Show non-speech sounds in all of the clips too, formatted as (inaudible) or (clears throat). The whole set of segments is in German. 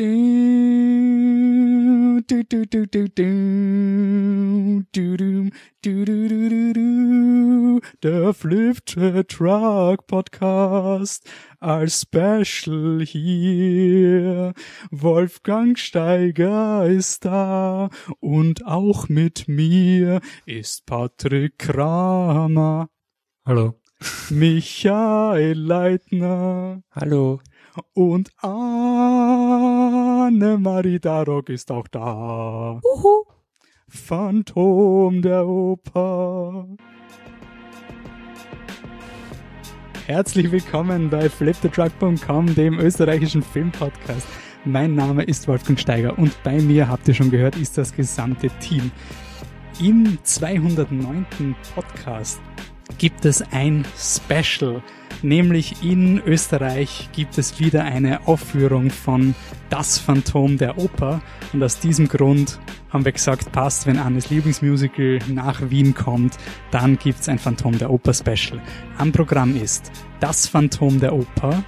Du, du, du, du, du, du, du, du, du, du, du, du, du. Der Flip Truck Podcast als Special hier. Wolfgang Steiger ist da und auch mit mir ist Patrick Kramer. Hallo. Michael Leitner. Hallo. Und Anne-Marie Darok ist auch da. Uhu. Phantom der Oper. Herzlich willkommen bei flipthetruck.com, dem österreichischen Filmpodcast. Mein Name ist Wolfgang Steiger und bei mir, habt ihr schon gehört, ist das gesamte Team. Im 209. Podcast gibt es ein Special. Nämlich in Österreich gibt es wieder eine Aufführung von Das Phantom der Oper. Und aus diesem Grund haben wir gesagt, passt, wenn Annes Lieblingsmusical nach Wien kommt, dann gibt's ein Phantom der Oper Special. Am Programm ist Das Phantom der Oper,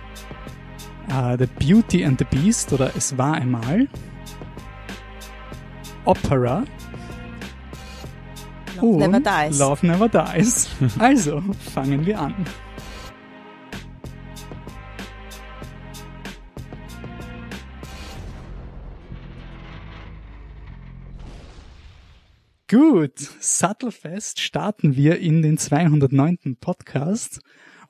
uh, The Beauty and the Beast oder Es war einmal, Opera, Love Never Dies. Love Never Dies. Also, fangen wir an. Gut, Sattelfest starten wir in den 209. Podcast.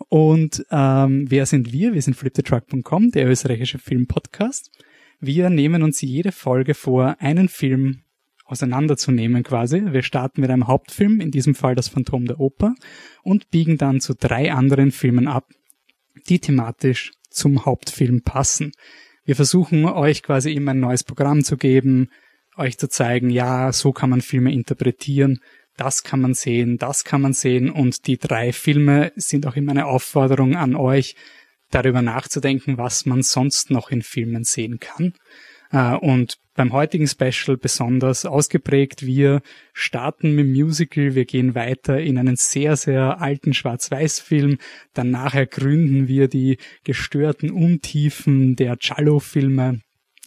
Und ähm, wer sind wir? Wir sind fliptetruck.com, der österreichische Filmpodcast. Wir nehmen uns jede Folge vor, einen Film auseinanderzunehmen quasi. Wir starten mit einem Hauptfilm, in diesem Fall das Phantom der Oper, und biegen dann zu drei anderen Filmen ab, die thematisch zum Hauptfilm passen. Wir versuchen euch quasi immer ein neues Programm zu geben, euch zu zeigen, ja, so kann man Filme interpretieren, das kann man sehen, das kann man sehen und die drei Filme sind auch immer eine Aufforderung an euch, darüber nachzudenken, was man sonst noch in Filmen sehen kann. Äh, und beim heutigen Special besonders ausgeprägt. Wir starten mit Musical, wir gehen weiter in einen sehr, sehr alten Schwarz-Weiß-Film, dann nachher gründen wir die gestörten Untiefen der Giallo-Filme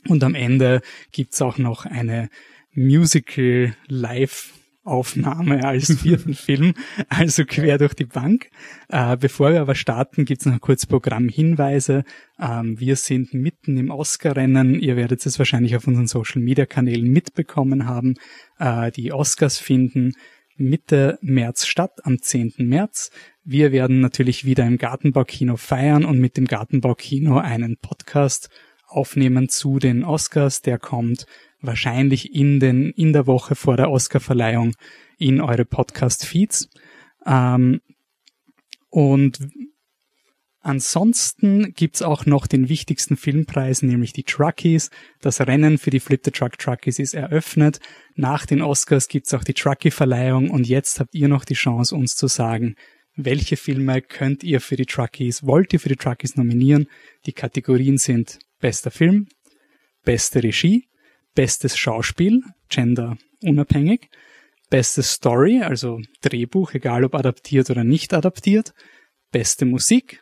und am Ende gibt's auch noch eine Musical Live Aufnahme als (laughs) vierten Film, also quer durch die Bank. Äh, bevor wir aber starten, gibt's noch kurz Programmhinweise. Ähm, wir sind mitten im Oscar-Rennen. Ihr werdet es wahrscheinlich auf unseren Social-Media-Kanälen mitbekommen haben. Äh, die Oscars finden Mitte März statt, am 10. März. Wir werden natürlich wieder im Gartenbaukino feiern und mit dem Gartenbaukino einen Podcast aufnehmen zu den Oscars. Der kommt wahrscheinlich in den in der Woche vor der Oscarverleihung in eure Podcast-Feeds. Ähm, und ansonsten gibt's auch noch den wichtigsten Filmpreis, nämlich die Truckies. Das Rennen für die Flip the Truck Truckies ist eröffnet. Nach den Oscars gibt's auch die Truckie-Verleihung und jetzt habt ihr noch die Chance, uns zu sagen, welche Filme könnt ihr für die Truckies, wollt ihr für die Truckies nominieren? Die Kategorien sind bester Film, beste Regie, bestes Schauspiel, gender unabhängig, beste Story, also Drehbuch, egal ob adaptiert oder nicht adaptiert, beste Musik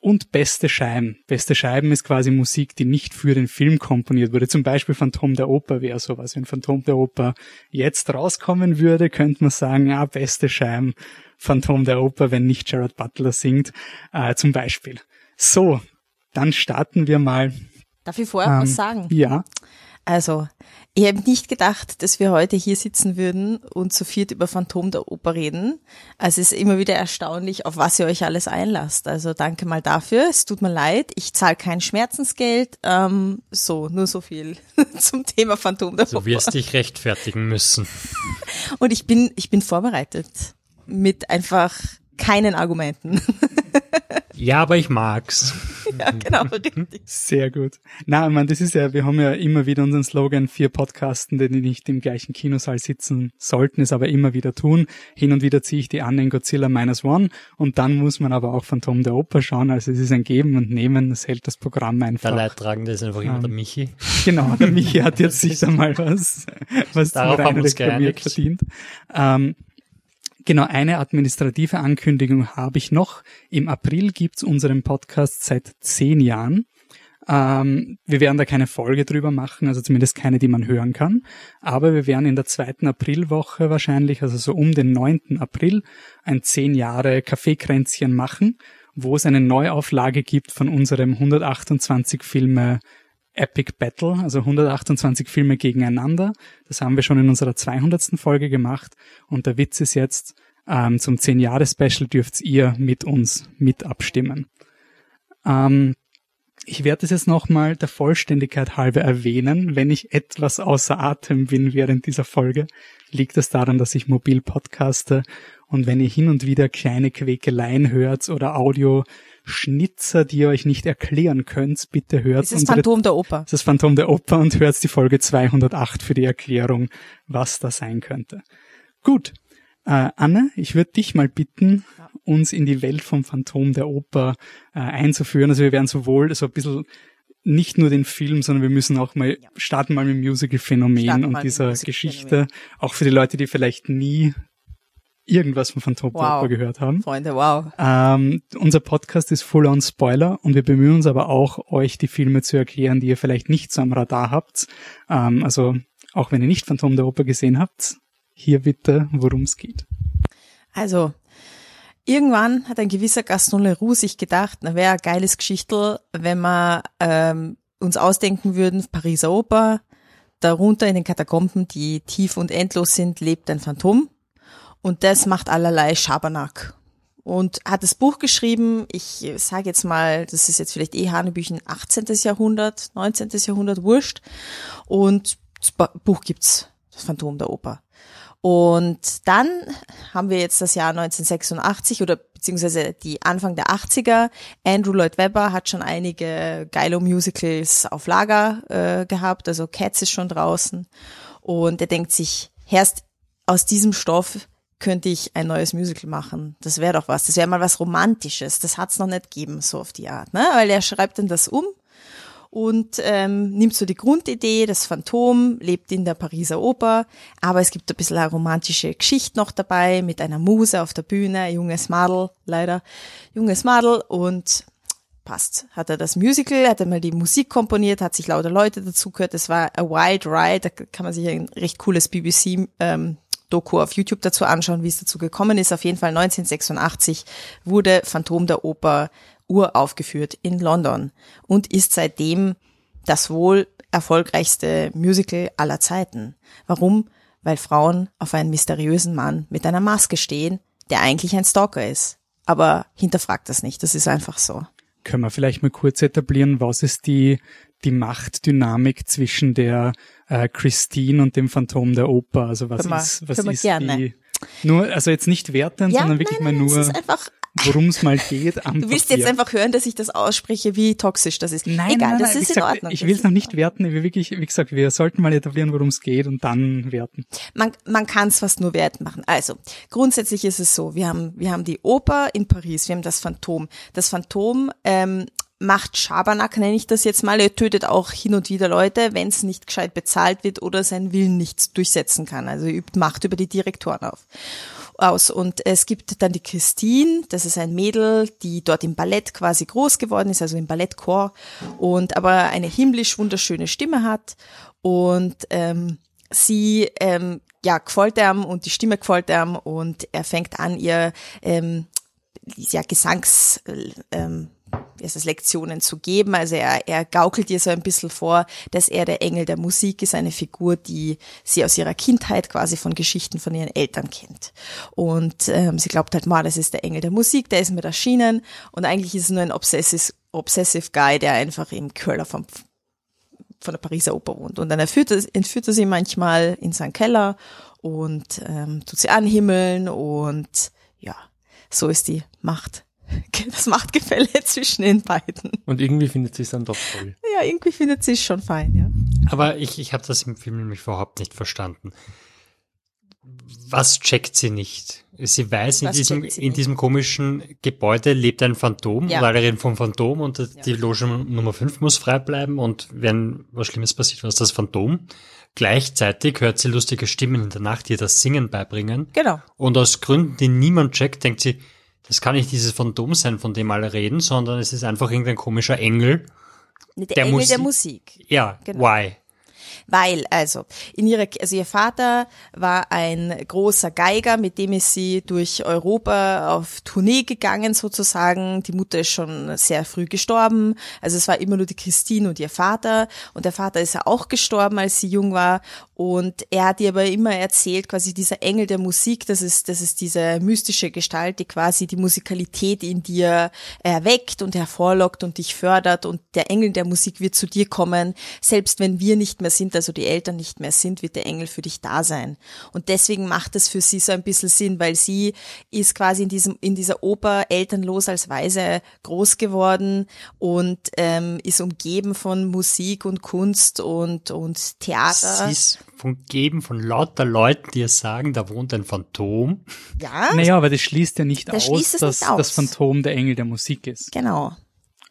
und beste Scheiben. Beste Scheiben ist quasi Musik, die nicht für den Film komponiert wurde. Zum Beispiel Phantom der Oper wäre sowas. Wenn Phantom der Oper jetzt rauskommen würde, könnte man sagen, ja, beste Scheiben, Phantom der Oper, wenn nicht Gerard Butler singt, äh, zum Beispiel. So, dann starten wir mal. Darf ich vorher ähm, was sagen? Ja. Also, ich habe nicht gedacht, dass wir heute hier sitzen würden und zu viert über Phantom der Oper reden. Also es ist immer wieder erstaunlich, auf was ihr euch alles einlasst. Also danke mal dafür. Es tut mir leid, ich zahle kein Schmerzensgeld. Ähm, so, nur so viel (laughs) zum Thema Phantom der so Oper. Du wirst dich rechtfertigen müssen. (laughs) Und ich bin, ich bin vorbereitet mit einfach keinen Argumenten. (laughs) Ja, aber ich mag's. (laughs) ja, genau, richtig. Sehr gut. Na, man, das ist ja, wir haben ja immer wieder unseren Slogan, vier Podcasten, die nicht im gleichen Kinosaal sitzen sollten, es aber immer wieder tun. Hin und wieder ziehe ich die an in Godzilla Minus One und dann muss man aber auch Phantom der Oper schauen. Also es ist ein Geben und Nehmen, das hält das Programm einfach. Der Leidtragende ist einfach immer ähm, der Michi. (laughs) Genau, der Michi hat jetzt (laughs) sich einmal was, was Darauf haben wir uns verdient. Ähm, Genau, eine administrative Ankündigung habe ich noch. Im April gibt's unseren Podcast seit zehn Jahren. Ähm, wir werden da keine Folge drüber machen, also zumindest keine, die man hören kann. Aber wir werden in der zweiten Aprilwoche wahrscheinlich, also so um den 9. April, ein 10 Jahre Kaffeekränzchen machen, wo es eine Neuauflage gibt von unserem 128 Filme Epic Battle, also 128 Filme gegeneinander. Das haben wir schon in unserer 200. Folge gemacht. Und der Witz ist jetzt, ähm, zum 10-Jahres-Special dürft ihr mit uns mit abstimmen. Ähm, ich werde es jetzt nochmal der Vollständigkeit halber erwähnen. Wenn ich etwas außer Atem bin während dieser Folge, liegt es daran, dass ich mobil podcaste und wenn ihr hin und wieder kleine Quäkeleien hört oder Audioschnitzer, die ihr euch nicht erklären könnt, bitte hört. Das ist das Phantom der Oper. Das ist Phantom der Oper und hört die Folge 208 für die Erklärung, was da sein könnte. Gut. Äh, Anne, ich würde dich mal bitten, uns in die Welt vom Phantom der Oper äh, einzuführen. Also wir werden sowohl so ein bisschen nicht nur den Film, sondern wir müssen auch mal ja. starten mal mit dem Musical-Phänomen und dieser Musical Geschichte. Auch für die Leute, die vielleicht nie irgendwas von Phantom wow. der Oper gehört haben. Freunde, wow. Ähm, unser Podcast ist full on Spoiler und wir bemühen uns aber auch, euch die Filme zu erklären, die ihr vielleicht nicht so am Radar habt. Ähm, also auch wenn ihr nicht Phantom der Oper gesehen habt, hier bitte, worum es geht. Also, irgendwann hat ein gewisser Gaston Leroux sich gedacht, na wäre ein geiles Geschichtel, wenn wir ähm, uns ausdenken würden, Pariser Oper, darunter in den Katakomben, die tief und endlos sind, lebt ein Phantom. Und das macht allerlei Schabernack. Und hat das Buch geschrieben, ich sage jetzt mal, das ist jetzt vielleicht eh Hanebüchen 18. Jahrhundert, 19. Jahrhundert, wurscht. Und das Buch gibt's, das Phantom der Oper. Und dann haben wir jetzt das Jahr 1986 oder beziehungsweise die Anfang der 80er. Andrew Lloyd Webber hat schon einige geilo Musicals auf Lager äh, gehabt, also Cats ist schon draußen. Und er denkt sich, erst aus diesem Stoff könnte ich ein neues Musical machen. Das wäre doch was. Das wäre mal was Romantisches. Das hat's noch nicht gegeben, so auf die Art. Ne? Weil er schreibt dann das um und ähm, nimmt so die Grundidee, das Phantom lebt in der Pariser Oper, aber es gibt ein bisschen eine romantische Geschichte noch dabei mit einer Muse auf der Bühne, junges Madel, leider, junges Madel und passt. Hat er das Musical, hat er mal die Musik komponiert, hat sich lauter Leute dazu gehört, es war a wild ride, da kann man sich ein recht cooles BBC ähm, Doku auf YouTube dazu anschauen, wie es dazu gekommen ist. Auf jeden Fall 1986 wurde Phantom der Oper uraufgeführt in London und ist seitdem das wohl erfolgreichste Musical aller Zeiten. Warum? Weil Frauen auf einen mysteriösen Mann mit einer Maske stehen, der eigentlich ein Stalker ist. Aber hinterfragt das nicht, das ist einfach so. Können wir vielleicht mal kurz etablieren, was ist die, die Machtdynamik zwischen der äh, Christine und dem Phantom der Oper? Also was ist, was ist die, nur, also jetzt nicht werten, ja, sondern wirklich nein, nein, mal nur. Es ist einfach worum es mal geht. Am Du willst Papier. jetzt einfach hören, dass ich das ausspreche, wie toxisch das ist. Nein, Egal, nein, das nein, ist in gesagt, Ordnung. Ich will es noch nicht werten. Wir wirklich, wie gesagt, wir sollten mal etablieren, worum es geht und dann werten. man, man kann es fast nur wert machen. Also, grundsätzlich ist es so, wir haben, wir haben die Oper in Paris, wir haben das Phantom. Das Phantom ähm, macht Schabernack, nenne ich das jetzt mal. Er tötet auch hin und wieder Leute, wenn es nicht gescheit bezahlt wird oder seinen Willen nicht durchsetzen kann. Also er übt Macht über die Direktoren auf aus. Und es gibt dann die Christine, das ist ein Mädel, die dort im Ballett quasi groß geworden ist, also im Ballettchor und aber eine himmlisch wunderschöne Stimme hat und ähm, sie ähm, ja gefällt ihm und die Stimme gefällt ihm und er fängt an ihr ähm, ja Gesangs ähm, wie heißt das, Lektionen zu geben. Also er, er gaukelt ihr so ein bisschen vor, dass er der Engel der Musik ist, eine Figur, die sie aus ihrer Kindheit quasi von Geschichten von ihren Eltern kennt. Und ähm, sie glaubt halt mal, das ist der Engel der Musik, der ist mit erschienen und eigentlich ist es nur ein obsessive, obsessive Guy, der einfach im Köller vom von der Pariser Oper wohnt. Und dann entführt er, entführt er sie manchmal in seinen Keller und ähm, tut sie anhimmeln und ja, so ist die Macht (laughs) das Machtgefälle (laughs) zwischen den beiden. Und irgendwie findet sie es dann doch toll. Ja, irgendwie findet sie es schon fein, ja. Aber ich, ich habe das im Film nämlich überhaupt nicht verstanden. Was checkt sie nicht? Sie weiß, in Was diesem, in diesem komischen Gebäude lebt ein Phantom, Ja. alle reden vom Phantom und die Loge Nummer 5 muss frei bleiben und wenn was Schlimmes passiert, was das Phantom. Gleichzeitig hört sie lustige Stimmen in der Nacht, die ihr das Singen beibringen. Genau. Und aus Gründen, die niemand checkt, denkt sie, das kann nicht dieses Phantom sein, von dem alle reden, sondern es ist einfach irgendein komischer Engel. Der, Der Engel Musik- der Musik. Ja, Genau. why? Weil, also, in ihrer, also ihr Vater war ein großer Geiger, mit dem ist sie durch Europa auf Tournee gegangen sozusagen. Die Mutter ist schon sehr früh gestorben. Also es war immer nur die Christine und ihr Vater. Und der Vater ist ja auch gestorben, als sie jung war. Und er hat ihr aber immer erzählt, quasi dieser Engel der Musik, das ist, das ist diese mystische Gestalt, die quasi die Musikalität in dir erweckt und hervorlockt und dich fördert. Und der Engel der Musik wird zu dir kommen, selbst wenn wir nicht mehr sind, also die Eltern nicht mehr sind, wird der Engel für dich da sein. Und deswegen macht es für sie so ein bisschen Sinn, weil sie ist quasi in diesem, in dieser Oper elternlos als Weise groß geworden und ähm, ist umgeben von Musik und Kunst und, und Theater. Sie ist umgeben von lauter Leuten, die ihr sagen, da wohnt ein Phantom. ja, Naja, aber das schließt ja nicht Das aus, schließt es dass nicht aus. das Phantom der Engel der Musik ist. genau.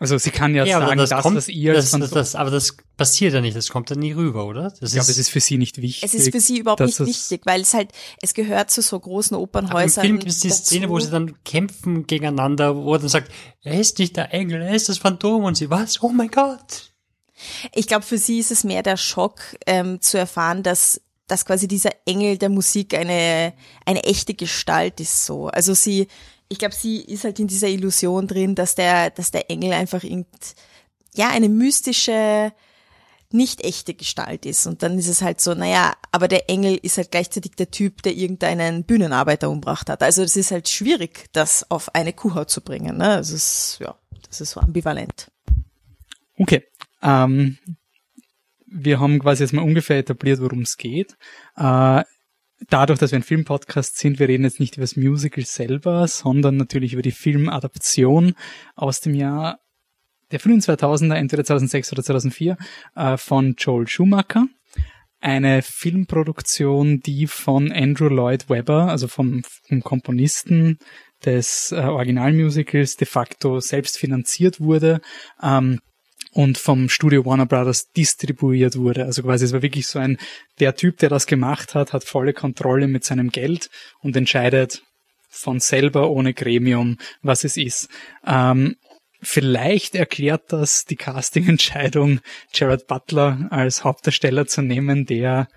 Also sie kann ja, aber sagen, das, was ihr das, das, das, aber das passiert ja nicht, das kommt ja nie rüber, oder? Das ich glaube, es ist für sie nicht wichtig. Es ist für sie überhaupt nicht wichtig, weil es halt, es gehört zu so großen Aber Im Opernhäusern. Film gibt es die dazu. Szene, wo sie dann kämpfen gegeneinander, wo er dann sagt, er ist nicht der Engel, er ist das Phantom und sie, was? Oh mein Gott! Ich glaube, für sie ist es mehr der Schock, ähm, zu erfahren, dass, dass quasi dieser Engel der Musik eine, eine echte Gestalt ist so. Also sie, ich glaube, sie ist halt in dieser Illusion drin, dass der, dass der Engel einfach irgend, ja, eine mystische, nicht echte Gestalt ist. Und dann ist es halt so, naja, aber der Engel ist halt gleichzeitig der Typ, der irgendeinen Bühnenarbeiter umbracht hat. Also es ist halt schwierig, das auf eine Kuhhaut zu bringen. Ne? Es ist, ja, das ist so ambivalent. Okay. Ähm, wir haben quasi jetzt mal ungefähr etabliert, worum es geht. Äh, dadurch, dass wir ein Filmpodcast sind, wir reden jetzt nicht über das Musical selber, sondern natürlich über die Filmadaption aus dem Jahr der frühen 2000er, entweder 2006 oder 2004, äh, von Joel Schumacher. Eine Filmproduktion, die von Andrew Lloyd Webber, also vom, vom Komponisten des äh, Originalmusicals, de facto selbst finanziert wurde. Ähm, und vom Studio Warner Brothers distribuiert wurde. Also quasi es war wirklich so ein, der Typ, der das gemacht hat, hat volle Kontrolle mit seinem Geld und entscheidet von selber ohne Gremium, was es ist. Ähm, vielleicht erklärt das die Castingentscheidung, Jared Butler als Hauptdarsteller zu nehmen, der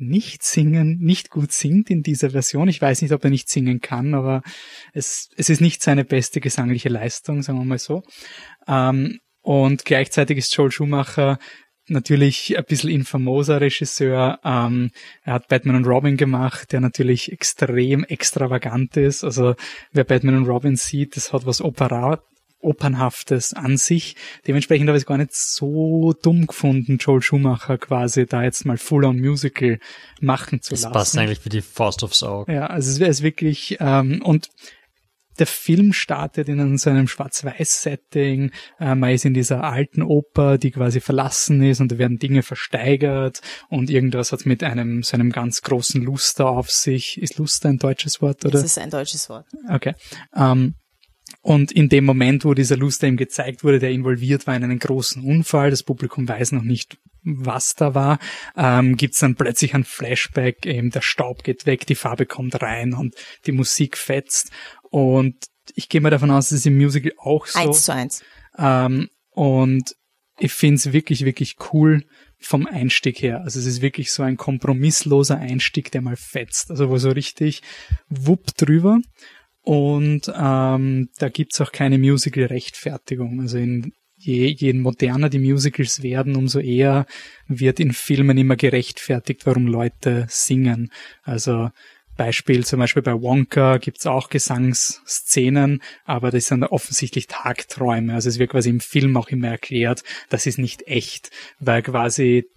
nicht singen, nicht gut singt in dieser Version. Ich weiß nicht, ob er nicht singen kann, aber es, es ist nicht seine beste gesangliche Leistung, sagen wir mal so. Ähm, und gleichzeitig ist Joel Schumacher natürlich ein bisschen infamoser Regisseur. Ähm, er hat Batman und Robin gemacht, der natürlich extrem extravagant ist. Also wer Batman und Robin sieht, das hat was Opera Opernhaftes an sich. Dementsprechend habe ich es gar nicht so dumm gefunden, Joel Schumacher quasi da jetzt mal Full-on Musical machen zu Das lassen. passt eigentlich wie die Faust aufs Auge. Ja, also es ist wirklich, ähm, und der Film startet in so einem Schwarz-Weiß-Setting. Äh, man ist in dieser alten Oper, die quasi verlassen ist und da werden Dinge versteigert und irgendwas hat mit einem, so einem ganz großen Luster auf sich. Ist Luster ein deutsches Wort, oder? Das ist ein deutsches Wort. Okay. Ähm, und in dem Moment, wo dieser Luster ihm gezeigt wurde, der involviert war in einen großen Unfall, das Publikum weiß noch nicht, was da war, ähm, gibt's dann plötzlich ein Flashback, eben der Staub geht weg, die Farbe kommt rein und die Musik fetzt. Und ich gehe mal davon aus, dass es im Musical auch so. Eins zu eins. Ähm, und ich find's wirklich, wirklich cool vom Einstieg her. Also es ist wirklich so ein kompromissloser Einstieg, der mal fetzt. Also wo so richtig wupp drüber. Und ähm, da gibt's auch keine Musical-Rechtfertigung. Also in je, je moderner die Musicals werden, umso eher wird in Filmen immer gerechtfertigt, warum Leute singen. Also Beispiel zum Beispiel bei Wonka gibt's auch Gesangsszenen, aber das sind offensichtlich Tagträume. Also es wird quasi im Film auch immer erklärt, das ist nicht echt, weil quasi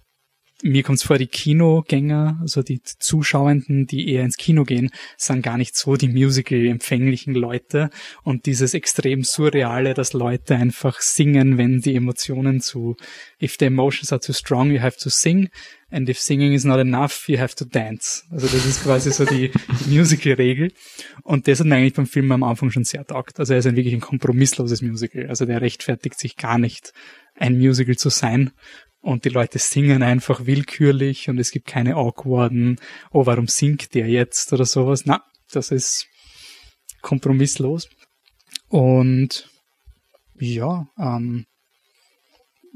mir kommt's vor, die Kinogänger, also die Zuschauenden, die eher ins Kino gehen, sind gar nicht so die Musical-empfänglichen Leute und dieses extrem surreale, dass Leute einfach singen, wenn die Emotionen zu, if the emotions are too strong, you have to sing and if singing is not enough, you have to dance. Also das ist quasi so die, die Musical-Regel und das hat mir eigentlich beim Film am Anfang schon sehr taugt. Also er ist ein wirklich ein kompromissloses Musical. Also der rechtfertigt sich gar nicht, ein Musical zu sein und die Leute singen einfach willkürlich und es gibt keine awkwarden, oh, warum singt der jetzt oder sowas. Na, das ist kompromisslos. Und ja, ähm,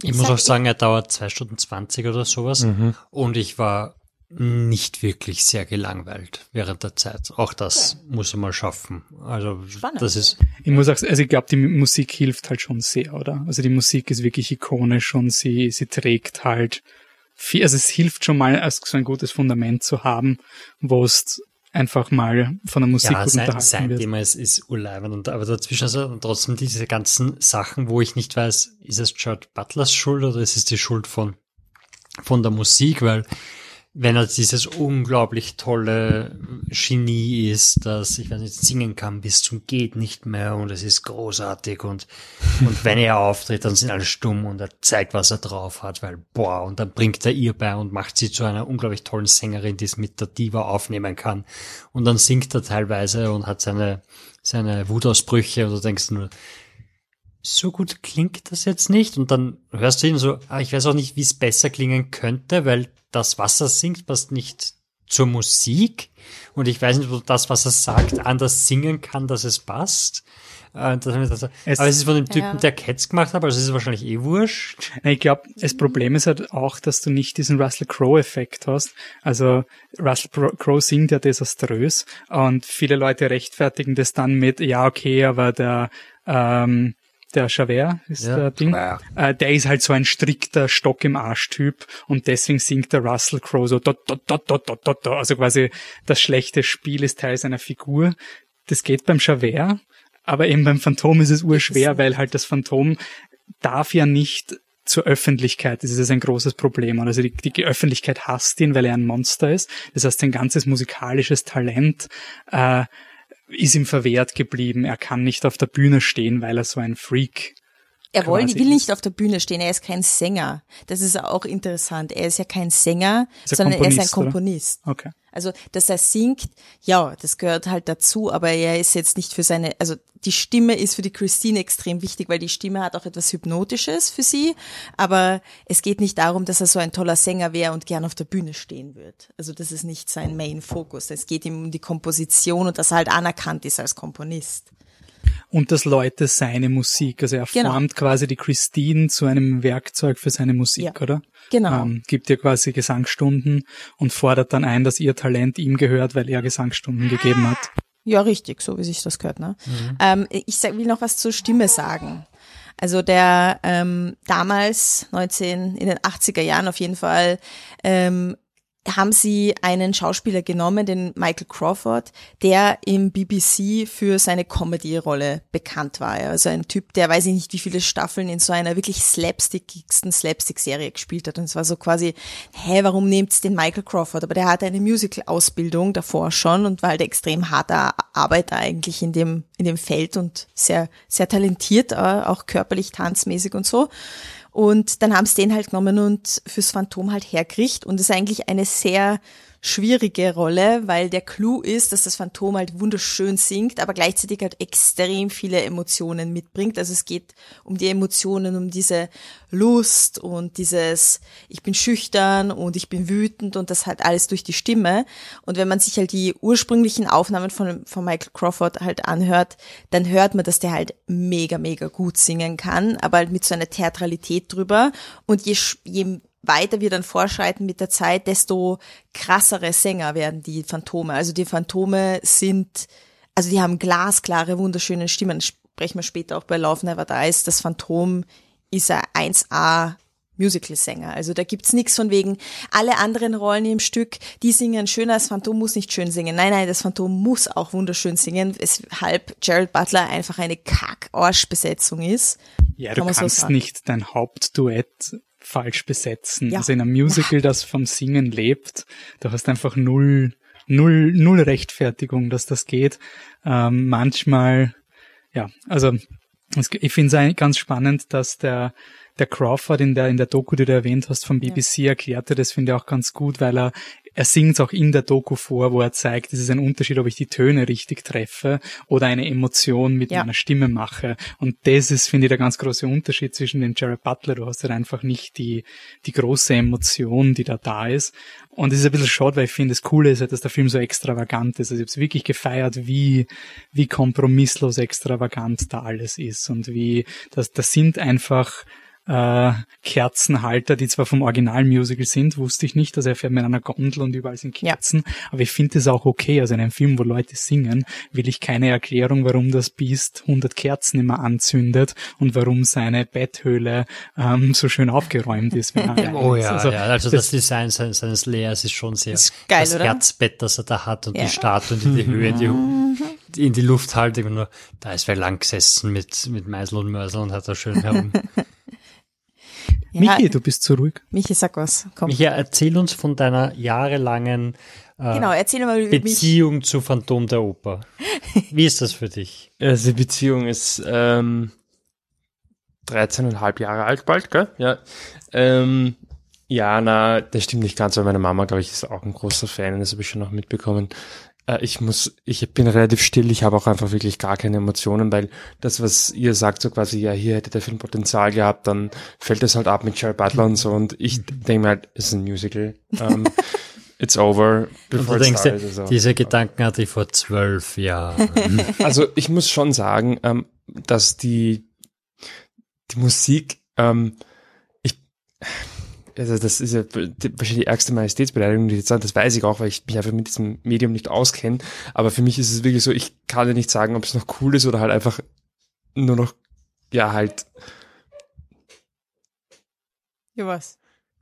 Ich muss auch sagen, er dauert zwei Stunden zwanzig oder sowas. Mhm. Und ich war nicht wirklich sehr gelangweilt während der Zeit. Auch das muss er mal schaffen. Also Spannend, das ist Ich muss auch, also ich glaube, die Musik hilft halt schon sehr, oder? Also die Musik ist wirklich ikonisch und sie, sie trägt halt viel, also es hilft schon mal, als so ein gutes Fundament zu haben, wo es einfach mal von der Musik ja, gut sein, unterhalten sein wird. Thema ist, ist urleibend. Und aber dazwischen also trotzdem diese ganzen Sachen, wo ich nicht weiß, ist es George Butlers Schuld oder ist es die Schuld von, von der Musik, weil wenn er dieses unglaublich tolle Genie ist, das, ich weiß nicht, singen kann bis zum geht nicht mehr und es ist großartig und, (laughs) und wenn er auftritt, dann sind alle stumm und er zeigt, was er drauf hat, weil, boah, und dann bringt er ihr bei und macht sie zu einer unglaublich tollen Sängerin, die es mit der Diva aufnehmen kann. Und dann singt er teilweise und hat seine, seine Wutausbrüche und du denkst nur, so gut klingt das jetzt nicht. Und dann hörst du ihn so, ah, ich weiß auch nicht, wie es besser klingen könnte, weil das, was er singt, passt nicht zur Musik. Und ich weiß nicht, ob das, was er sagt, anders singen kann, dass es passt. Äh, das- Es- aber es ist von dem Typen, Ja. der Cats gemacht hat, also es ist wahrscheinlich eh wurscht. Ich glaube, das Problem ist halt auch, dass du nicht diesen Russell Crowe-Effekt hast. Also Russell Crowe singt ja desaströs und viele Leute rechtfertigen das dann mit, ja okay, aber der ähm, der Javert ist Ja. der Ding. Ja. Äh, der ist halt so ein strikter Stock im Arsch-Typ und deswegen singt der Russell Crowe so dot, dot, dot, dot, dot, dot, dot. Also quasi das schlechte Spiel ist Teil seiner Figur. Das geht beim Javert, aber eben beim Phantom ist es urschwer, weil halt das Phantom darf ja nicht zur Öffentlichkeit. Das ist ein großes Problem. Also die, die Öffentlichkeit hasst ihn, weil er ein Monster ist. Das heißt, sein ganzes musikalisches Talent äh, ist ihm verwehrt geblieben. Er kann nicht auf der Bühne stehen, weil er so ein Freak Er will, quasi will nicht auf der Bühne stehen, er ist kein Sänger. Das ist auch interessant. Er ist ja kein Sänger, er sondern er ist ein Komponist, oder? Okay. Also, dass er singt, ja, das gehört halt dazu, aber er ist jetzt nicht für seine, also die Stimme ist für die Christine extrem wichtig, weil die Stimme hat auch etwas Hypnotisches für sie, aber es geht nicht darum, dass er so ein toller Sänger wäre und gern auf der Bühne stehen wird. Also das ist nicht sein Main Focus. Es geht ihm um die Komposition und dass er halt anerkannt ist als Komponist. Und dass Leute seine Musik, also er Genau. formt quasi die Christine zu einem Werkzeug für seine Musik, Ja. oder? Genau. Ähm, gibt ihr quasi Gesangsstunden und fordert dann ein, dass ihr Talent ihm gehört, weil er Gesangsstunden gegeben hat. Ja, richtig, so wie sich das gehört. Ne? Ähm, ich sag, will noch was zur Stimme sagen. Also der ähm, damals, 19, in den 80er Jahren auf jeden Fall, ähm, haben sie einen Schauspieler genommen, den Michael Crawford, der im BBC für seine Comedy-Rolle bekannt war. Also ein Typ, der weiß ich nicht, wie viele Staffeln in so einer wirklich slapstickigsten Slapstick-Serie gespielt hat. Und es war so quasi, hä, warum nehmt's den Michael Crawford? Aber der hatte eine Musical-Ausbildung davor schon und war halt extrem harter Arbeiter eigentlich in dem, in dem Feld und sehr, sehr talentiert, äh, auch körperlich, tanzmäßig und so. Und dann haben sie den halt genommen und fürs Phantom halt hergerichtet. Und das ist eigentlich eine sehr schwierige Rolle, weil der Clou ist, dass das Phantom halt wunderschön singt, aber gleichzeitig halt extrem viele Emotionen mitbringt. Also es geht um die Emotionen, um diese Lust und dieses, ich bin schüchtern und ich bin wütend und das halt alles durch die Stimme. Und wenn man sich halt die ursprünglichen Aufnahmen von, von Michael Crawford halt anhört, dann hört man, dass der halt mega, mega gut singen kann, aber halt mit so einer Theatralität drüber. Und je, je weiter wir dann vorschreiten mit der Zeit, desto krassere Sänger werden die Phantome. Also die Phantome sind, also die haben glasklare, wunderschöne Stimmen. Sprechen wir später auch bei Love Never Dies. Das Phantom ist ein 1A Musical-Sänger. Also da gibt's nix von wegen, alle anderen Rollen im Stück, die singen schöner, das Phantom muss nicht schön singen. Nein, nein, das Phantom muss auch wunderschön singen, weshalb Gerald Butler einfach eine Kack-Arsch-Besetzung ist. Ja, du Kann so kannst sagen. nicht dein Hauptduett falsch besetzen. Ja. Also in einem Musical, das vom Singen lebt, du hast einfach null, null, null Rechtfertigung, dass das geht. Ähm, manchmal, ja, also ich finde es ganz spannend, dass der der Crawford in der in der Doku, die du erwähnt hast, vom BBC erklärte, das finde ich auch ganz gut, weil er er singt auch in der Doku vor, wo er zeigt, es ist ein Unterschied, ob ich die Töne richtig treffe oder eine Emotion mit Ja. meiner Stimme mache. Und das ist, finde ich, der ganz große Unterschied zwischen den Jared Butler. Du hast halt einfach nicht die, die große Emotion, die da da ist. Und es ist ein bisschen schade, weil ich finde, das Coole ist halt, dass der Film so extravagant ist. Also ich habe es wirklich gefeiert, wie, wie kompromisslos extravagant da alles ist und wie, das, das sind einfach äh, Kerzenhalter, die zwar vom Originalmusical sind, wusste ich nicht, dass er fährt mit einer Gondel und überall sind Kerzen, ja. aber ich finde das auch okay. Also in einem Film, wo Leute singen, will ich keine Erklärung, warum das Biest 100 Kerzen immer anzündet und warum seine Betthöhle ähm, so schön aufgeräumt ist. (laughs) oh ja, also, ja, also das, das Design seines, seines Lehrers ist schon sehr ist geil, das oder? Herzbett, das er da hat und ja. die Statue und (laughs) in die Höhe, die, in die Luft halt immer nur, da ist wer lang gesessen mit, mit Meisel und Mörsel und hat da schön herum (laughs) Michi, du bist zu ruhig. Michi, sag was. Komm. Michi, erzähl uns von deiner jahrelangen äh, genau, erzähl mal über Beziehung mich. zu Phantom der Oper. Wie ist das für dich? Also die Beziehung ist ähm, 13,5 Jahre alt bald, gell? Ja. Ähm, ja, na, das stimmt nicht ganz, weil meine Mama, glaube ich, ist auch ein großer Fan, das habe ich schon noch mitbekommen. Äh, ich muss, ich bin relativ still, ich habe auch einfach wirklich gar keine Emotionen, weil das, was ihr sagt, so quasi, ja, hier hätte der Film Potenzial gehabt, dann fällt es halt ab mit Jared Butler und so und ich denke mir halt, es ist ein Musical. Um, (laughs) it's over. Before und du denkst, started, so. diese Gedanken hatte ich vor zwölf Jahren. (laughs) Also ich muss schon sagen, ähm, dass die, die Musik, ähm, ich, also das ist ja wahrscheinlich die ärgste Majestätsbeleidigung, die jetzt sagen, das weiß ich auch, weil ich mich einfach mit diesem Medium nicht auskenne. Aber für mich ist es wirklich so, ich kann ja nicht sagen, ob es noch cool ist oder halt einfach nur noch, ja, halt. Ja, was?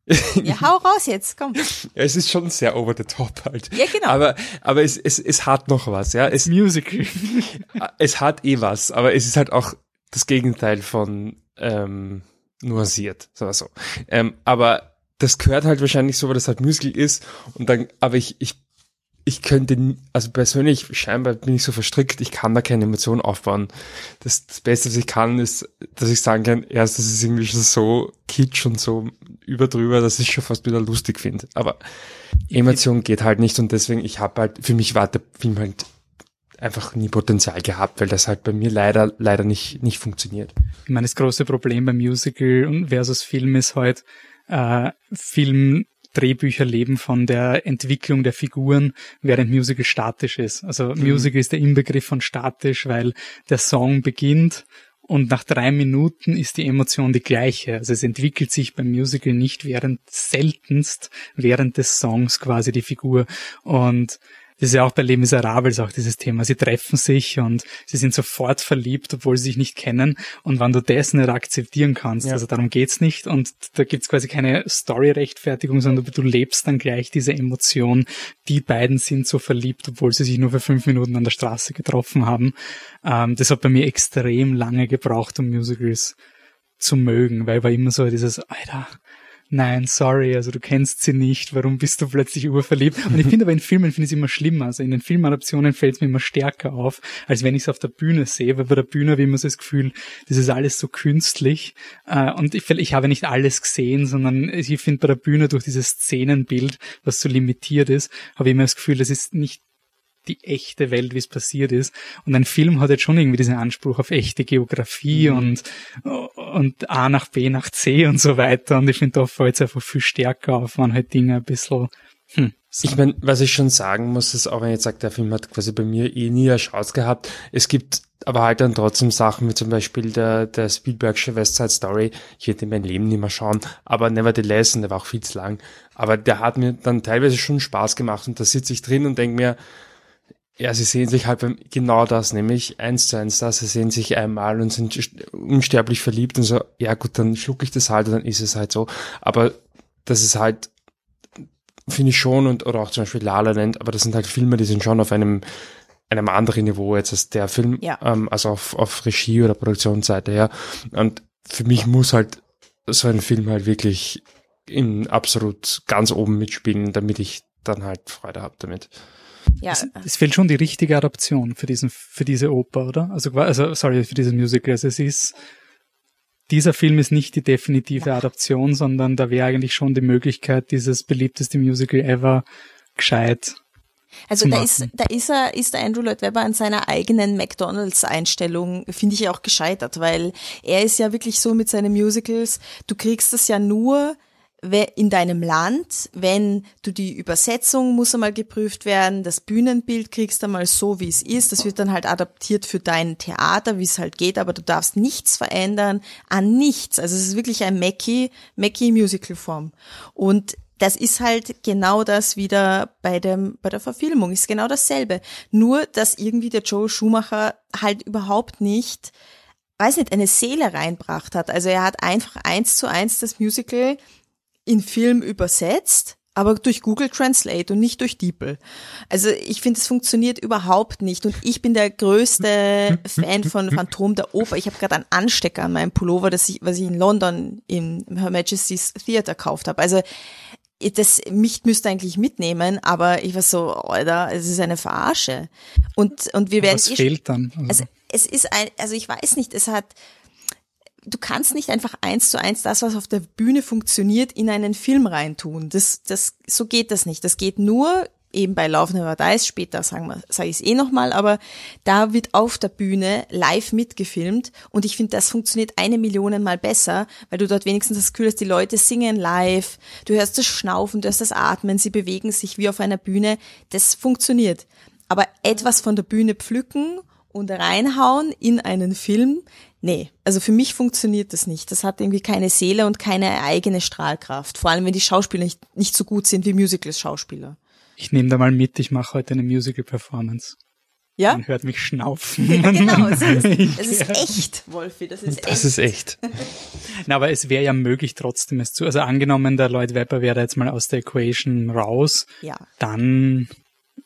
(laughs) ja, hau raus jetzt, komm. Ja, es ist schon sehr over the top halt. Ja, genau. Aber, aber es, es, es hat noch was, ja. Es, Musical. (laughs) es hat eh was, aber es ist halt auch das Gegenteil von, ähm, nuanciert, so. so. Ähm, aber das gehört halt wahrscheinlich so, weil das halt Musical ist. Und dann, aber ich, ich, ich könnte, also persönlich, scheinbar bin ich so verstrickt, ich kann da keine Emotionen aufbauen. Das, das Beste, was ich kann, ist, dass ich sagen kann, erst, das ist irgendwie schon so kitsch und so überdrüber, dass ich schon fast wieder lustig finde. Aber Emotion geht halt nicht und deswegen, ich habe halt, für mich war der Film halt einfach nie Potenzial gehabt, weil das halt bei mir leider, leider nicht, nicht funktioniert. Ich meine, das große Problem beim Musical versus Film ist halt, äh, Film Drehbücher leben von der Entwicklung der Figuren, während Musical statisch ist. Also mhm. Musical ist der Inbegriff von statisch, weil der Song beginnt und nach drei Minuten ist die Emotion die gleiche. Also es entwickelt sich beim Musical nicht während, seltenst während des Songs quasi die Figur. Und das ist ja auch bei Les Miserables auch dieses Thema. Sie treffen sich und sie sind sofort verliebt, obwohl sie sich nicht kennen. Und wenn du das nicht akzeptieren kannst, ja. also darum geht's nicht. Und da gibt's quasi keine Story-Rechtfertigung, sondern du lebst dann gleich diese Emotion. Die beiden sind so verliebt, obwohl sie sich nur für fünf Minuten an der Straße getroffen haben. Ähm, das hat bei mir extrem lange gebraucht, um Musicals zu mögen, weil war immer so dieses, Alter, nein, sorry, also du kennst sie nicht, warum bist du plötzlich überverliebt? Und ich (laughs) finde aber in Filmen finde ich es immer schlimmer. Also in den Filmadaptionen fällt es mir immer stärker auf, als wenn ich es auf der Bühne sehe, weil bei der Bühne habe ich immer so das Gefühl, das ist alles so künstlich. Äh, und ich, ich habe nicht alles gesehen, sondern ich finde bei der Bühne durch dieses Szenenbild, was so limitiert ist, habe ich immer das Gefühl, das ist nicht die echte Welt, wie es passiert ist. Und ein Film hat jetzt schon irgendwie diesen Anspruch auf echte Geografie mhm. und, und A nach B nach C und so weiter. Und ich finde, da fällt es einfach viel stärker auf, wenn halt Dinge ein bisschen, hm, so. Ich meine, was ich schon sagen muss, ist, auch wenn ich jetzt sage, der Film hat quasi bei mir eh nie eine Chance gehabt. Es gibt aber halt dann trotzdem Sachen wie zum Beispiel der, der Spielbergsche West Side Story. Ich hätte mein Leben nicht mehr schauen, aber nevertheless, und der war auch viel zu lang. Aber der hat mir dann teilweise schon Spaß gemacht und da sitze ich drin und denke mir, ja, sie sehen sich halt beim, genau das, nämlich eins zu eins das. Sie sehen sich einmal und sind unsterblich verliebt und so, ja gut, dann schlucke ich das halt und dann ist es halt so. Aber das ist halt, finde ich schon, und oder auch zum Beispiel La La Land, aber das sind halt Filme, die sind schon auf einem, einem anderen Niveau jetzt als der Film, ja. ähm, also auf, auf Regie- oder Produktionsseite her. Und für mich muss halt so ein Film halt wirklich in absolut ganz oben mitspielen, damit ich dann halt Freude habe damit. Ja. Es, es, fehlt schon die richtige Adaption für diesen, für diese Oper, oder? Also, also sorry, für dieses Musical. Also es ist, dieser Film ist nicht die definitive ja. Adaption, sondern da wäre eigentlich schon die Möglichkeit, dieses beliebteste Musical ever gescheit also da ist, da ist er, ist der Andrew Lloyd Webber an seiner eigenen McDonalds-Einstellung, finde ich auch gescheitert, weil er ist ja wirklich so mit seinen Musicals, du kriegst das ja nur in deinem Land, wenn du die Übersetzung muss einmal geprüft werden, das Bühnenbild kriegst du einmal so, wie es ist, das wird dann halt adaptiert für dein Theater, wie es halt geht, aber du darfst nichts verändern an nichts. Also es ist wirklich ein Mackie, Mackie Musical Form. Und das ist halt genau das wieder bei dem, bei der Verfilmung, ist genau dasselbe. Nur, dass irgendwie der Joe Schumacher halt überhaupt nicht, weiß nicht, eine Seele reinbracht hat. Also er hat einfach eins zu eins das Musical in Film übersetzt, aber durch Google Translate und nicht durch DeepL. Also ich finde, es funktioniert überhaupt nicht. Und ich bin der größte Fan von Phantom der Oper. Ich habe gerade einen Anstecker an meinem Pullover, das ich, was ich in London im Her Majesty's Theatre gekauft habe. Also das mich müsste eigentlich mitnehmen, aber ich war so, Alter, es ist eine Verarsche. Und und wir werden. Was eh fehlt dann? Also, also es ist ein, also ich weiß nicht, es hat du kannst nicht einfach eins zu eins das, was auf der Bühne funktioniert, in einen Film reintun. Das, das, so geht das nicht. Das geht nur eben bei Never Dies, später sagen wir, sage ich es eh nochmal, aber da wird auf der Bühne live mitgefilmt und ich finde, das funktioniert eine Million Mal besser, weil du dort wenigstens das Gefühl hast, die Leute singen live, du hörst das Schnaufen, du hörst das Atmen, sie bewegen sich wie auf einer Bühne, das funktioniert. Aber etwas von der Bühne pflücken und reinhauen in einen Film, nee, also für mich funktioniert das nicht. Das hat irgendwie keine Seele und keine eigene Strahlkraft. Vor allem, wenn die Schauspieler nicht, nicht so gut sind wie Musicals-Schauspieler. Ich nehme da mal mit, ich mache heute eine Musical-Performance. Ja? Man hört mich schnaufen. Ja, (laughs) (laughs) genau. Es ist, es ist echt, Wolfi. Das ist Das echt. ist echt. (laughs) Na, aber es wäre ja möglich, trotzdem es zu. Also angenommen, der Lloyd Webber wäre jetzt mal aus der Equation raus, Ja. dann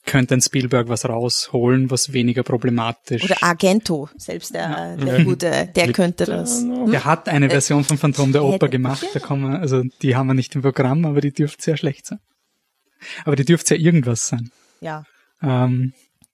könnte ein Spielberg was rausholen, was weniger problematisch. Oder Argento, selbst der, der gute, der könnte das. Der hat eine Version von Phantom der Oper gemacht, da kann man, also die haben wir nicht im Programm, aber die dürfte sehr schlecht sein. Aber die dürfte ja irgendwas sein. Ja. Ähm,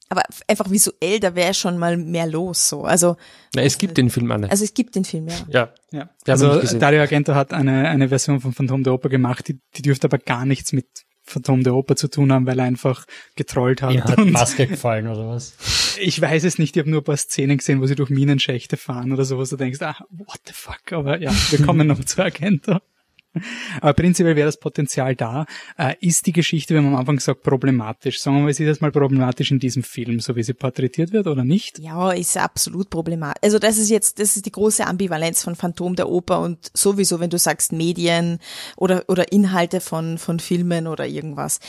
Aber einfach visuell, da wäre schon mal mehr los, so. Also, Na, es gibt den Film, Anne. also es gibt den Film, ja. ja. ja. Wir Also. Dario Argento hat eine, eine Version von Phantom der Oper gemacht, die, die dürfte aber gar nichts mit Phantom der Oper zu tun haben, weil er einfach getrollt hat. Ihm hat Und Maske (laughs) gefallen oder was? ich weiß es nicht, ich habe nur ein paar Szenen gesehen, wo sie durch Minenschächte fahren oder so, wo du denkst, ah, what the fuck, aber ja, wir kommen noch zu Argento. Aber prinzipiell wäre das Potenzial da. Äh, ist die Geschichte, wir haben am Anfang gesagt, problematisch? Sagen wir mal, ist das mal problematisch in diesem Film, so wie sie porträtiert wird oder nicht? Ja, ist absolut problematisch. Also das ist jetzt, das ist die große Ambivalenz von Phantom der Oper und sowieso, wenn du sagst Medien oder, oder Inhalte von, von Filmen oder irgendwas.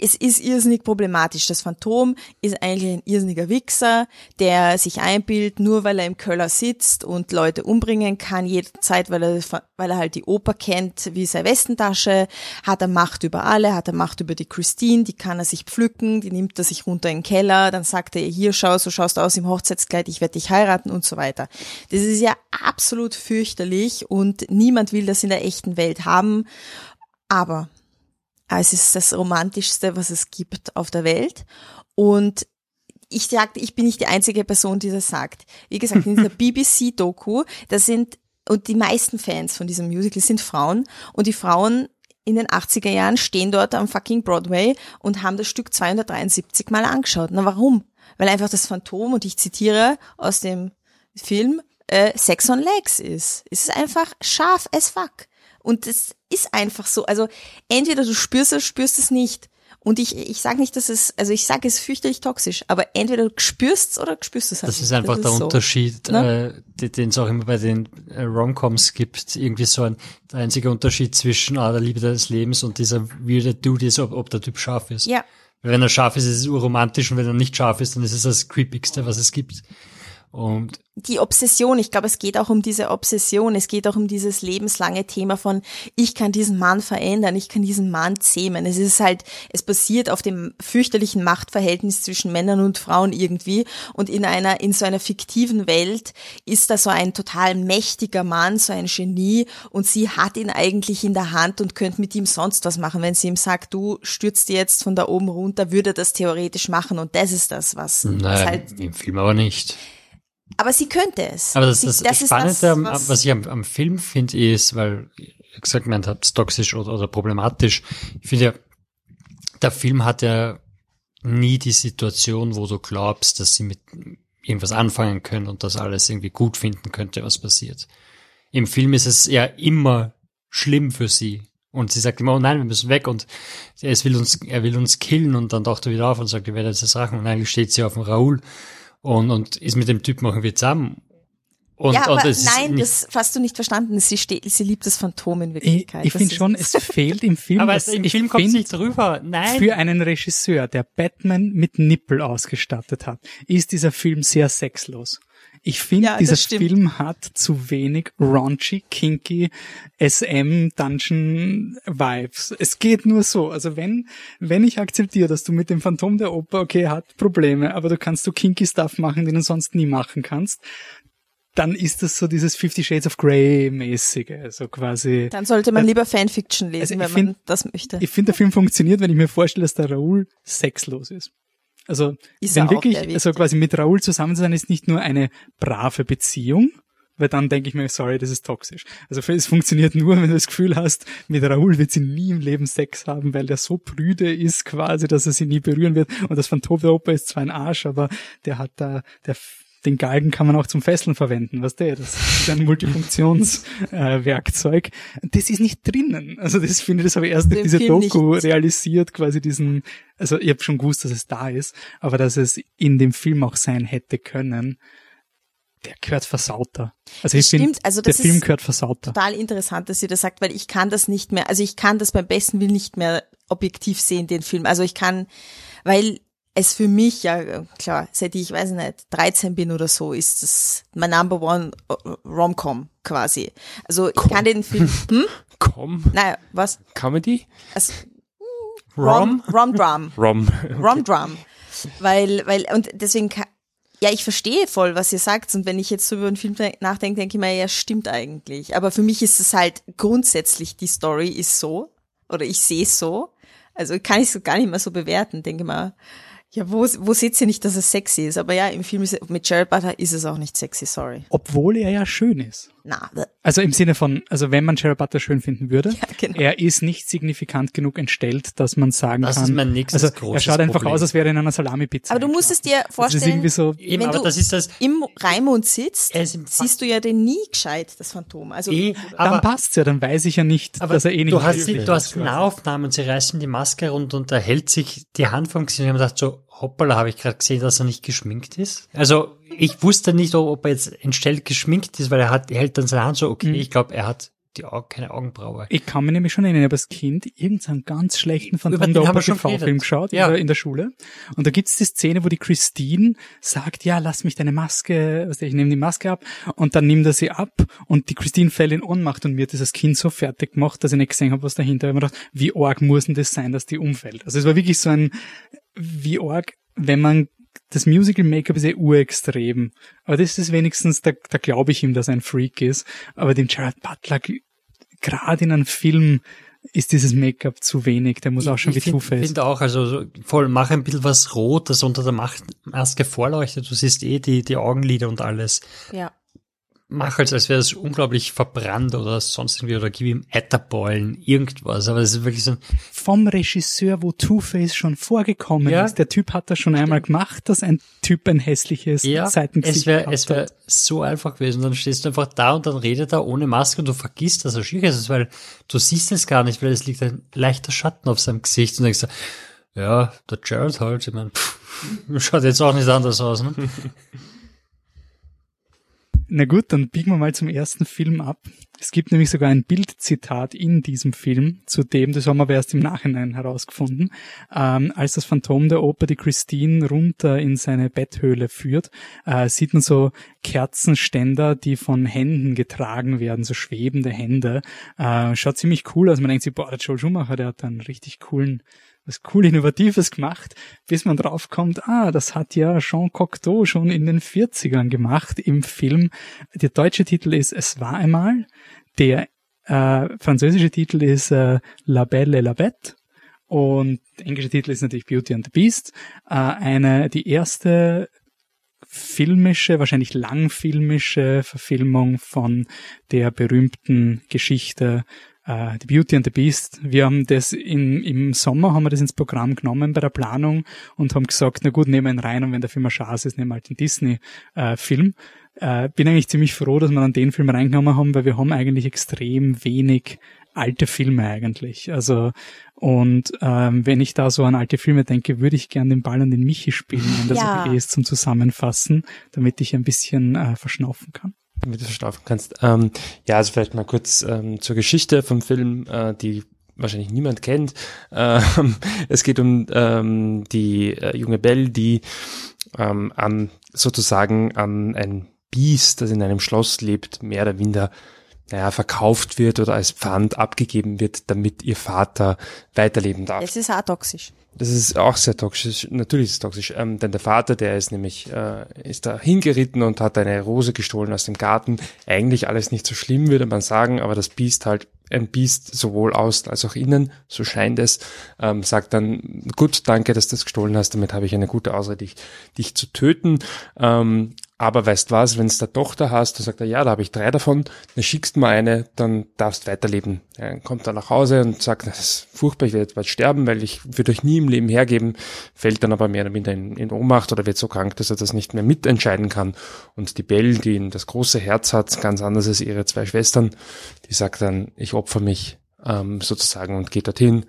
Es ist irrsinnig problematisch. Das Phantom ist eigentlich ein irrsinniger Wichser, der sich einbildet, nur weil er im Köller sitzt und Leute umbringen kann, jederzeit, weil er, weil er halt die Oper kennt wie seine Westentasche, hat er Macht über alle, hat er Macht über die Christine, die kann er sich pflücken, die nimmt er sich runter in den Keller, dann sagt er, hier schau, so schaust du aus im Hochzeitskleid, ich werde dich heiraten und so weiter. Das ist ja absolut fürchterlich und niemand will das in der echten Welt haben, aber es ist das romantischste, was es gibt auf der Welt und ich sagte, ich bin nicht die einzige Person, die das sagt. Wie gesagt, in dieser (laughs) BBC-Doku, da sind, und die meisten Fans von diesem Musical sind Frauen, und die Frauen in den 80er Jahren stehen dort am fucking Broadway und haben das Stück 273 Mal angeschaut. Na warum? Weil einfach das Phantom, und ich zitiere aus dem Film, äh, Sex on Legs ist. Es ist einfach scharf as fuck. Und das ist einfach so. Also entweder du spürst es, spürst es nicht. Und ich, ich sage nicht, dass es, also ich sage es ist fürchterlich toxisch, aber entweder du spürst es oder spürst es halt Das nicht. ist einfach der so. Unterschied, Ne? äh, den es auch immer bei den äh, Romcoms gibt. Irgendwie so ein der einzige Unterschied zwischen ah, der Liebe deines Lebens und dieser weirde Dude ist, ob, ob der Typ scharf ist. Ja, Weil Wenn er scharf ist, ist es urromantisch und wenn er nicht scharf ist, dann ist es das creepigste, was es gibt. Und die Obsession, ich glaube, es geht auch um diese Obsession, es geht auch um dieses lebenslange Thema von, ich kann diesen Mann verändern, ich kann diesen Mann zähmen. Es ist halt, es basiert auf dem fürchterlichen Machtverhältnis zwischen Männern und Frauen irgendwie und in einer, in so einer fiktiven Welt ist da so ein total mächtiger Mann, so ein Genie und sie hat ihn eigentlich in der Hand und könnte mit ihm sonst was machen. Wenn sie ihm sagt, du stürzt jetzt von da oben runter, würde er das theoretisch machen und das ist das, was, naja, halt, im Film aber nicht. Aber sie könnte es. Aber das, sie, das, ist Spannende, am- was- was, ich am, am Film finde, ist, weil ihr gesagt gemeint habt, toxisch oder, oder problematisch. Ich finde ja, der Film hat ja nie die Situation, wo du glaubst, dass sie mit irgendwas anfangen können und das alles irgendwie gut finden könnte, was passiert. Im Film ist es ja immer schlimm für sie Und sie sagt immer, oh nein, wir müssen weg und er will uns, er will uns killen und dann taucht er wieder auf und sagt, ich werde jetzt das Rachen und eigentlich steht sie auf dem Raoul und, und ist mit dem Typen machen wir zusammen. Und, ja, aber und es nein, das hast du nicht verstanden. Sie, steht, sie liebt das Phantom in Wirklichkeit. Ich, ich finde schon, es fehlt im Film. aber was- im ich Film kommt es nicht drüber. Nein. Für einen Regisseur, der Batman mit Nippel ausgestattet hat, ist dieser Film sehr sexlos. Ich finde, Ja, dieser. Film hat zu wenig raunchy, kinky, SM, Dungeon Vibes. Es geht nur so. Also wenn, wenn ich akzeptiere, dass du mit dem Phantom der Oper, okay, hat Probleme, aber du kannst so kinky Stuff machen, den du sonst nie machen kannst, dann ist das so dieses Fifty Shades of Grey mäßige, so quasi. Dann sollte man lieber Fanfiction lesen, Also wenn find- man das möchte. Ich finde, der Film funktioniert, wenn ich mir vorstelle, dass der Raoul sexlos ist. Also, Ist wenn wirklich, also quasi mit Raoul zusammen zu sein, ist nicht nur eine brave Beziehung, weil dann denke ich mir, sorry, das ist toxisch. Also es funktioniert nur, wenn du das Gefühl hast, mit Raoul wird sie nie im Leben Sex haben, weil der so prüde ist quasi, dass er sie nie berühren wird. Und das Phantom der Oper ist zwar ein Arsch, aber der hat da, der den Galgen kann man auch zum Fesseln verwenden, was der? Das ist ein Multifunktionswerkzeug. (laughs) Äh, das ist nicht drinnen. Also das finde ich, das habe ich erst durch Im diese Film Doku nicht. realisiert, quasi diesen, also ich habe schon gewusst, dass es da ist, aber dass es in dem Film auch sein hätte können, der gehört versauter. Also ich finde, also der Film gehört versauter. total interessant, dass ihr das sagt, weil ich kann das nicht mehr, also ich kann das beim besten Willen nicht mehr objektiv sehen, den Film. Also ich kann, weil es für mich, ja klar, seit ich, weiß nicht, 13 bin oder so, ist das mein Number One äh, Rom-Com quasi. Also ich kann den Film, (laughs) hm? Komm, Naja, was? Comedy? Also, Rom? Rom Drum. (laughs) Rom. Rom Drum. Weil, weil, und deswegen, ja, ich verstehe voll, was ihr sagt. Und wenn ich jetzt so über einen Film nachdenke, denke ich mir, ja, stimmt eigentlich. Aber für mich ist es halt grundsätzlich, die Story ist so, oder ich sehe es so. Also kann ich es gar nicht mehr so bewerten. Denke mal, ja, wo, wo seht ihr nicht, dass es sexy ist? Aber ja, im Film ist, mit Jared Butler ist es auch nicht sexy, sorry. Obwohl er ja schön ist. Na. Also im Sinne von, also wenn man Jared Butler schön finden würde, (laughs) Ja, genau. er ist nicht signifikant genug entstellt, dass man sagen Das kann. ist mein nächstes also er großes schaut einfach Problem. aus, als wäre er in einer Salami-Pizza. aber du musst es dir Das ist vorstellen, irgendwie so, Eben, wenn du das ist das, im Raimund sitzt, Er siehst du ja den nie gescheit, das Phantom. Also, eh, dann passt's ja, dann weiß ich ja nicht, aber dass er eh nicht du hast, du hast Nahaufnahmen, sie reißen die Maske runter und er hält sich die Hand vom Gesicht und ich habe gedacht so, hoppala, habe ich gerade gesehen, dass er nicht geschminkt ist. Also ich wusste nicht, ob, er jetzt entstellt geschminkt ist, weil er hat, er hält dann seine Hand so, okay, ich glaube, er hat die Augen, keine Augenbraue. Ich kann mich nämlich schon erinnern, ich habe als Kind irgendeinen ganz schlechten Phantom der Oper TV-Film geschaut Ja. in, der, Schule. Und da gibt's die Szene, wo die Christine sagt, ja, lass mich deine Maske, also ich nehme die Maske ab und dann nimmt er sie ab und die Christine fällt in Ohnmacht und mir hat dieses Kind so fertig gemacht, dass ich nicht gesehen habe, was dahinter war. Ich gedacht, wie arg muss denn das sein, dass die umfällt? Also es war wirklich so ein, wie arg, wenn man das Musical Make-up ist ja urextrem. Aber das ist wenigstens, da, da glaube ich ihm, dass er ein Freak ist. Aber dem Jared Butler, gerade in einem Film, ist dieses Make-up zu wenig. Der muss auch schon wie ich finde auch, also so voll, mach ein bisschen was rot, das unter der Macht- Maske vorleuchtet. Du siehst eh die, die Augenlider und alles. ja. Mach als, als wäre es unglaublich verbrannt oder sonst irgendwie oder gib ihm Ätterballen, irgendwas. Aber das ist wirklich so ein, Vom Regisseur, wo Two-Face schon vorgekommen Ja. ist. Der Typ hat das schon einmal gemacht, dass ein Typ ein hässliches ja, Seitengesicht es wäre gehabt es wär hat. so einfach gewesen. Dann stehst du einfach da und dann redet er ohne Maske und du vergisst, dass er schick ist, weil du siehst es gar nicht, weil es liegt ein leichter Schatten auf seinem Gesicht und denkst du, ja, der Jared halt, ich meine, schaut jetzt auch nicht anders aus, ne? (laughs) Na gut, dann biegen wir mal zum ersten Film ab. Es gibt nämlich sogar ein Bildzitat in diesem Film, zu dem, das haben wir aber erst im Nachhinein herausgefunden, ähm, als das Phantom der Oper die Christine runter in seine Betthöhle führt, äh, sieht man so Kerzenständer, die von Händen getragen werden, so schwebende Hände. Äh, schaut ziemlich cool aus. Man denkt sich, boah, der Joel Schumacher, der hat einen richtig coolen was cool Innovatives gemacht, bis man draufkommt, ah, das hat ja Jean Cocteau schon in den 40ern gemacht im Film. Der deutsche Titel ist Es war einmal, der äh, französische Titel ist äh, La Belle et la Bête und der englische Titel ist natürlich Beauty and the Beast. Äh, eine, die erste filmische, wahrscheinlich langfilmische Verfilmung von der berühmten Geschichte äh, The Beauty and the Beast. Wir haben das in, im Sommer haben wir das ins Programm genommen bei der Planung und haben gesagt, na gut, nehmen wir ihn rein und wenn der Film eine Chance ist, nehmen wir halt den Disney-Film. Äh, bin eigentlich ziemlich froh, dass wir dann den Film reingenommen haben, weil wir haben eigentlich extrem wenig alte Filme eigentlich. Also und ähm, wenn ich da so an alte Filme denke, würde ich gern den Ball an den Michi spielen, wenn das Ja. okay ist zum Zusammenfassen, damit ich ein bisschen äh, verschnaufen kann. Damit du verschlafen kannst. Ähm, ja, also vielleicht mal kurz ähm, zur Geschichte vom Film, äh, die wahrscheinlich niemand kennt. Ähm, (laughs) es geht um ähm, die äh, junge Belle, die ähm, an sozusagen an ein Biest, das in einem Schloss lebt, mehr oder minder naja, verkauft wird oder als Pfand abgegeben wird, damit ihr Vater weiterleben darf. Es ist auch toxisch. Das ist auch sehr toxisch. Natürlich ist es toxisch. Ähm, denn der Vater, der ist nämlich, äh, ist da hingeritten und hat eine Rose gestohlen aus dem Garten. Eigentlich alles nicht so schlimm, würde man sagen, aber das Biest halt ein Biest sowohl außen als auch innen, so scheint es, ähm, sagt dann, gut, danke, dass du das gestohlen hast, damit habe ich eine gute Ausrede, dich, dich zu töten. Ähm, aber weißt was, wenn es der Tochter hast, dann sagt er, ja, da habe ich drei davon, dann schickst du mal eine, dann darfst weiterleben. Ja, dann kommt er nach Hause und sagt, das ist furchtbar, ich werde bald sterben, weil ich würde euch nie im Leben hergeben, fällt dann aber mehr oder minder in, in Ohnmacht oder wird so krank, dass er das nicht mehr mitentscheiden kann. Und die Belle, die das große Herz hat, ganz anders als ihre zwei Schwestern, die sagt dann, ich opfer mich ähm, sozusagen und geht dorthin.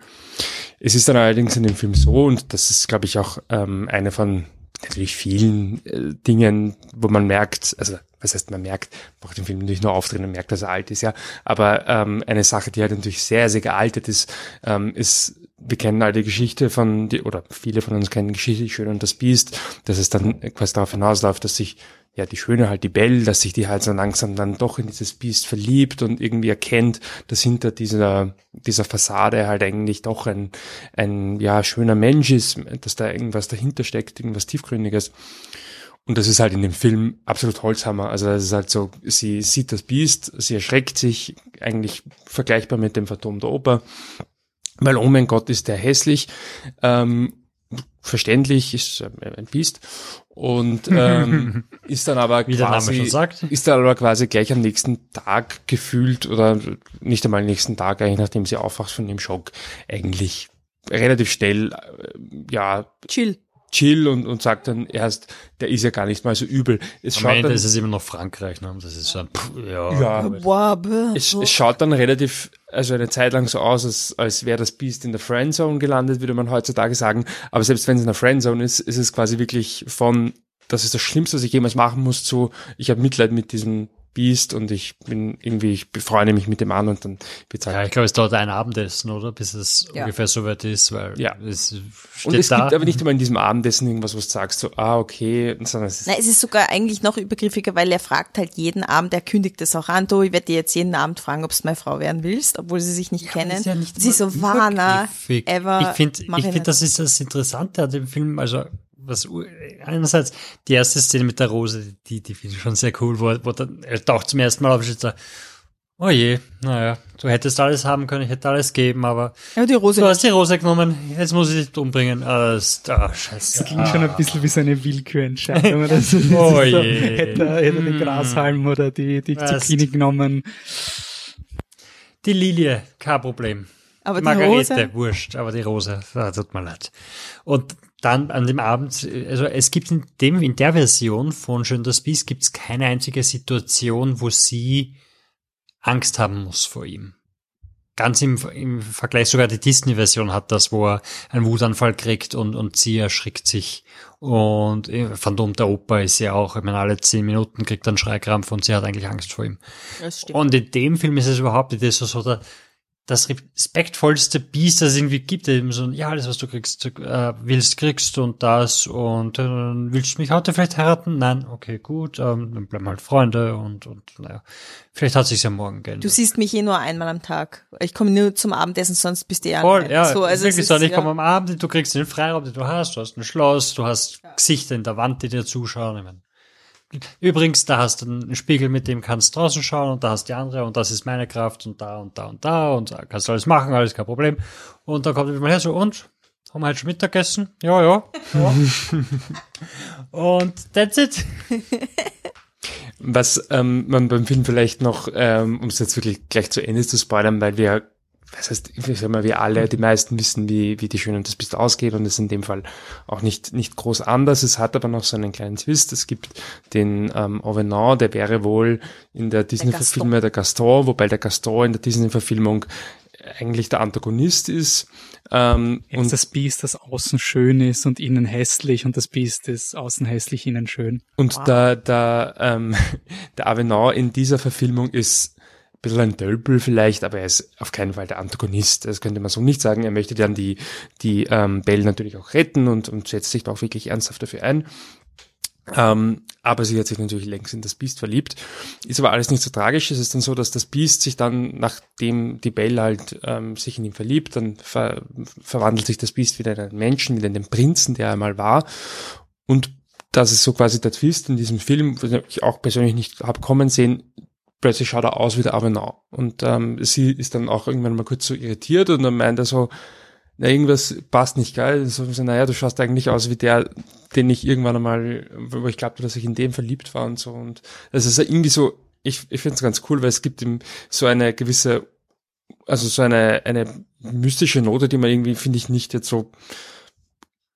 Es ist dann allerdings in dem Film so, und das ist, glaube ich, auch ähm, eine von natürlich vielen äh, Dingen, wo man merkt, also was heißt man merkt, macht den Film natürlich nur aufdrehen und merkt, dass er alt ist, ja. Aber ähm, eine Sache, die halt natürlich sehr, sehr gealtert ist, ähm, ist, wir kennen alle die Geschichte von, die, oder viele von uns kennen die Geschichte, die Schöne und das Biest, dass es dann quasi darauf hinausläuft, dass sich ja, die Schöne halt die Belle, dass sich die halt so langsam dann doch in dieses Biest verliebt und irgendwie erkennt, dass hinter dieser, dieser Fassade halt eigentlich doch ein, ein, ja, schöner Mensch ist, dass da irgendwas dahinter steckt, irgendwas Tiefgründiges. Und das ist halt in dem Film absolut Holzhammer. Also das ist halt so, sie sieht das Biest, sie erschreckt sich, eigentlich vergleichbar mit dem Phantom der Oper, weil, oh mein Gott, ist der hässlich. Ähm, verständlich, ist ein Biest und ähm, (laughs) ist dann aber Wie der Name quasi, schon sagt. ist dann aber quasi gleich am nächsten Tag gefühlt oder nicht einmal am nächsten Tag, eigentlich nachdem sie aufwacht von dem Schock, eigentlich relativ schnell, äh, ja, Chill. Chill und, und sagt dann erst, der ist ja gar nicht mal so übel. Es Am schaut Ende dann, ist es immer noch Frankreich, ne? Das ist so ein, pff, ja. Ja. Boah, bäh, es, es schaut dann relativ, also eine Zeit lang so aus, als, als wäre das Beast in der Friendzone gelandet, würde man heutzutage sagen. Aber selbst wenn es in der Friendzone ist, ist es quasi wirklich von, das ist das Schlimmste, was ich jemals machen muss, zu, ich habe Mitleid mit diesem Beast und ich bin irgendwie, ich befreunde mich mit dem an und dann wird's halt Ja, ich glaube, es dauert ein Abendessen, oder? Bis es Ja. ungefähr so weit ist, weil Ja. es Und steht es da. gibt aber nicht immer in diesem Abendessen irgendwas, wo du sagst, so, ah, okay, sondern es ist, Nein, es ist sogar eigentlich noch übergriffiger, weil er fragt halt jeden Abend, er kündigt es auch an, du, ich werde dir jetzt jeden Abend fragen, ob du meine Frau werden willst, obwohl sie sich nicht kennen. ist ja nicht sie so, Warner, ever. Ich finde, ich finde, das ist das Interessante an dem Film. Also, was, einerseits, die erste Szene mit der Rose, die, die finde ich schon sehr cool, wo, wo dann, er taucht zum ersten Mal auf, und da, oh je, naja, du hättest alles haben können, ich hätte alles geben, aber Ja, die Rose du hast die Rose genommen, jetzt muss ich dich umbringen. Ah, das, ah, scheiße. Das klingt schon ein bisschen wie so eine Willkürentscheidung. (laughs) oder so. Oh so, je. hätte, er- hätte er den Mm. Grashalm oder die, die Weißt. Zucchini genommen. Die Lilie, kein Problem. aber die Margarete, Rose. wurscht, aber die Rose, ah, tut mir leid. Und dann an dem Abend, also es gibt in dem, in der Version von Schön das Biest gibt es keine einzige Situation, wo sie Angst haben muss vor ihm. Ganz im, im Vergleich sogar die Disney-Version hat das, wo er einen Wutanfall kriegt und, und sie erschrickt sich. Und äh, Phantom der Oper ist ja auch, ich meine, alle zehn Minuten kriegt er einen Schreikrampf und sie hat eigentlich Angst vor ihm. Das stimmt. Und in dem Film ist es überhaupt nicht das, so der, das respektvollste Biest, das es irgendwie gibt. Eben so, ja, alles, was du kriegst, äh, willst, kriegst und das. Und äh, willst du mich heute vielleicht heiraten? Nein, okay, gut, ähm, dann bleiben halt Freunde und, und naja, vielleicht hat sich's ja morgen geändert. Du siehst mich eh nur einmal am Tag. Ich komme nur zum Abendessen, sonst bist du ja Voll, ja, so. Also es wirklich ist, so. Ich ja. komme am Abend, du kriegst den Freiraum, den du hast, du hast ein Schloss, du hast Gesichter in der Wand, die dir zuschauen. Ich mein, übrigens, da hast du einen Spiegel, mit dem kannst du draußen schauen und da hast die andere und das ist meine Kraft und da und da und da und da kannst du alles machen, alles kein Problem. Und dann kommt jemand her so, und? Haben wir heute schon Mittagessen? Ja, ja. ja. (laughs) und that's it. Was ähm, man beim Film vielleicht noch, ähm, um es jetzt wirklich gleich zu Ende zu spoilern, weil wir was heißt, ich sag mal, wir alle, die meisten wissen, wie, wie die Schöne und das Biest ausgeht und das ist in dem Fall auch nicht, nicht groß anders. Es hat aber noch so einen kleinen Twist. Es gibt den ähm, Avenant, der wäre wohl in der Disney-Verfilmung der Gaston, wobei der Gaston in der Disney-Verfilmung eigentlich der Antagonist ist. Ähm, und das Biest, das außen schön ist und innen hässlich und das Biest ist außen hässlich, innen schön. Und wow. der, der, ähm, (laughs) der Avenant in dieser Verfilmung ist bisschen ein Dölpel vielleicht, aber er ist auf keinen Fall der Antagonist. Das könnte man so nicht sagen. Er möchte dann die, die ähm, Belle natürlich auch retten und, und setzt sich auch wirklich ernsthaft dafür ein. Ähm, aber sie hat sich natürlich längst in das Biest verliebt. Ist aber alles nicht so tragisch. Es ist dann so, dass das Biest sich dann, nachdem die Belle halt ähm, sich in ihn verliebt, dann ver verwandelt sich das Biest wieder in einen Menschen, wieder in den Prinzen, der er einmal war. Und das ist so quasi der Twist in diesem Film, den ich auch persönlich nicht habe kommen sehen. Plötzlich schaut er aus wie der Avenant. Und ähm, sie ist dann auch irgendwann mal kurz so irritiert und dann meint er so, na, irgendwas passt nicht geil. So, naja, du schaust eigentlich aus wie der, den ich irgendwann einmal, wo ich glaubte, dass ich in dem verliebt war und so. Und das ist irgendwie so, ich, ich finde es ganz cool, weil es gibt ihm so eine gewisse, also so eine, eine mystische Note, die man irgendwie, finde ich, nicht jetzt so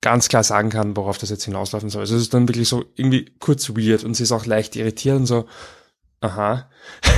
ganz klar sagen kann, worauf das jetzt hinauslaufen soll. Also es ist dann wirklich so irgendwie kurz weird und sie ist auch leicht irritierend, so, aha.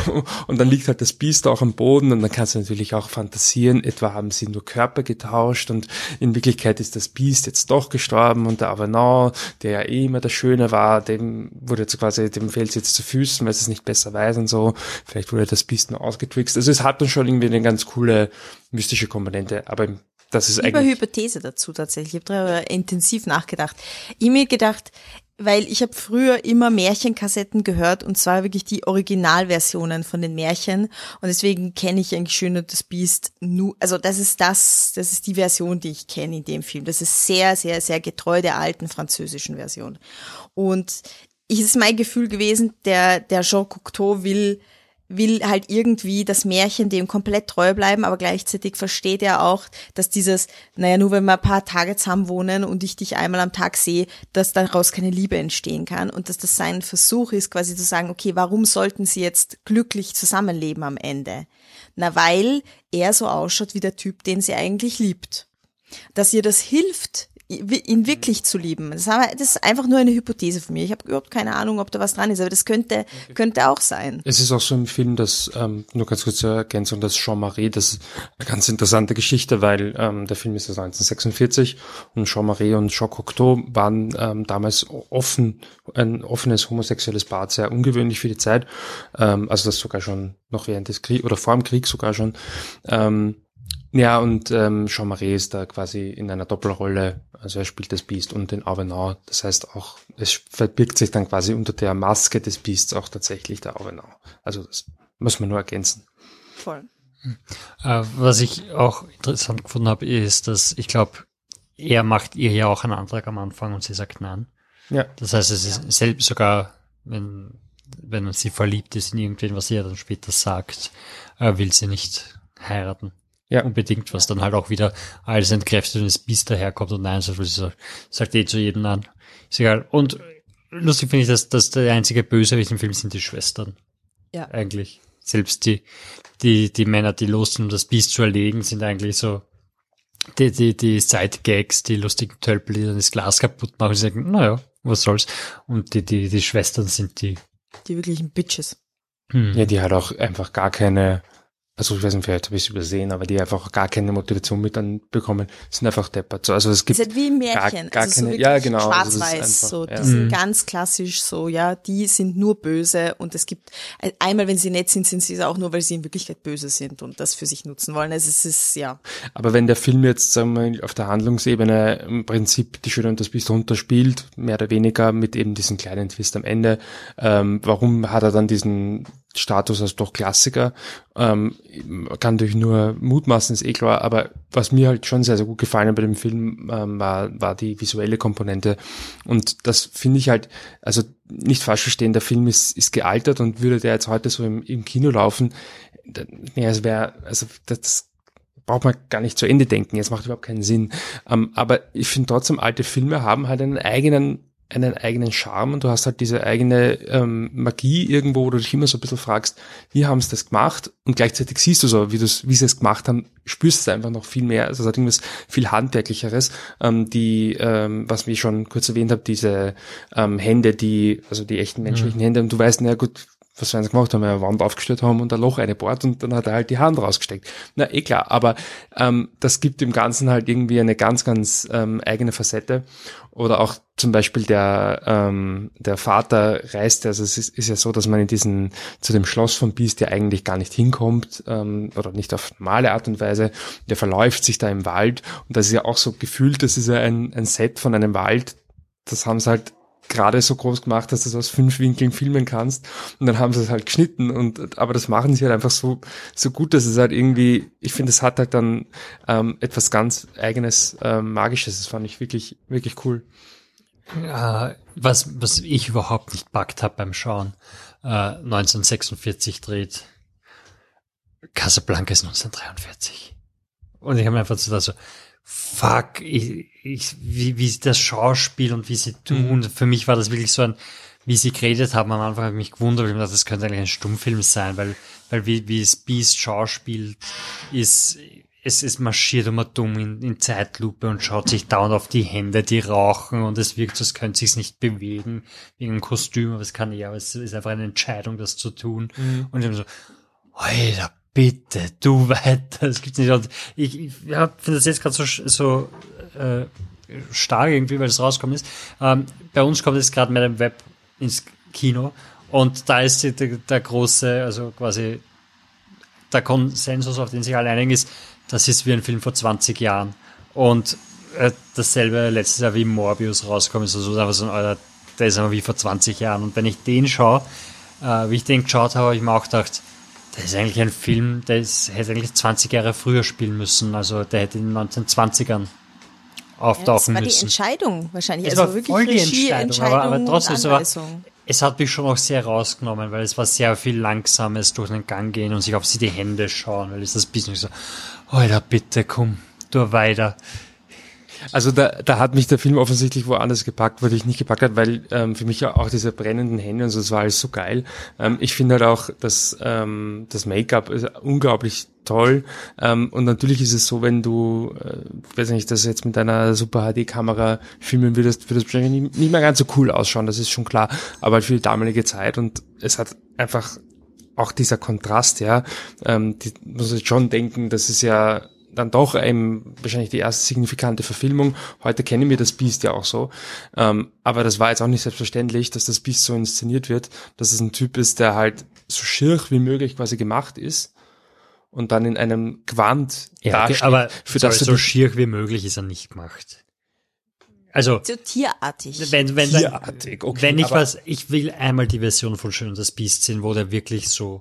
(laughs) Und dann liegt halt das Biest auch am Boden und dann kannst du natürlich auch fantasieren, etwa haben sie nur Körper getauscht und in Wirklichkeit ist das Biest jetzt doch gestorben und der Avenant, der ja eh immer der Schöne war, dem wurde jetzt quasi, dem fällt jetzt zu Füßen, weil es nicht besser weiß und so. Vielleicht wurde das Biest nur ausgetrickst. Also es hat dann schon irgendwie eine ganz coole mystische Komponente, aber das ist Über eigentlich. Hypothese dazu tatsächlich. Ich habe darüber intensiv nachgedacht. Ich mir gedacht, weil ich habe früher immer Märchenkassetten gehört und zwar wirklich die Originalversionen von den Märchen und deswegen kenne ich eigentlich Schön und das Biest nur, also das ist das, das ist die Version, die ich kenne in dem Film. Das ist sehr, sehr, sehr getreu der alten französischen Version. Und es ist mein Gefühl gewesen, der, der Jean Cocteau will will halt irgendwie das Märchen dem komplett treu bleiben, aber gleichzeitig versteht er auch, dass dieses, naja, nur wenn wir ein paar Tage zusammen wohnen und ich dich einmal am Tag sehe, dass daraus keine Liebe entstehen kann und dass das sein Versuch ist, quasi zu sagen, okay, warum sollten sie jetzt glücklich zusammenleben am Ende? Na, weil er so ausschaut wie der Typ, den sie eigentlich liebt. Dass ihr das hilft, ihn wirklich zu lieben. Das, ist einfach nur eine Hypothese von mir. Ich habe überhaupt keine Ahnung, ob da was dran ist, aber das könnte, könnte auch sein. Es ist auch so im Film, dass, ähm, nur ganz kurz zur Ergänzung, dass Jean-Marie, das ist eine ganz interessante Geschichte, weil ähm, der Film ist aus 1946 und Jean-Marie und Jean Cocteau waren ähm, damals offen, ein offenes homosexuelles Paar, sehr ungewöhnlich für die Zeit, ähm, also das sogar schon noch während des Kriegs oder vor dem Krieg sogar schon. Ähm, ja, und ähm, Jean-Marie ist da quasi in einer Doppelrolle, also er spielt das Biest und den Avenant. Das heißt auch, es verbirgt sich dann quasi unter der Maske des Biests auch tatsächlich der Avenant. Also das muss man nur ergänzen. Voll. Äh, was ich auch interessant gefunden habe, ist, dass ich glaube, er macht ihr ja auch einen Antrag am Anfang und sie sagt nein. Ja. Das heißt, es ist ja. selbst sogar, wenn, wenn sie verliebt ist in irgendwen, was sie ja dann später sagt, äh, will sie nicht heiraten. Ja. Unbedingt, was dann halt auch wieder alles entkräftet und das Biest daherkommt und nein, so, sagt eh zu jedem an. Ist egal. Und lustig finde ich, dass, dass der einzige Bösewicht im Film sind die Schwestern. Ja. Eigentlich. Selbst die, die, die Männer, die los sind, um das Biest zu erlegen, sind eigentlich so die, die, die Side-Gags, die lustigen Tölpel, die dann das Glas kaputt machen, die sagen, naja, was soll's. Und die, die, die Schwestern sind die. Die wirklichen Bitches. Hm. Ja, die halt auch einfach gar keine also ich weiß nicht, vielleicht habe ich es übersehen, aber die einfach gar keine Motivation mit dann bekommen, sind einfach deppert. So, also es gibt es ist halt wie ein Märchen, gar, gar also keine, so ja genau, also schwarz-weiß, also so, ja. die sind mhm. ganz klassisch so, ja, die sind nur böse und es gibt einmal, wenn sie nett sind, sind sie es auch nur, weil sie in Wirklichkeit böse sind und das für sich nutzen wollen. Also es ist ja. Aber wenn der Film jetzt sagen wir auf der Handlungsebene im Prinzip die Schöne und das Biest runterspielt, mehr oder weniger mit eben diesem kleinen Twist am Ende, ähm, warum hat er dann diesen Status als doch Klassiker. Ähm, kann natürlich nur mutmaßen, ist eh klar, aber was mir halt schon sehr, sehr gut gefallen hat bei dem Film, ähm, war, war die visuelle Komponente. Und das finde ich halt, also nicht falsch verstehen, der Film ist, ist gealtert und würde der jetzt heute so im, im Kino laufen, ja, es wäre, also das braucht man gar nicht zu Ende denken, jetzt macht überhaupt keinen Sinn. Ähm, aber ich finde trotzdem, alte Filme haben halt einen eigenen einen eigenen Charme und du hast halt diese eigene ähm, Magie irgendwo, wo du dich immer so ein bisschen fragst, wie haben sie das gemacht? Und gleichzeitig siehst du so, wie, wie sie es gemacht haben, spürst du einfach noch viel mehr. Also es hat irgendwas viel Handwerklicheres. Ähm, die, ähm, was ich schon kurz erwähnt habe, diese ähm, Hände, die, also die echten menschlichen mhm. Hände, und du weißt, na gut, was sie gemacht haben, eine Wand aufgestellt haben und ein Loch eingebohrt und dann hat er halt die Hand rausgesteckt. Na, eh klar, aber ähm, das gibt dem Ganzen halt irgendwie eine ganz, ganz ähm, eigene Facette. Oder auch zum Beispiel der, ähm, der Vater reist, also es ist, ist ja so, dass man in diesen, zu dem Schloss von Beast ja eigentlich gar nicht hinkommt, ähm, oder nicht auf normale Art und Weise. Der verläuft sich da im Wald und das ist ja auch so gefühlt, das ist ja ein, ein Set von einem Wald, das haben sie halt gerade so groß gemacht, dass du das aus fünf Winkeln filmen kannst. Und dann haben sie es halt geschnitten und aber das machen sie halt einfach so so gut, dass es halt irgendwie, ich finde, es hat halt dann ähm, etwas ganz eigenes, ähm, magisches. Das fand ich wirklich wirklich cool. Ja, was was ich überhaupt nicht packt habe beim Schauen. Äh, 1946 dreht Casablanca ist 1943. Und ich habe mir einfach so, also, fuck, ich, ich, wie, wie das Schauspiel und wie sie tun. Mhm. Für mich war das wirklich so ein, wie sie geredet haben am Anfang, habe ich mich gewundert, ich dachte, das könnte eigentlich ein Stummfilm sein, weil, weil wie, wie es Beast Schauspiel ist, es, es marschiert immer dumm in, in Zeitlupe und schaut sich dauernd auf die Hände, die rauchen und es wirkt, als könnte sich nicht bewegen wegen einem Kostüm, aber es kann ja, aber es ist einfach eine Entscheidung, das zu tun. Mhm. Und ich habe so, Alter, bitte, du (laughs) weiter, das gibt's nicht. Und ich, ich ja, finde das jetzt gerade so, so äh, stark irgendwie, weil es rauskommt ist. Ähm, bei uns kommt jetzt gerade Madame Web ins Kino und da ist die, der, der große, also quasi der Konsensus, auf den sich alle einigen, ist, das ist wie ein Film vor 20 Jahren. Und äh, dasselbe letztes Jahr wie Morbius rauskommt, ist also einfach so ein, Alter, der ist einfach wie vor 20 Jahren. Und wenn ich den schaue, äh, wie ich den geschaut habe, habe ich mir auch gedacht, das ist eigentlich ein Film, der ist, hätte eigentlich 20 Jahre früher spielen müssen. Also der hätte in den 1920ern auftauchen ja, müssen. Das war die Entscheidung wahrscheinlich. Es also war wirklich voll die Entscheidung, Entscheidung aber, aber trotzdem, es, war, es hat mich schon auch sehr rausgenommen, weil es war sehr viel langsames durch den Gang gehen und sich auf sie die Hände schauen, weil es das Business so, Alter, bitte komm, du weiter. Also da, da hat mich der Film offensichtlich woanders gepackt, wo ich nicht gepackt hat, weil ähm, für mich auch diese brennenden Hände und so, das war alles so geil. Ähm, ich finde halt auch, dass ähm, das Make-up ist unglaublich toll. Ähm, und natürlich ist es so, wenn du, äh, weiß nicht, das jetzt mit einer Super HD-Kamera filmen würdest, würde es wahrscheinlich nicht, nicht mehr ganz so cool ausschauen, das ist schon klar. Aber für die damalige Zeit und es hat einfach auch dieser Kontrast, ja, ähm, die muss ich schon denken, das ist ja dann doch ähm, wahrscheinlich die erste signifikante Verfilmung. Heute kennen wir das Beast ja auch so. Ähm, aber das war jetzt auch nicht selbstverständlich, dass das Beast so inszeniert wird, dass es ein Typ ist, der halt so schirr wie möglich quasi gemacht ist und dann in einem Quant ja, okay, aber für sorry, das so schier wie möglich ist er nicht gemacht. Also so tierartig. Wenn, wenn, tierartig, okay, wenn ich was, ich will einmal die Version von Schön und das Biest sehen, wo der wirklich so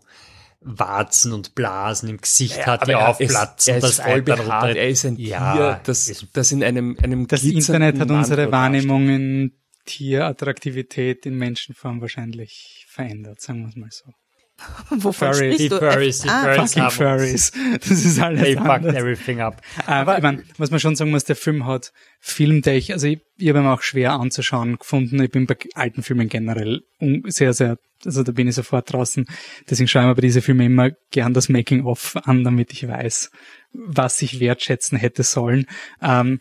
Warzen und Blasen im Gesicht ja, hat, die aufplatzen. Er ist, er ist voll behaart, er ist ein ja, Tier, das, das in einem, einem Das Internet hat unsere Wahrnehmung in Tierattraktivität in Menschenform wahrscheinlich verändert, sagen wir es mal so. (laughs) Wovon Furry, die Furries, die ah, Furries fucking Furries. (laughs) Das ist alles They fucked everything up. Aber ich mein, was man schon sagen muss, der Film hat filmtech, also ich, ich habe ihn auch schwer anzuschauen gefunden. Ich bin bei alten Filmen generell sehr, sehr, also da bin ich sofort draußen. Deswegen schaue ich mir bei diesen Filmen immer gern das Making-of an, damit ich weiß, was ich wertschätzen hätte sollen. Ähm,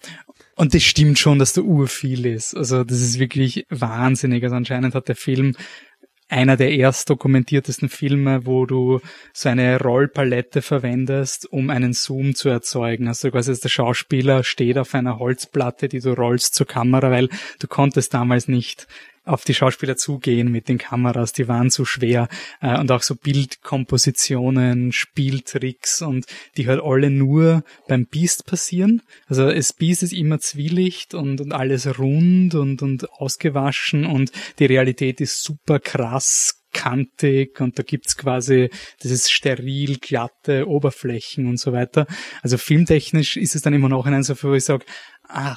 und das stimmt schon, dass der Ur viel ist. Also das ist wirklich wahnsinnig. Also anscheinend hat der Film einer der erst dokumentiertesten Filme, wo du so eine Rollpalette verwendest, um einen Zoom zu erzeugen. Also quasi der Schauspieler steht auf einer Holzplatte, die du rollst zur Kamera, weil du konntest damals nicht auf die Schauspieler zugehen mit den Kameras, die waren zu schwer äh, und auch so Bildkompositionen, Spieltricks und die halt alle nur beim Beast passieren. Also das Beast ist immer Zwielicht und, und alles rund und, und ausgewaschen und die Realität ist super krass kantig und da gibt's quasi dieses steril glatte Oberflächen und so weiter. Also filmtechnisch ist es dann immer noch in einem so, wo ich sage, ah,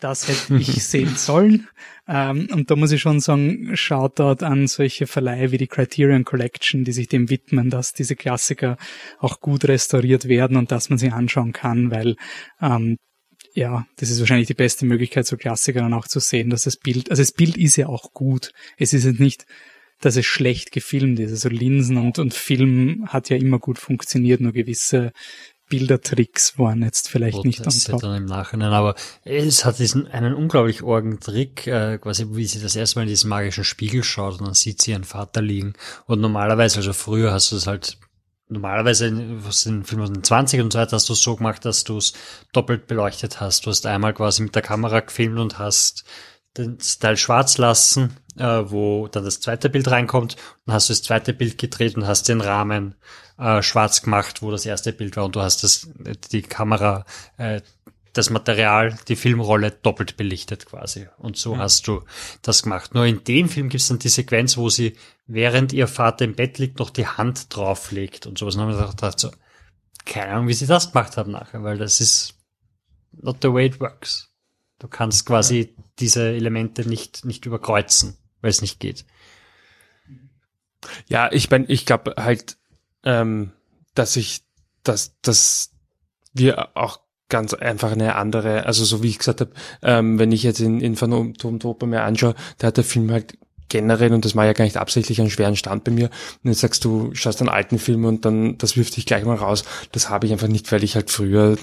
das hätte ich (laughs) sehen sollen. Ähm, und da muss ich schon sagen, Shoutout an solche Verleihe wie die Criterion Collection, die sich dem widmen, dass diese Klassiker auch gut restauriert werden und dass man sie anschauen kann, weil ähm, ja, das ist wahrscheinlich die beste Möglichkeit, so Klassiker dann auch zu sehen, dass das Bild, also das Bild ist ja auch gut. Es ist jetzt nicht, dass es schlecht gefilmt ist. Also Linsen und, und Film hat ja immer gut funktioniert, nur gewisse Bildertricks waren jetzt vielleicht Gut, nicht am Top. dann im Nachhinein, aber es hat diesen einen unglaublich orgen Trick, äh, quasi wie sie das erste Mal in diesen magischen Spiegel schaut und dann sieht sie ihren Vater liegen. Und normalerweise, also früher hast du es halt normalerweise was in Film aus den 20 und so weiter hast du es so gemacht, dass du es doppelt beleuchtet hast. Du hast einmal quasi mit der Kamera gefilmt und hast den Teil schwarz lassen, äh, wo dann das zweite Bild reinkommt. Dann hast du das zweite Bild gedreht und hast den Rahmen äh, schwarz gemacht, wo das erste Bild war und du hast das, die Kamera, äh, das Material, die Filmrolle doppelt belichtet quasi. Und so mhm. hast du das gemacht. Nur in dem Film gibt es dann die Sequenz, wo sie, während ihr Vater im Bett liegt, noch die Hand drauflegt und sowas. Und dann haben wir gedacht, so, keine Ahnung, wie sie das gemacht haben nachher, weil das ist not the way it works. Du kannst quasi diese Elemente nicht, nicht überkreuzen, weil es nicht geht. Ja, ich bin, ich glaube halt, ähm, dass ich, dass, dass wir auch ganz einfach eine andere, also so wie ich gesagt habe, ähm, wenn ich jetzt in, in Phantom mir anschaue, da hat der Film halt generell, und das war ja gar nicht absichtlich einen schweren Stand bei mir, und jetzt sagst du, schaust einen alten Film und dann, das wirft dich gleich mal raus, das habe ich einfach nicht, weil ich halt früher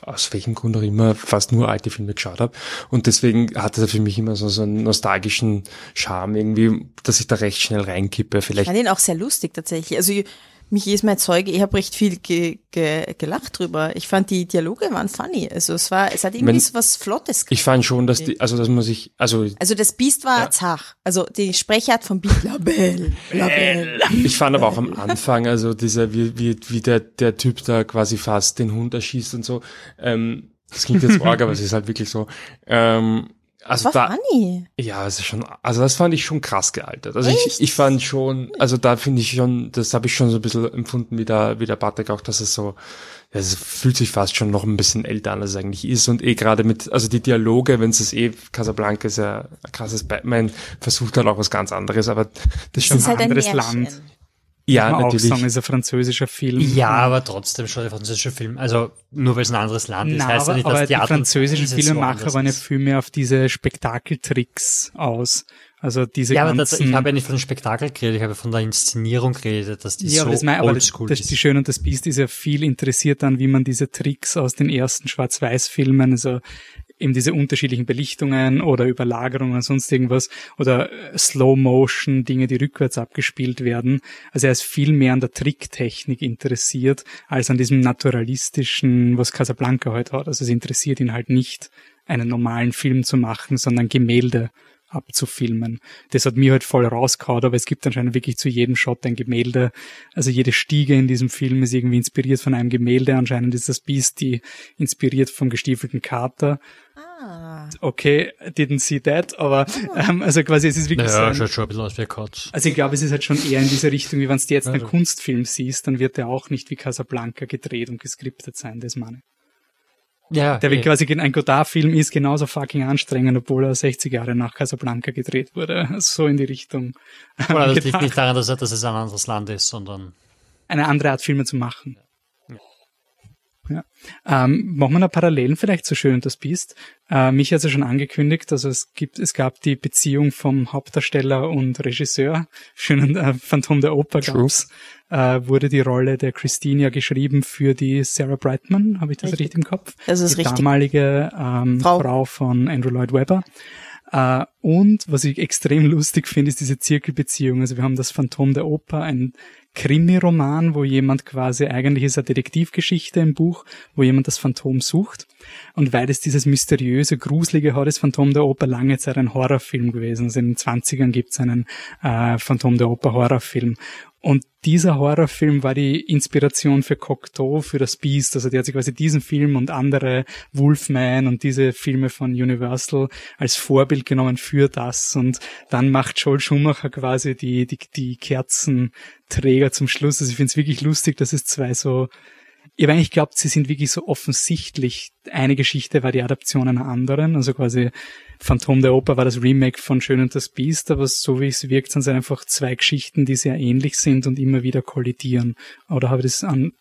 aus welchem Grund auch immer fast nur alte Filme geschaut habe. Und deswegen hat er für mich immer so, so einen nostalgischen Charme irgendwie, dass ich da recht schnell reinkippe. Vielleicht. Ich fand ihn auch sehr lustig tatsächlich. Also mich ist mein Zeuge, ich habe recht viel ge, ge, gelacht drüber. Ich fand die Dialoge waren funny. Also es war, es hat irgendwie Wenn, so was Flottes. Ich fand schon, dass die, also dass man sich, also also das Biest war ja. zach. Also die Sprechart vom Biest, (laughs) Labelle, Labelle. Ich fand aber auch am Anfang, also dieser wie wie wie der der Typ da quasi fast den Hund erschießt und so. Ähm, das klingt jetzt arg, aber es ist halt wirklich so. Ähm, also das war da, funny. Ja, es ist schon, also das fand ich schon krass gealtert. Also ich, ich fand schon, also da finde ich schon, das habe ich schon so ein bisschen empfunden, wie der, wie der Bartek auch, dass es so, ja, es fühlt sich fast schon noch ein bisschen älter an, als es eigentlich ist. Und eh gerade mit, also die Dialoge, wenn es ist eh, Casablanca ist ja ein krasses Batman, versucht halt auch was ganz anderes, aber das ist schon ist ein halt anderes ein Land. Ja, Kann natürlich. Auch sagen, ist ein französischer Film. Ja, aber trotzdem schon ein französischer Film. Also nur weil es ein anderes Land ist, Na, heißt ja nicht, dass aber die, die französischen Filmemacher waren ja viel mehr auf diese Spektakeltricks aus. Also diese ja, aber das, ich habe ja nicht von dem Spektakel geredet, ich habe von der Inszenierung geredet, dass die ja, so das mein, aber das, das, Die Schöne und das Biest ist ja viel interessiert an, wie man diese Tricks aus den ersten Schwarz-Weiß-Filmen, also eben diese unterschiedlichen Belichtungen oder Überlagerungen und sonst irgendwas oder äh, Slow-Motion, Dinge, die rückwärts abgespielt werden. Also er ist viel mehr an der Tricktechnik interessiert als an diesem naturalistischen, was Casablanca heute hat. Also es interessiert ihn halt nicht, einen normalen Film zu machen, sondern Gemälde abzufilmen. Das hat mir halt voll rausgehauen, aber es gibt anscheinend wirklich zu jedem Shot ein Gemälde. Also jede Stiege in diesem Film ist irgendwie inspiriert von einem Gemälde. Anscheinend ist das Beast die inspiriert vom gestiefelten Kater. Ah. Okay, didn't see that, aber ah. ähm, also quasi es ist wirklich naja, so. Ein, schaut schon ein bisschen aus wie Katz. Also ich glaube, es ist halt schon eher in diese Richtung, wie wenn du jetzt einen Kunstfilm siehst, dann wird der auch nicht wie Casablanca gedreht und geskriptet sein, das meine ich. Ja, der wie eh. quasi ein Godard-Film ist genauso fucking anstrengend, obwohl er 60 Jahre nach Casablanca gedreht wurde. (laughs) So in die Richtung. Oder das liegt nicht daran, dass, er, dass es ein anderes Land ist, sondern eine andere Art Filme zu machen. Ja. Ähm, machen wir da Parallelen vielleicht zu Schön und das Biest. Äh, mich hat es ja schon angekündigt, also es gibt, es gab die Beziehung vom Hauptdarsteller und Regisseur. Schön und äh, Phantom der Oper gab's. Äh, wurde die Rolle der Christine ja geschrieben für die Sarah Brightman, habe ich das richtig. richtig im Kopf? Das ist die richtig. damalige ähm, Frau. Frau von Andrew Lloyd Webber. Uh, und was ich extrem (laughs) lustig finde, ist diese Zirkelbeziehung. Also wir haben das Phantom der Oper, ein Krimi-Roman, wo jemand quasi, eigentlich ist eine Detektivgeschichte im Buch, wo jemand das Phantom sucht. Und weil es dieses mysteriöse, gruselige hat, ist Phantom der Oper lange Zeit ein Horrorfilm gewesen. Also in den 20ern gibt es einen äh, Phantom der Oper Horrorfilm. Und dieser Horrorfilm war die Inspiration für Cocteau, für das Beast. Also der hat sich quasi diesen Film und andere Wolfman und diese Filme von Universal als Vorbild genommen für das. Und dann macht Joel Schumacher quasi die, die, die Kerzenträger zum Schluss. Also ich finde es wirklich lustig, dass es zwei so ich habe eigentlich geglaubt, sie sind wirklich so offensichtlich. Eine Geschichte war die Adaption einer anderen, also quasi Phantom der Oper war das Remake von Schön und das Biest, aber so wie es wirkt, sind es einfach zwei Geschichten, die sehr ähnlich sind und immer wieder kollidieren. Oder habe ich das an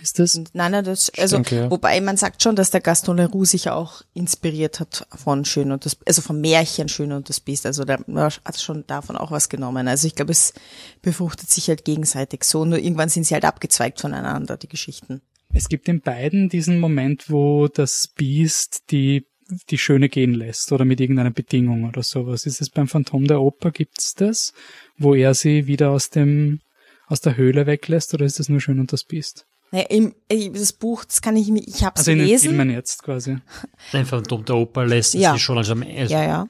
Ist das? Nein, nein, das, also, denke, ja. wobei man sagt schon, dass der Gaston Leroux sich auch inspiriert hat von Schön und das, also vom Märchen Schön und das Biest. Also da hat schon davon auch was genommen. Also ich glaube, es befruchtet sich halt gegenseitig so. Nur irgendwann sind sie halt abgezweigt voneinander, die Geschichten. Es gibt in beiden diesen Moment, wo das Biest die die Schöne gehen lässt oder mit irgendeiner Bedingung oder sowas. Ist es beim Phantom der Oper, gibt's das, wo er sie wieder aus dem aus der Höhle weglässt oder ist das nur Schön und das Biest? Naja, im, das Buch, das kann ich mir, ich habe es Also in den gelesen. Filmen jetzt quasi. (laughs) Ein Phantom der Oper lässt Ja. sich schon also am, also Ja, ja.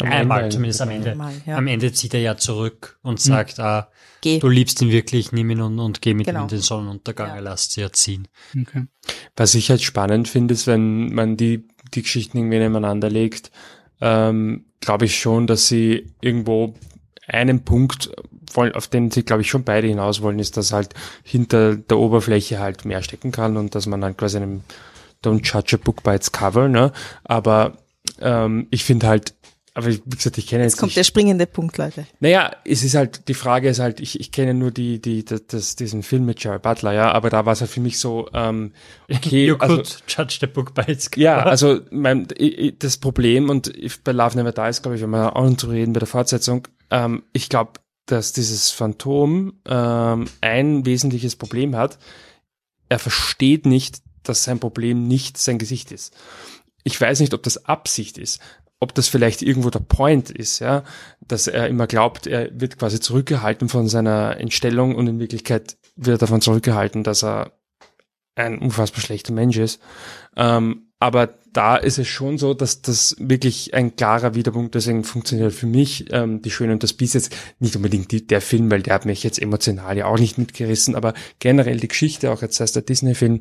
einmal zumindest am Ende. Einmal, ja. Am Ende zieht er ja zurück und sagt, ah, Geh. du liebst ihn wirklich, nimm ihn und, und geh mit Genau. ihm in den Sonnenuntergang, Ja. er lässt sie ja ziehen. Okay. Was ich halt spannend finde, ist, wenn man die, die Geschichten irgendwie nebeneinander legt, ähm, glaube ich schon, dass sie irgendwo einen Punkt auf den sie, glaube ich, schon beide hinaus wollen, ist, dass halt hinter der Oberfläche halt mehr stecken kann und dass man dann quasi einem Don't judge a book by its cover, ne? Aber ähm, ich finde halt, aber wie gesagt, ich kenne Jetzt jetzt kommt nicht, der springende Punkt, Leute. naja, es ist halt, die Frage ist halt, ich, ich kenne nur die, die, das, das, diesen Film mit Jared Butler, ja, aber da war es halt für mich so, ähm, (laughs) okay, you also, could judge the book by its cover. ja, also mein, das Problem und bei Love Never Dies, glaube ich, wenn wir auch noch zu reden bei der Fortsetzung, ähm, ich glaube, dass dieses Phantom ähm, ein wesentliches Problem hat. Er versteht nicht, dass sein Problem nicht sein Gesicht ist. Ich weiß nicht, ob das Absicht ist, ob das vielleicht irgendwo der Point ist, ja, dass er immer glaubt, er wird quasi zurückgehalten von seiner Entstellung und in Wirklichkeit wird er davon zurückgehalten, dass er ein unfassbar schlechter Mensch ist. Ähm, aber da ist es schon so, dass das wirklich ein klarer Widerpunkt, deswegen funktioniert für mich ähm, Die Schöne und das Biest jetzt nicht unbedingt die, der Film, weil der hat mich jetzt emotional ja auch nicht mitgerissen, aber generell die Geschichte, auch jetzt heißt der Disney-Film,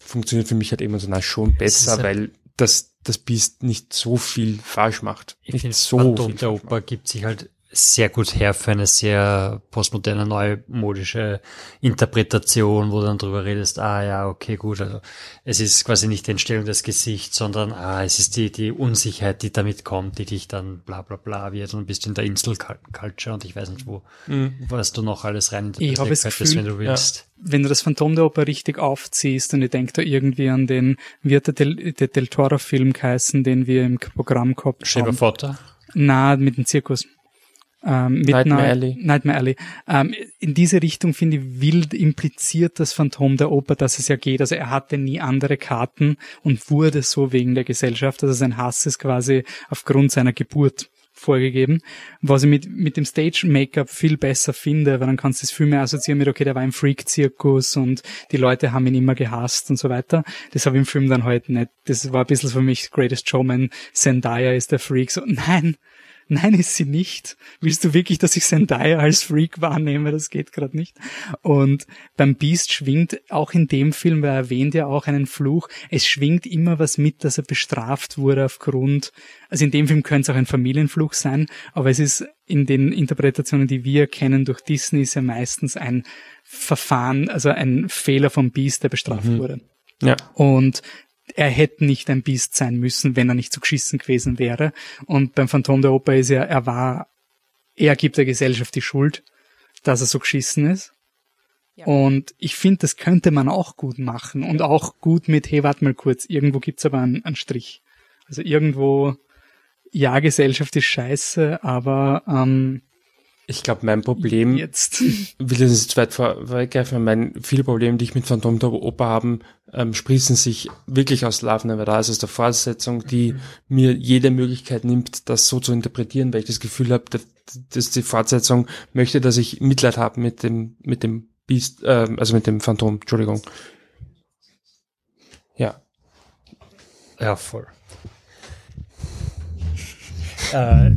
funktioniert für mich halt emotional schon besser, weil das, das Biest nicht so viel falsch macht. Ich nicht finde, so der Oper gibt sich halt sehr gut her für eine sehr postmoderne, neumodische Interpretation, wo du dann drüber redest, ah ja, okay, gut, also es ist quasi nicht die Entstellung des Gesichts, sondern ah, es ist die, die Unsicherheit, die damit kommt, die dich dann bla bla bla wird und bist in der Insel-Culture und ich weiß nicht wo, was du noch alles rein Ich habe das könntest, wenn Gefühl, du willst. Wenn du das Phantom der Oper richtig aufziehst und ich denke da irgendwie an den, wie hat der Del, der Del Toro Film geheißen, den wir im Programm gehabt haben? of Water. Na, mit dem Zirkus. Ähm, mit Nightmare Alley. Nightmare Alley. Ähm, in diese Richtung finde ich wild impliziert das Phantom der Oper, dass es ja geht. Also er hatte nie andere Karten und wurde so wegen der Gesellschaft. Also sein Hass ist quasi aufgrund seiner Geburt vorgegeben. Was ich mit, mit dem Stage-Make-up viel besser finde, weil dann kannst du es viel mehr assoziieren mit, okay, der war im Freak-Zirkus und die Leute haben ihn immer gehasst und so weiter. Das habe ich im Film dann halt nicht. Das war ein bisschen für mich Greatest Showman. Zendaya ist der Freak. So, nein, Nein, ist sie nicht. Willst du wirklich, dass ich Zendaya als Freak wahrnehme? Das geht gerade nicht. Und beim Beast schwingt auch in dem Film, weil er erwähnt ja auch einen Fluch, es schwingt immer was mit, dass er bestraft wurde aufgrund, also in dem Film könnte es auch ein Familienfluch sein, aber es ist in den Interpretationen, die wir kennen durch Disney, ist ja meistens ein Verfahren, also ein Fehler vom Beast, der bestraft wurde. Ja. Und er hätte nicht ein Biest sein müssen, wenn er nicht so geschissen gewesen wäre. Und beim Phantom der Oper ist ja, er war, er gibt der Gesellschaft die Schuld, dass er so geschissen ist. Ja. Und ich finde, das könnte man auch gut machen und auch gut mit, hey, warte mal kurz, irgendwo gibt's aber einen, einen Strich. Also irgendwo, ja, Gesellschaft ist scheiße, aber ähm, Ich glaube, mein Problem jetzt. (laughs) will das nicht zu weit vorweggreifen. Mein, viele Probleme, die ich mit Phantom der Oper haben, ähm, sprießen sich wirklich aus Love Never Dies, aus der Fortsetzung, die mir jede Möglichkeit nimmt, das so zu interpretieren, weil ich das Gefühl habe, dass, dass die Fortsetzung möchte, dass ich Mitleid habe mit dem, mit dem Beast, äh, also mit dem Phantom, Entschuldigung. Ja. Ja, voll. äh,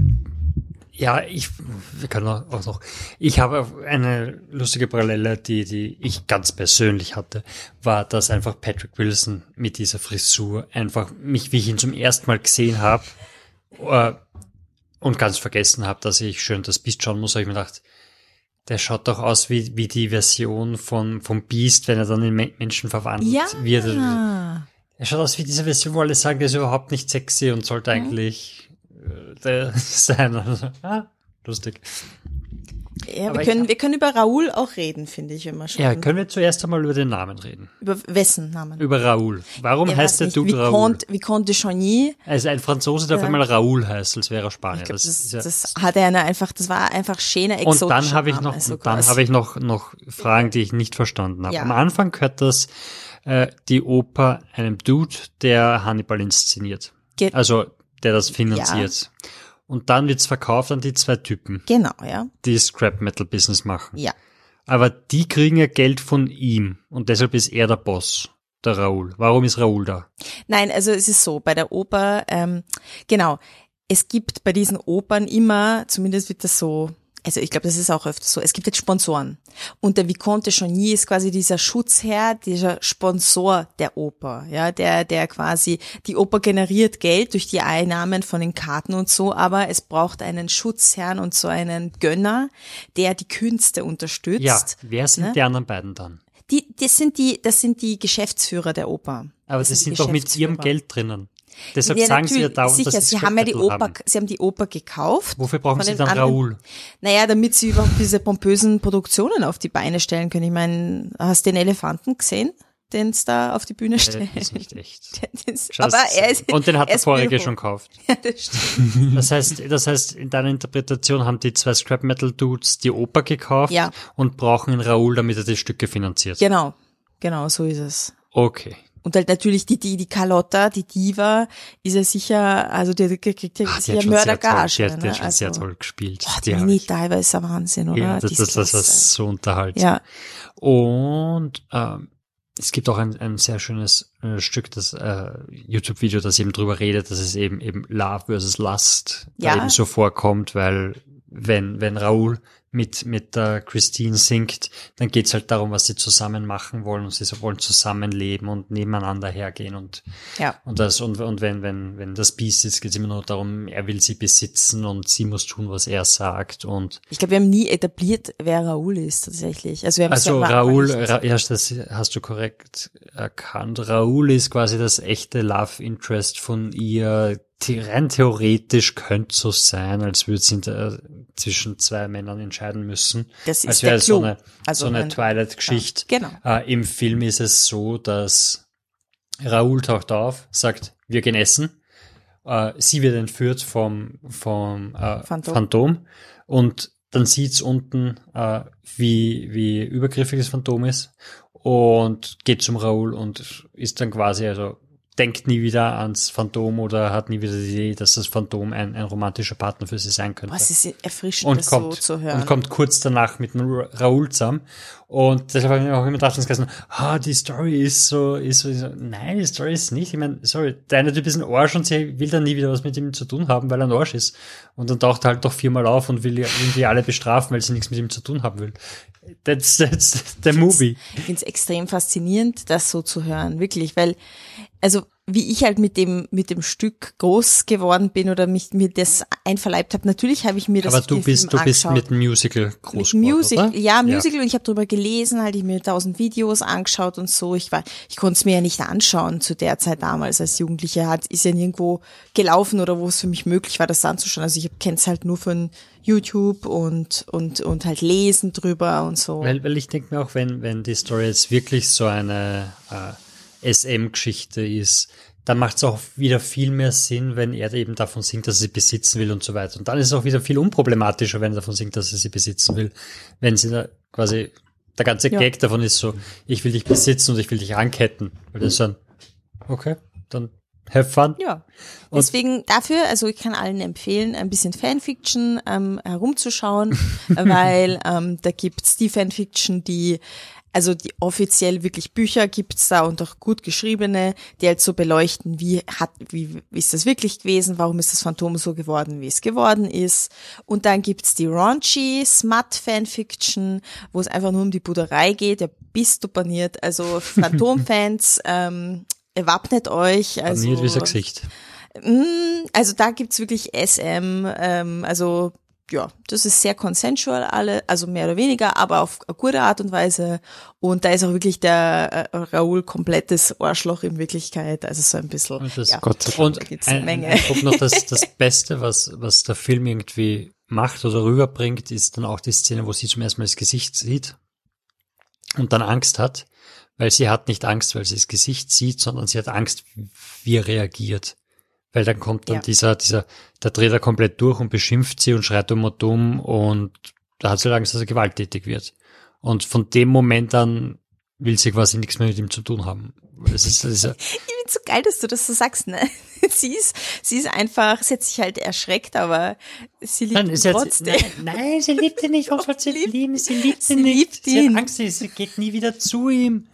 ja, ich, wir können auch noch, ich habe eine lustige Parallele, die, die ich ganz persönlich hatte, war, dass einfach Patrick Wilson mit dieser Frisur einfach mich, wie ich ihn zum ersten Mal gesehen habe, äh, und ganz vergessen habe, dass ich schön das Biest schauen muss, habe ich mir gedacht, der schaut doch aus wie, wie die Version von, vom Beast, wenn er dann in Men- Menschen verwandelt wird. Er schaut aus wie diese Version, wo alle sagen, der ist überhaupt nicht sexy und sollte eigentlich der sein. Also, ah, lustig. Ja, Aber wir können, hab- wir können über Raoul auch reden, finde ich, wir schon. Ja, können wir zuerst einmal über den Namen reden? über wessen Namen? Über Raoul. Warum Ja, heißt der Dude Raoul? Vicomte, Vicomte de Chagny. Also ein Franzose, der auf Ja. einmal Raoul heißt, als wäre er Spanier. Glaub, das, das, ist ja, das hat er eine einfach, das war einfach schöner und exotischer dann habe ich noch, und sogar. dann habe ich noch, noch Fragen, die ich nicht verstanden habe. Am Anfang gehört das, äh, die Oper einem Dude, der Hannibal inszeniert. Ge- Also, der das finanziert. Und dann wird's verkauft an die zwei Typen, Genau, ja. die Scrap Metal Business machen. Ja. Aber die kriegen ja Geld von ihm und deshalb ist er der Boss, der Raoul. Warum ist Raoul da? Nein, also es ist so, bei der Oper, ähm, genau, es gibt bei diesen Opern immer, zumindest wird das so, also ich glaube, das ist auch öfter so, es gibt jetzt Sponsoren. Und der Vicomte Chagny ist quasi dieser Schutzherr, dieser Sponsor der Oper, ja, der, der quasi, die Oper generiert Geld durch die Einnahmen von den Karten und so, aber es braucht einen Schutzherrn und so einen Gönner, der die Künste unterstützt. Ja, wer sind ne? die anderen beiden dann? Die, das sind die, das sind die Geschäftsführer der Oper. Aber Das sie sind sind doch mit ihrem. Geld drinnen. Deshalb Ja, sagen sie ja dauernd, sicher, dass sie haben ja die Oper, haben. sie haben die Oper gekauft. Wofür brauchen sie dann anderen- Raoul? Naja, damit sie überhaupt diese pompösen Produktionen auf die Beine stellen können. Ich meine, hast du den Elefanten gesehen, den es da auf die Bühne Äh, stellt? ist nicht echt. (laughs) Das- Just aber er ist, und den hat er der ist vorige schon gekauft. (laughs) Ja, das stimmt. Das heißt, das heißt, in deiner Interpretation haben die zwei Scrap Metal Dudes die Oper gekauft Ja. und brauchen einen Raoul, damit er die Stücke finanziert. Genau, genau, so ist es. Okay. Und halt natürlich die, die, die Carlotta, die Diva, ist ja sicher, also die, die ja Ach, die sicher hat schon sehr toll, Mördergage. die hat, die ne? hat schon sehr Also, toll gespielt. Boah, Die die Mini ich- Diva ist ein Wahnsinn, oder? Ja, das, Die das, ist das war so unterhaltsam. Ja, Und ähm, es gibt auch ein, ein sehr schönes äh, Stück, das äh, YouTube-Video, das eben drüber redet, dass es eben eben Love versus Lust Ja. eben so vorkommt, weil wenn wenn Raoul mit mit der Christine singt, dann geht's halt darum, was sie zusammen machen wollen und sie wollen zusammenleben und nebeneinander hergehen und ja. und das und und wenn wenn wenn das Biest ist, geht's immer nur darum, er will sie besitzen und sie muss tun, was er sagt und Ich glaube, wir haben nie etabliert, wer Raoul ist tatsächlich. Also wir haben Also Raoul, Ra ja, das hast du korrekt erkannt. Raoul ist quasi das echte Love Interest von ihr. Rein theoretisch könnte so sein, als würde sie da zwischen zwei Männern entscheiden müssen. Das ist als der wäre so Clou. eine, Also so eine ein- Twilight-Geschichte. Ja, genau. Äh, Im Film ist es so, dass Raoul taucht auf, sagt, wir gehen essen. Äh, sie wird entführt vom, vom äh, Phantom. Phantom. und dann sieht's unten, äh, wie, wie übergriffig das Phantom ist und geht zum Raoul und ist dann quasi, also denkt nie wieder ans Phantom oder hat nie wieder die Idee, dass das Phantom ein, ein romantischer Partner für sie sein könnte Was ist erfrischend, und das kommt, so zu hören. und kommt kurz danach mit Raoul zusammen. Und deshalb habe ich mir auch immer gedacht, dass ah, die Story ist so, ist so, ist so, nein, die Story ist nicht. Ich meine, sorry, der eine Typ ist ein Arsch und sie will dann nie wieder was mit ihm zu tun haben, weil er ein Arsch ist. Und dann taucht er halt doch viermal auf und will irgendwie alle bestrafen, weil sie nichts mit ihm zu tun haben will. That's, that's the movie. Ich finde es extrem faszinierend, das so zu hören, wirklich, weil, also wie ich halt mit dem mit dem Stück groß geworden bin oder mich mir das einverleibt habe, natürlich habe ich mir das Aber du bist, Film du bist angeschaut. mit Musical groß Mit Musical, geworden, oder? ja, Musical und ich habe darüber gelesen, halt ich mir tausend Videos angeschaut und so. Ich war, ich konnte es mir ja nicht anschauen zu der Zeit damals als Jugendliche. Hat ist ja nirgendwo gelaufen oder wo es für mich möglich war, das anzuschauen. Also ich kenne es halt nur von YouTube und und und halt lesen drüber und so. Weil, weil ich denke mir auch, wenn, wenn die Story jetzt wirklich so eine äh, SM-Geschichte ist, dann macht es auch wieder viel mehr Sinn, wenn er eben davon singt, dass er sie besitzen will und so weiter. Und dann ist es auch wieder viel unproblematischer, wenn er davon singt, dass er sie besitzen will. Wenn sie da quasi, der ganze Ja. Gag davon ist so, ich will dich besitzen und ich will dich anketten. Weil das dann, okay, dann have fun. Ja, Und- deswegen dafür, also ich kann allen empfehlen, ein bisschen Fanfiction ähm, herumzuschauen, (laughs) weil ähm, da gibt's die Fanfiction, die also die offiziell wirklich Bücher gibt's da und auch gut geschriebene, die halt so beleuchten, wie hat, wie, wie ist das wirklich gewesen, warum ist das Phantom so geworden, wie es geworden ist. Und dann gibt's die raunchy Smut Fanfiction, wo es einfach nur um die Buderei geht, der bist du baniert, also (laughs) Phantomfans, ähm, wappnet euch. Also, Also, wie sein Gesicht. Mm, Also da gibt's wirklich SM, ähm, also ja, das ist sehr consensual alle, also mehr oder weniger, aber auf eine gute Art und Weise. Und da ist auch wirklich der äh, Raoul komplettes Arschloch in Wirklichkeit, also so ein bisschen. Und das, ja. Gott sei Dank. Und eine ein, Menge. ein, ein, noch das, (laughs) das Beste, was, was der Film irgendwie macht oder rüberbringt, ist dann auch die Szene, wo sie zum ersten Mal das Gesicht sieht und dann Angst hat, weil sie hat nicht Angst, weil sie das Gesicht sieht, sondern sie hat Angst, wie er reagiert. Weil dann kommt dann Ja. dieser, dieser, da dreht er komplett durch und beschimpft sie und schreit um und um und da hat sie Angst, dass er gewalttätig wird. Und von dem Moment an will sie quasi nichts mehr mit ihm zu tun haben. Das ist, das ist, (laughs) Ich find's so geil, dass du das so sagst, ne? (laughs) Sie ist, sie ist einfach, sie hat sich halt erschreckt, aber sie liebt Nein, ihn sie hat, trotzdem. nein, nein, sie liebt ihn nicht. (laughs) Warum soll sie Liebt- lieben? Sie liebt sie ihn nicht. liebt sie ihn. hat Angst, sie- sie geht nie wieder zu ihm.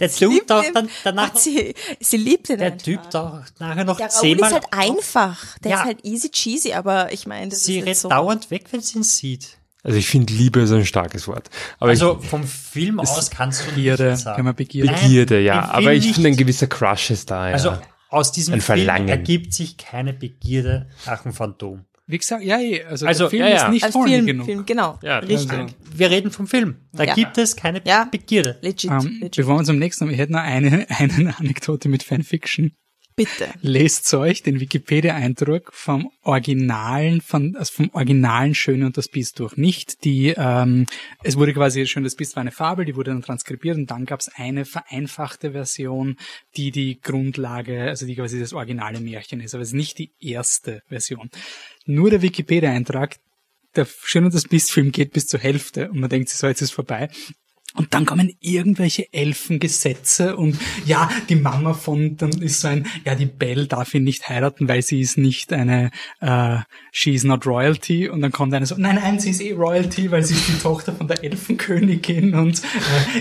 Der Sie Typ taucht dann danach, sie, sie liebt ihn der einfach. Typ taucht nachher noch Der Raoul ist zehnmal halt auf. einfach. Der Ja. ist halt easy cheesy, aber ich meine, das Sie ist rennt jetzt so. dauernd weg, wenn sie ihn sieht. Also ich finde, Liebe ist ein starkes Wort. Aber Also vom Film aus kannst du nicht Begierde, sagen. kann man ich, Begierde. Begierde, ja. Nein, Aber ich finde, ein gewisser Crush ist da, ja. Also aus diesem Ein Film Verlangen. ergibt sich keine Begierde nach dem Phantom. Wie gesagt, ja, eh, also, Also, der Film ja, ja. ist nicht Als horny Film, genug. Film, genau. ja, Richtig. Also- Wir reden vom Film. Da Ja. gibt es keine Ja. Begierde. Legit, Ähm, legit. bevor wir zum nächsten kommen, ich hätte noch eine, (laughs) eine Anekdote mit Fanfiction. Bitte. Lest euch den Wikipedia-Eindruck vom Originalen, von, also vom Originalen Schöne und das Biest durch. Nicht die, ähm, es wurde quasi Schön das Biest war eine Fabel, die wurde dann transkribiert und dann gab es eine vereinfachte Version, die die Grundlage, also die quasi das originale Märchen ist, aber es ist nicht die erste Version. Nur der Wikipedia-Eintrag, der Schön und das Biest-Film geht bis zur Hälfte und man denkt sich so, jetzt ist vorbei. Und dann kommen irgendwelche Elfengesetze und ja, die Mama von, dann ist so ein, ja, die Belle darf ihn nicht heiraten, weil sie ist nicht eine, äh, she is not royalty. Und dann kommt eine so, nein, nein, sie ist eh royalty, weil sie ist die Tochter von der Elfenkönigin und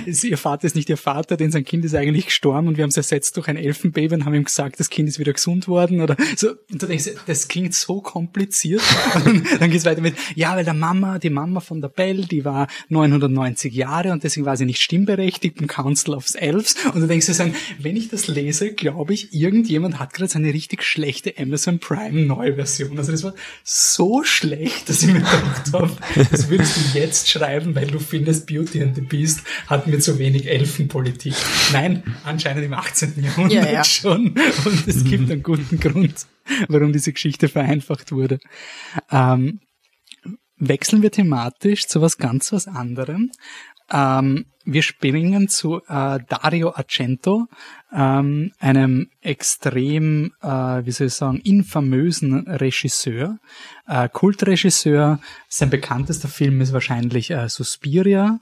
äh, sie, ihr Vater ist nicht ihr Vater, denn sein Kind ist eigentlich gestorben und wir haben es ersetzt durch ein Elfenbaby und haben ihm gesagt, das Kind ist wieder gesund worden oder so. Und du denkst, das klingt so kompliziert. (laughs) Dann geht's weiter mit, ja, weil der Mama, die Mama von der Belle, die war 990 Jahre und deswegen sie nicht stimmberechtigt im Council of Elves. Und du denkst dir so, wenn ich das lese, glaube ich, irgendjemand hat gerade so eine richtig schlechte Amazon Prime Neuversion. Also das war so schlecht, dass ich mir gedacht habe, das würdest du jetzt schreiben, weil du findest Beauty and the Beast hat mir zu wenig Elfenpolitik. Nein, anscheinend im 18. Jahrhundert Ja, ja. schon. Und es gibt einen guten Grund, warum diese Geschichte vereinfacht wurde. Ähm, wechseln wir thematisch zu was ganz was anderem. Ähm, wir springen zu äh, Dario Argento, ähm, einem extrem, äh, wie soll ich sagen, infamösen Regisseur, äh, Kultregisseur. Sein bekanntester Film ist wahrscheinlich äh, Suspiria,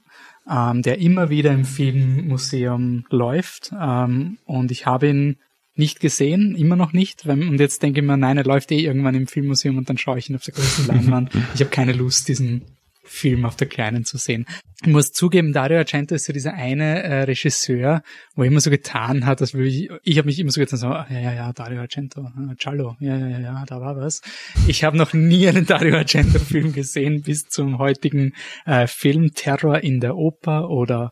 ähm, der immer wieder im Filmmuseum läuft. Ähm, und ich habe ihn nicht gesehen, immer noch nicht. Und jetzt denke ich mir, nein, er läuft eh irgendwann im Filmmuseum und dann schaue ich ihn auf der großen Leinwand. (laughs) Ich habe keine Lust, diesen Film auf der kleinen zu sehen. Ich muss zugeben, Dario Argento ist so dieser eine äh, Regisseur, wo er immer so getan hat, dass ich, ich habe mich immer so getan, so, ah, ja, ja, ja, Dario Argento, äh, ja, ja, ja, ja, da war was. Ich habe noch nie einen (laughs) Dario Argento-Film gesehen bis zum heutigen äh, Film Terror in der Oper oder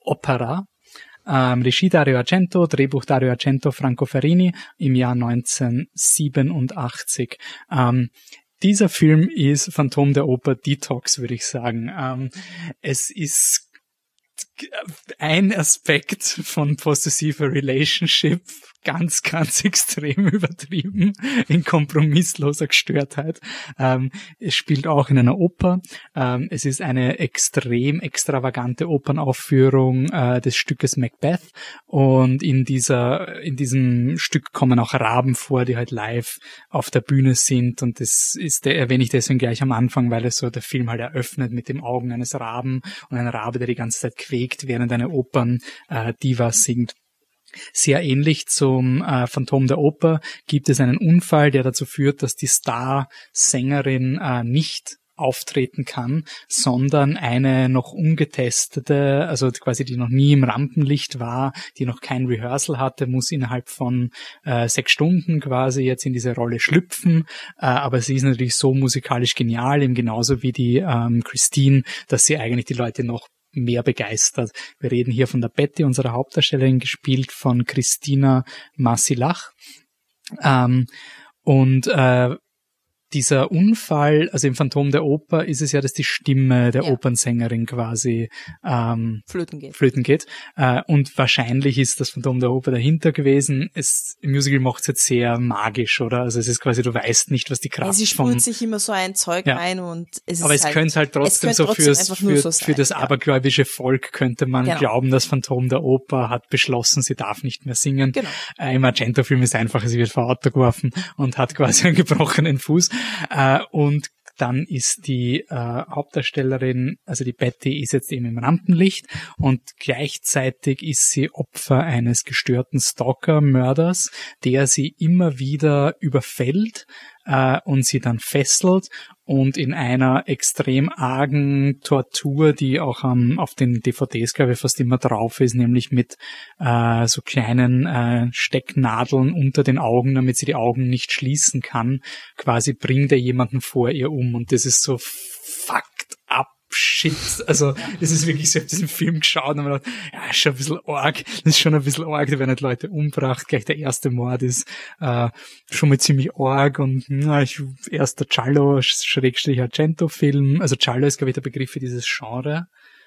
Opera. Ähm, Regie Dario Argento, Drehbuch Dario Argento, Franco Ferrini im Jahr 1987. Ähm, dieser Film ist Phantom der Oper Detox, würde ich sagen. Ähm, es ist ein Aspekt von possessiver Relationship ganz, ganz (laughs) extrem übertrieben in kompromissloser Gestörtheit. Ähm, es spielt auch in einer Oper. Ähm, es ist eine extrem extravagante Opernaufführung äh, des Stückes Macbeth und in dieser in diesem Stück kommen auch Raben vor, die halt live auf der Bühne sind und das ist der erwähne ich deswegen gleich am Anfang, weil es so der Film halt eröffnet mit dem Augen eines Raben und ein Rabe, der die ganze Zeit quäkt, während eine Opern äh, Diva singt. Sehr ähnlich zum äh, Phantom der Oper gibt es einen Unfall, der dazu führt, dass die Star-Sängerin äh, nicht auftreten kann, sondern eine noch ungetestete, also quasi die noch nie im Rampenlicht war, die noch kein Rehearsal hatte, muss innerhalb von äh, sechs Stunden quasi jetzt in diese Rolle schlüpfen. Äh, aber sie ist natürlich so musikalisch genial, eben genauso wie die ähm, Christine, dass sie eigentlich die Leute noch mehr begeistert. Wir reden hier von der Betty, unserer Hauptdarstellerin, gespielt von Christina Massilach. Ähm, und äh, dieser Unfall, also im Phantom der Oper ist es ja, dass die Stimme der Ja. Opernsängerin quasi ähm, Flöten geht. flöten geht. Äh, und wahrscheinlich ist das Phantom der Oper dahinter gewesen. Es, Im Musical macht es jetzt sehr magisch, oder? Also es ist quasi, du weißt nicht, was die Ja, Kraft sie vom... sprüht sich immer so ein Zeug Ja. rein und es Aber ist es halt, könnte halt trotzdem könnte so trotzdem fürs, einfach nur für, so für sein, das ja. abergläubische Volk könnte man Genau. glauben, das Phantom der Oper hat beschlossen, sie darf nicht mehr singen. Genau. Äh, Im Argento-Film ist einfach, sie wird vor Auto geworfen und hat quasi einen gebrochenen Fuß. Äh, und dann ist die äh, Hauptdarstellerin, also die Betty, ist jetzt eben im Rampenlicht und gleichzeitig ist sie Opfer eines gestörten Stalker-Mörders, der sie immer wieder überfällt äh, und sie dann fesselt und in einer extrem argen Tortur, die auch ähm, auf den DVDs, glaube ich, fast immer drauf ist, nämlich mit äh, so kleinen äh, Stecknadeln unter den Augen, damit sie die Augen nicht schließen kann, quasi bringt er jemanden vor ihr um und das ist so fucked up Shit, also das ist wirklich so, ich hab diesen Film geschaut und mir gedacht, ja, ist schon ein bisschen arg, das ist schon ein bisschen arg, da werden halt Leute umgebracht, gleich der erste Mord ist äh, schon mal ziemlich arg und na, ich, erster Giallo, Schrägstrich Argento-Film, also Giallo ist, glaube ich, der Begriff für dieses Genre,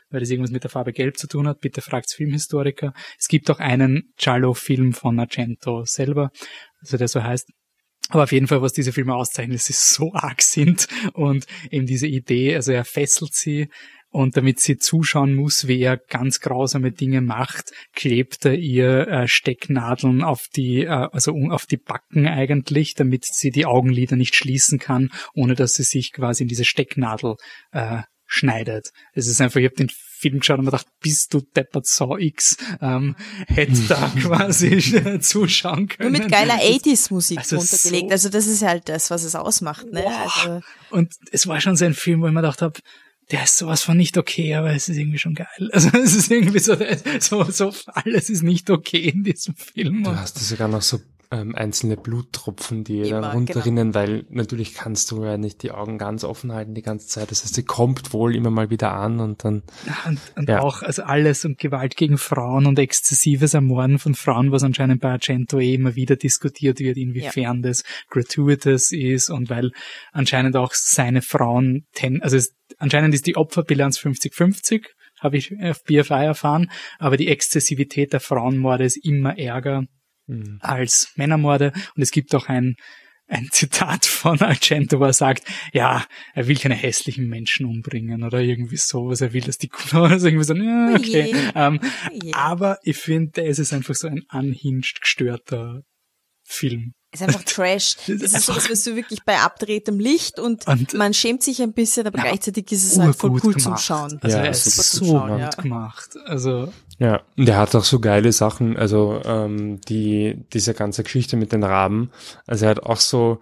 weil das irgendwas mit der Farbe Gelb zu tun hat, bitte fragt's Filmhistoriker. Es gibt auch einen Giallo-Film von Argento selber, also der so heißt. Aber auf jeden Fall, was diese Filme auszeichnen, ist, dass sie so arg sind und eben diese Idee, also er fesselt sie und damit sie zuschauen muss, wie er ganz grausame Dinge macht, klebt er ihr äh, Stecknadeln auf die, äh, also auf die Backen eigentlich, damit sie die Augenlider nicht schließen kann, ohne dass sie sich quasi in diese Stecknadel äh, schneidet. Es ist einfach, ich habe den Film geschaut und mir gedacht, bist du deppert Saw X, ähm, hätte da (laughs) quasi zuschauen Nur können. mit geiler 80s-Musik Also runtergelegt. so- Also das ist halt das, was es ausmacht. Ne? Boah. Also, Und es war schon so ein Film, wo ich mir gedacht habe, der ist sowas von nicht okay, aber es ist irgendwie schon geil. (laughs) Also es ist irgendwie so, so, so alles ist nicht okay in diesem Film. Du hast sogar noch so ähm, einzelne Bluttropfen, die Immer, dann genau. runterrinnen, weil natürlich kannst du ja nicht die Augen ganz offen halten die ganze Zeit. Das heißt, sie kommt wohl immer mal wieder an und dann und, und Ja. auch also alles und Gewalt gegen Frauen und exzessives Ermorden von Frauen, was anscheinend bei Argento eh immer wieder diskutiert wird, inwiefern das gratuitous ist und weil anscheinend auch seine Frauen, ten, also es, anscheinend ist die Opferbilanz 50-50, habe ich auf BFI erfahren, aber die Exzessivität der Frauenmorde ist immer ärger Mhm. als Männermorde und es gibt auch ein ein (laughs) Zitat von Argento, wo er sagt, ja, er will keine hässlichen Menschen umbringen oder irgendwie sowas, er will, dass die (laughs) gut also irgendwie so, ja, okay. Oje. Ähm, Oje. aber ich finde, es ist einfach so ein unhinged, gestörter Film. Ist einfach (laughs) Trash. Das ist so, als wärst du wirklich bei abgedrehtem Licht und, Und- man schämt sich ein bisschen, aber Ja, gleichzeitig ist es halt voll cool gemacht. zum Schauen. Also Ja, er ist super so zum gut Schauen, ja. gemacht. Also Ja, und er hat auch so geile Sachen, also ähm, die diese ganze Geschichte mit den Raben. Also er hat auch so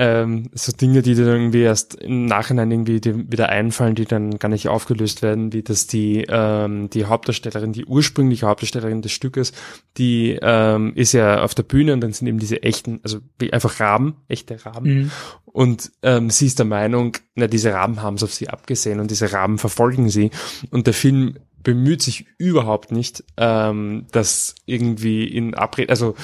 ähm, so Dinge, die dann irgendwie erst im Nachhinein irgendwie wieder einfallen, die dann gar nicht aufgelöst werden, wie dass die ähm, die Hauptdarstellerin, die ursprüngliche Hauptdarstellerin des Stückes, die ähm, ist ja auf der Bühne und dann sind eben diese echten, also wie einfach Raben, echte Raben. mh, Und ähm, sie ist der Meinung, na, diese Raben haben es auf sie abgesehen und diese Raben verfolgen sie. Und der Film bemüht sich überhaupt nicht, ähm, das irgendwie in Abrede, also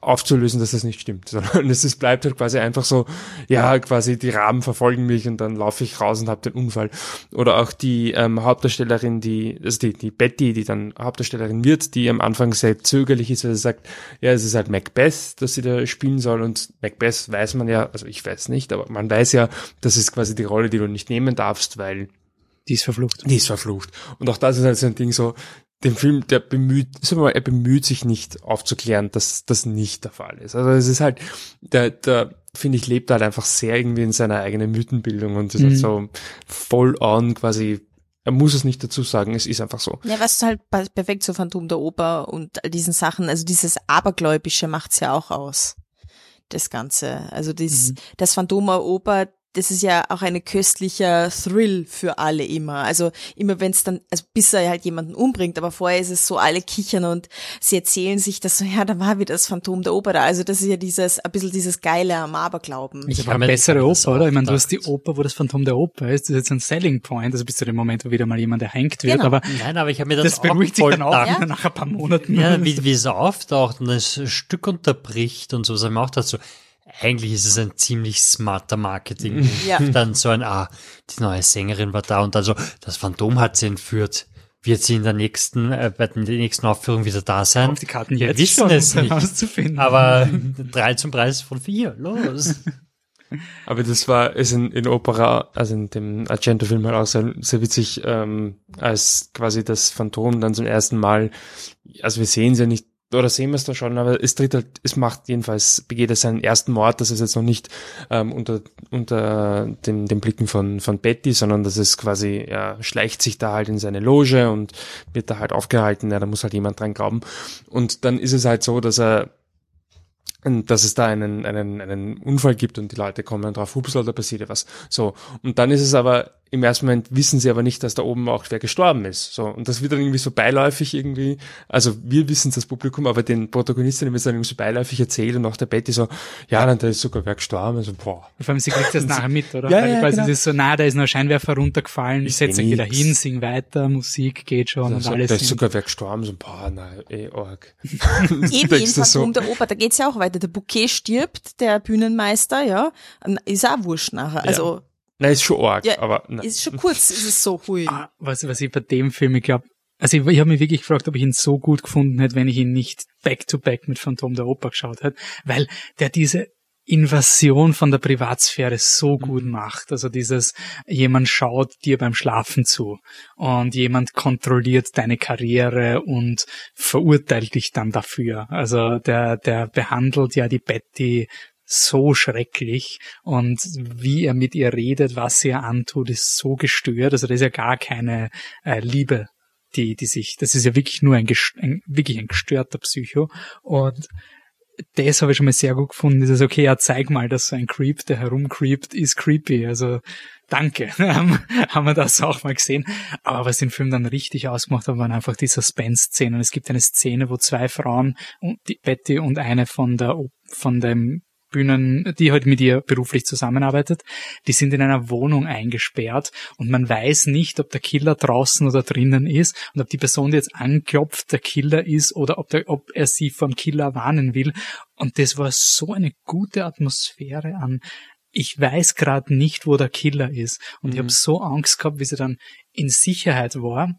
aufzulösen, dass das nicht stimmt, (laughs) sondern es ist, bleibt halt quasi einfach so, ja, quasi die Raben verfolgen mich und dann laufe ich raus und habe den Unfall. Oder auch die ähm, Hauptdarstellerin, die, also die, die Betty, die dann Hauptdarstellerin wird, die am Anfang sehr zögerlich ist, weil sie sagt, ja, es ist halt Macbeth, dass sie da spielen soll und Macbeth weiß man ja, also ich weiß nicht, aber man weiß ja, das ist quasi die Rolle, die du nicht nehmen darfst, weil die ist verflucht. die ist verflucht. Und auch das ist halt so ein Ding so, den Film, der bemüht, sagen wir mal, er bemüht sich nicht aufzuklären, dass das nicht der Fall ist. Also es ist halt, der, der, finde ich, lebt halt einfach sehr irgendwie in seiner eigenen Mythenbildung und ist Mhm. halt so voll on quasi, er muss es nicht dazu sagen, es ist einfach so. Ja, was halt perfekt zu Phantom der Oper und all diesen Sachen, also dieses Abergläubische macht's ja auch aus. Das Ganze. Also das, Mhm. das Phantom der Oper, das ist ja auch eine köstlicher Thrill für alle immer. Also immer wenn es dann, also bis er halt jemanden umbringt, aber vorher ist es so, alle kichern und sie erzählen sich, dass so, ja, da war wieder das Phantom der Oper da. Also das ist ja dieses, ein bisschen dieses Geile am Aberglauben. Ich habe hab eine bessere das Oper, oder? Ich meine, du hast die. Oper, wo das Phantom der Oper ist. Das ist jetzt ein Selling Point, also bis zu dem Moment, wo wieder mal jemand erhängt wird. Genau. Aber Nein, aber ich habe mir das, das beruhigt auch sich dann auch wieder nach ein paar Monaten. Ja, wie, wie es auftaucht und das Stück unterbricht und so, das habe ich mir auch dazu. Eigentlich ist es ein ziemlich smarter Marketing. Ja. (laughs) Dann so ein, ah, die neue Sängerin war da und dann so, das Phantom hat sie entführt. Wird sie in der nächsten, äh, bei der nächsten Aufführung wieder da sein? Auf die Karten Wir jetzt wissen schon, es nicht. Aber drei zum Preis von vier, los. (laughs) Aber das war ist in, in Opera, also in dem Argento-Film halt auch sehr, sehr witzig, ähm, als quasi das Phantom dann zum ersten Mal, also wir sehen es ja nicht, oder sehen wir es da schon, aber es tritt halt, es macht jedenfalls, begeht er seinen ersten Mord, das ist jetzt noch nicht ähm, unter, unter den, den Blicken von, von Betty, sondern das ist quasi, er schleicht sich da halt in seine Loge und wird da halt aufgehalten, ja, da muss halt jemand dran glauben. Und dann ist es halt so, dass er und dass es da einen, einen, einen Unfall gibt und die Leute kommen drauf, hupsla, da passiert ja was. So. Und dann ist es aber, im ersten Moment wissen sie aber nicht, dass da oben auch wer gestorben ist. So. Und das wird dann irgendwie so beiläufig irgendwie, also wir wissen es das Publikum, aber den Protagonisten wird es dann irgendwie so beiläufig erzählt und auch der Betty so, ja, dann da ist sogar wer gestorben. Also, boah. Vor allem, sie kriegt das (laughs) nachher mit, oder? Ja, Weil ja, quasi genau. das ist so, na, da ist noch ein Scheinwerfer runtergefallen, ich setze mich wieder hin, sing weiter, Musik geht schon und Also, alles. da ist sogar wer gestorben. So, boah, nein, eh, arg. (laughs) Eben Denkst du Phantom der Oper, da geht's ja auch weiter. Der Bouquet stirbt, der Bühnenmeister, ja, ist auch wurscht nachher. Also Nein, ist schon arg, Ja, aber nein. ist schon kurz, ist es so, hui. Ah, was, was ich bei dem Film, ich glaube, also ich, ich habe mich wirklich gefragt, ob ich ihn so gut gefunden hätte, wenn ich ihn nicht back-to-back mit Phantom der Oper geschaut hätte, weil der diese Invasion von der Privatsphäre so gut macht. Also dieses, jemand schaut dir beim Schlafen zu und jemand kontrolliert deine Karriere und verurteilt dich dann dafür. Also der, der behandelt ja die Betty so schrecklich und wie er mit ihr redet, was sie ihr antut, ist so gestört. Also das ist ja gar keine äh, Liebe, die, die sich, das ist ja wirklich nur ein, ein wirklich ein gestörter Psycho und das habe ich schon mal sehr gut gefunden. Dieses, okay, ja, zeig mal, dass so ein Creep, der herumcreept, ist creepy. Also, danke. (laughs) haben wir das auch mal gesehen. Aber was den Film dann richtig ausgemacht hat, waren einfach die Suspense-Szenen. Es gibt eine Szene, wo zwei Frauen, die Betty und eine von der, von dem Bühnen, die halt mit ihr beruflich zusammenarbeitet, die sind in einer Wohnung eingesperrt und man weiß nicht, ob der Killer draußen oder drinnen ist und ob die Person, die jetzt anklopft, der Killer ist oder ob, der, ob er sie vom Killer warnen will. Und das war so eine gute Atmosphäre an ich weiß gerade nicht, wo der Killer ist. Und ich habe so Angst gehabt, wie sie dann in Sicherheit war.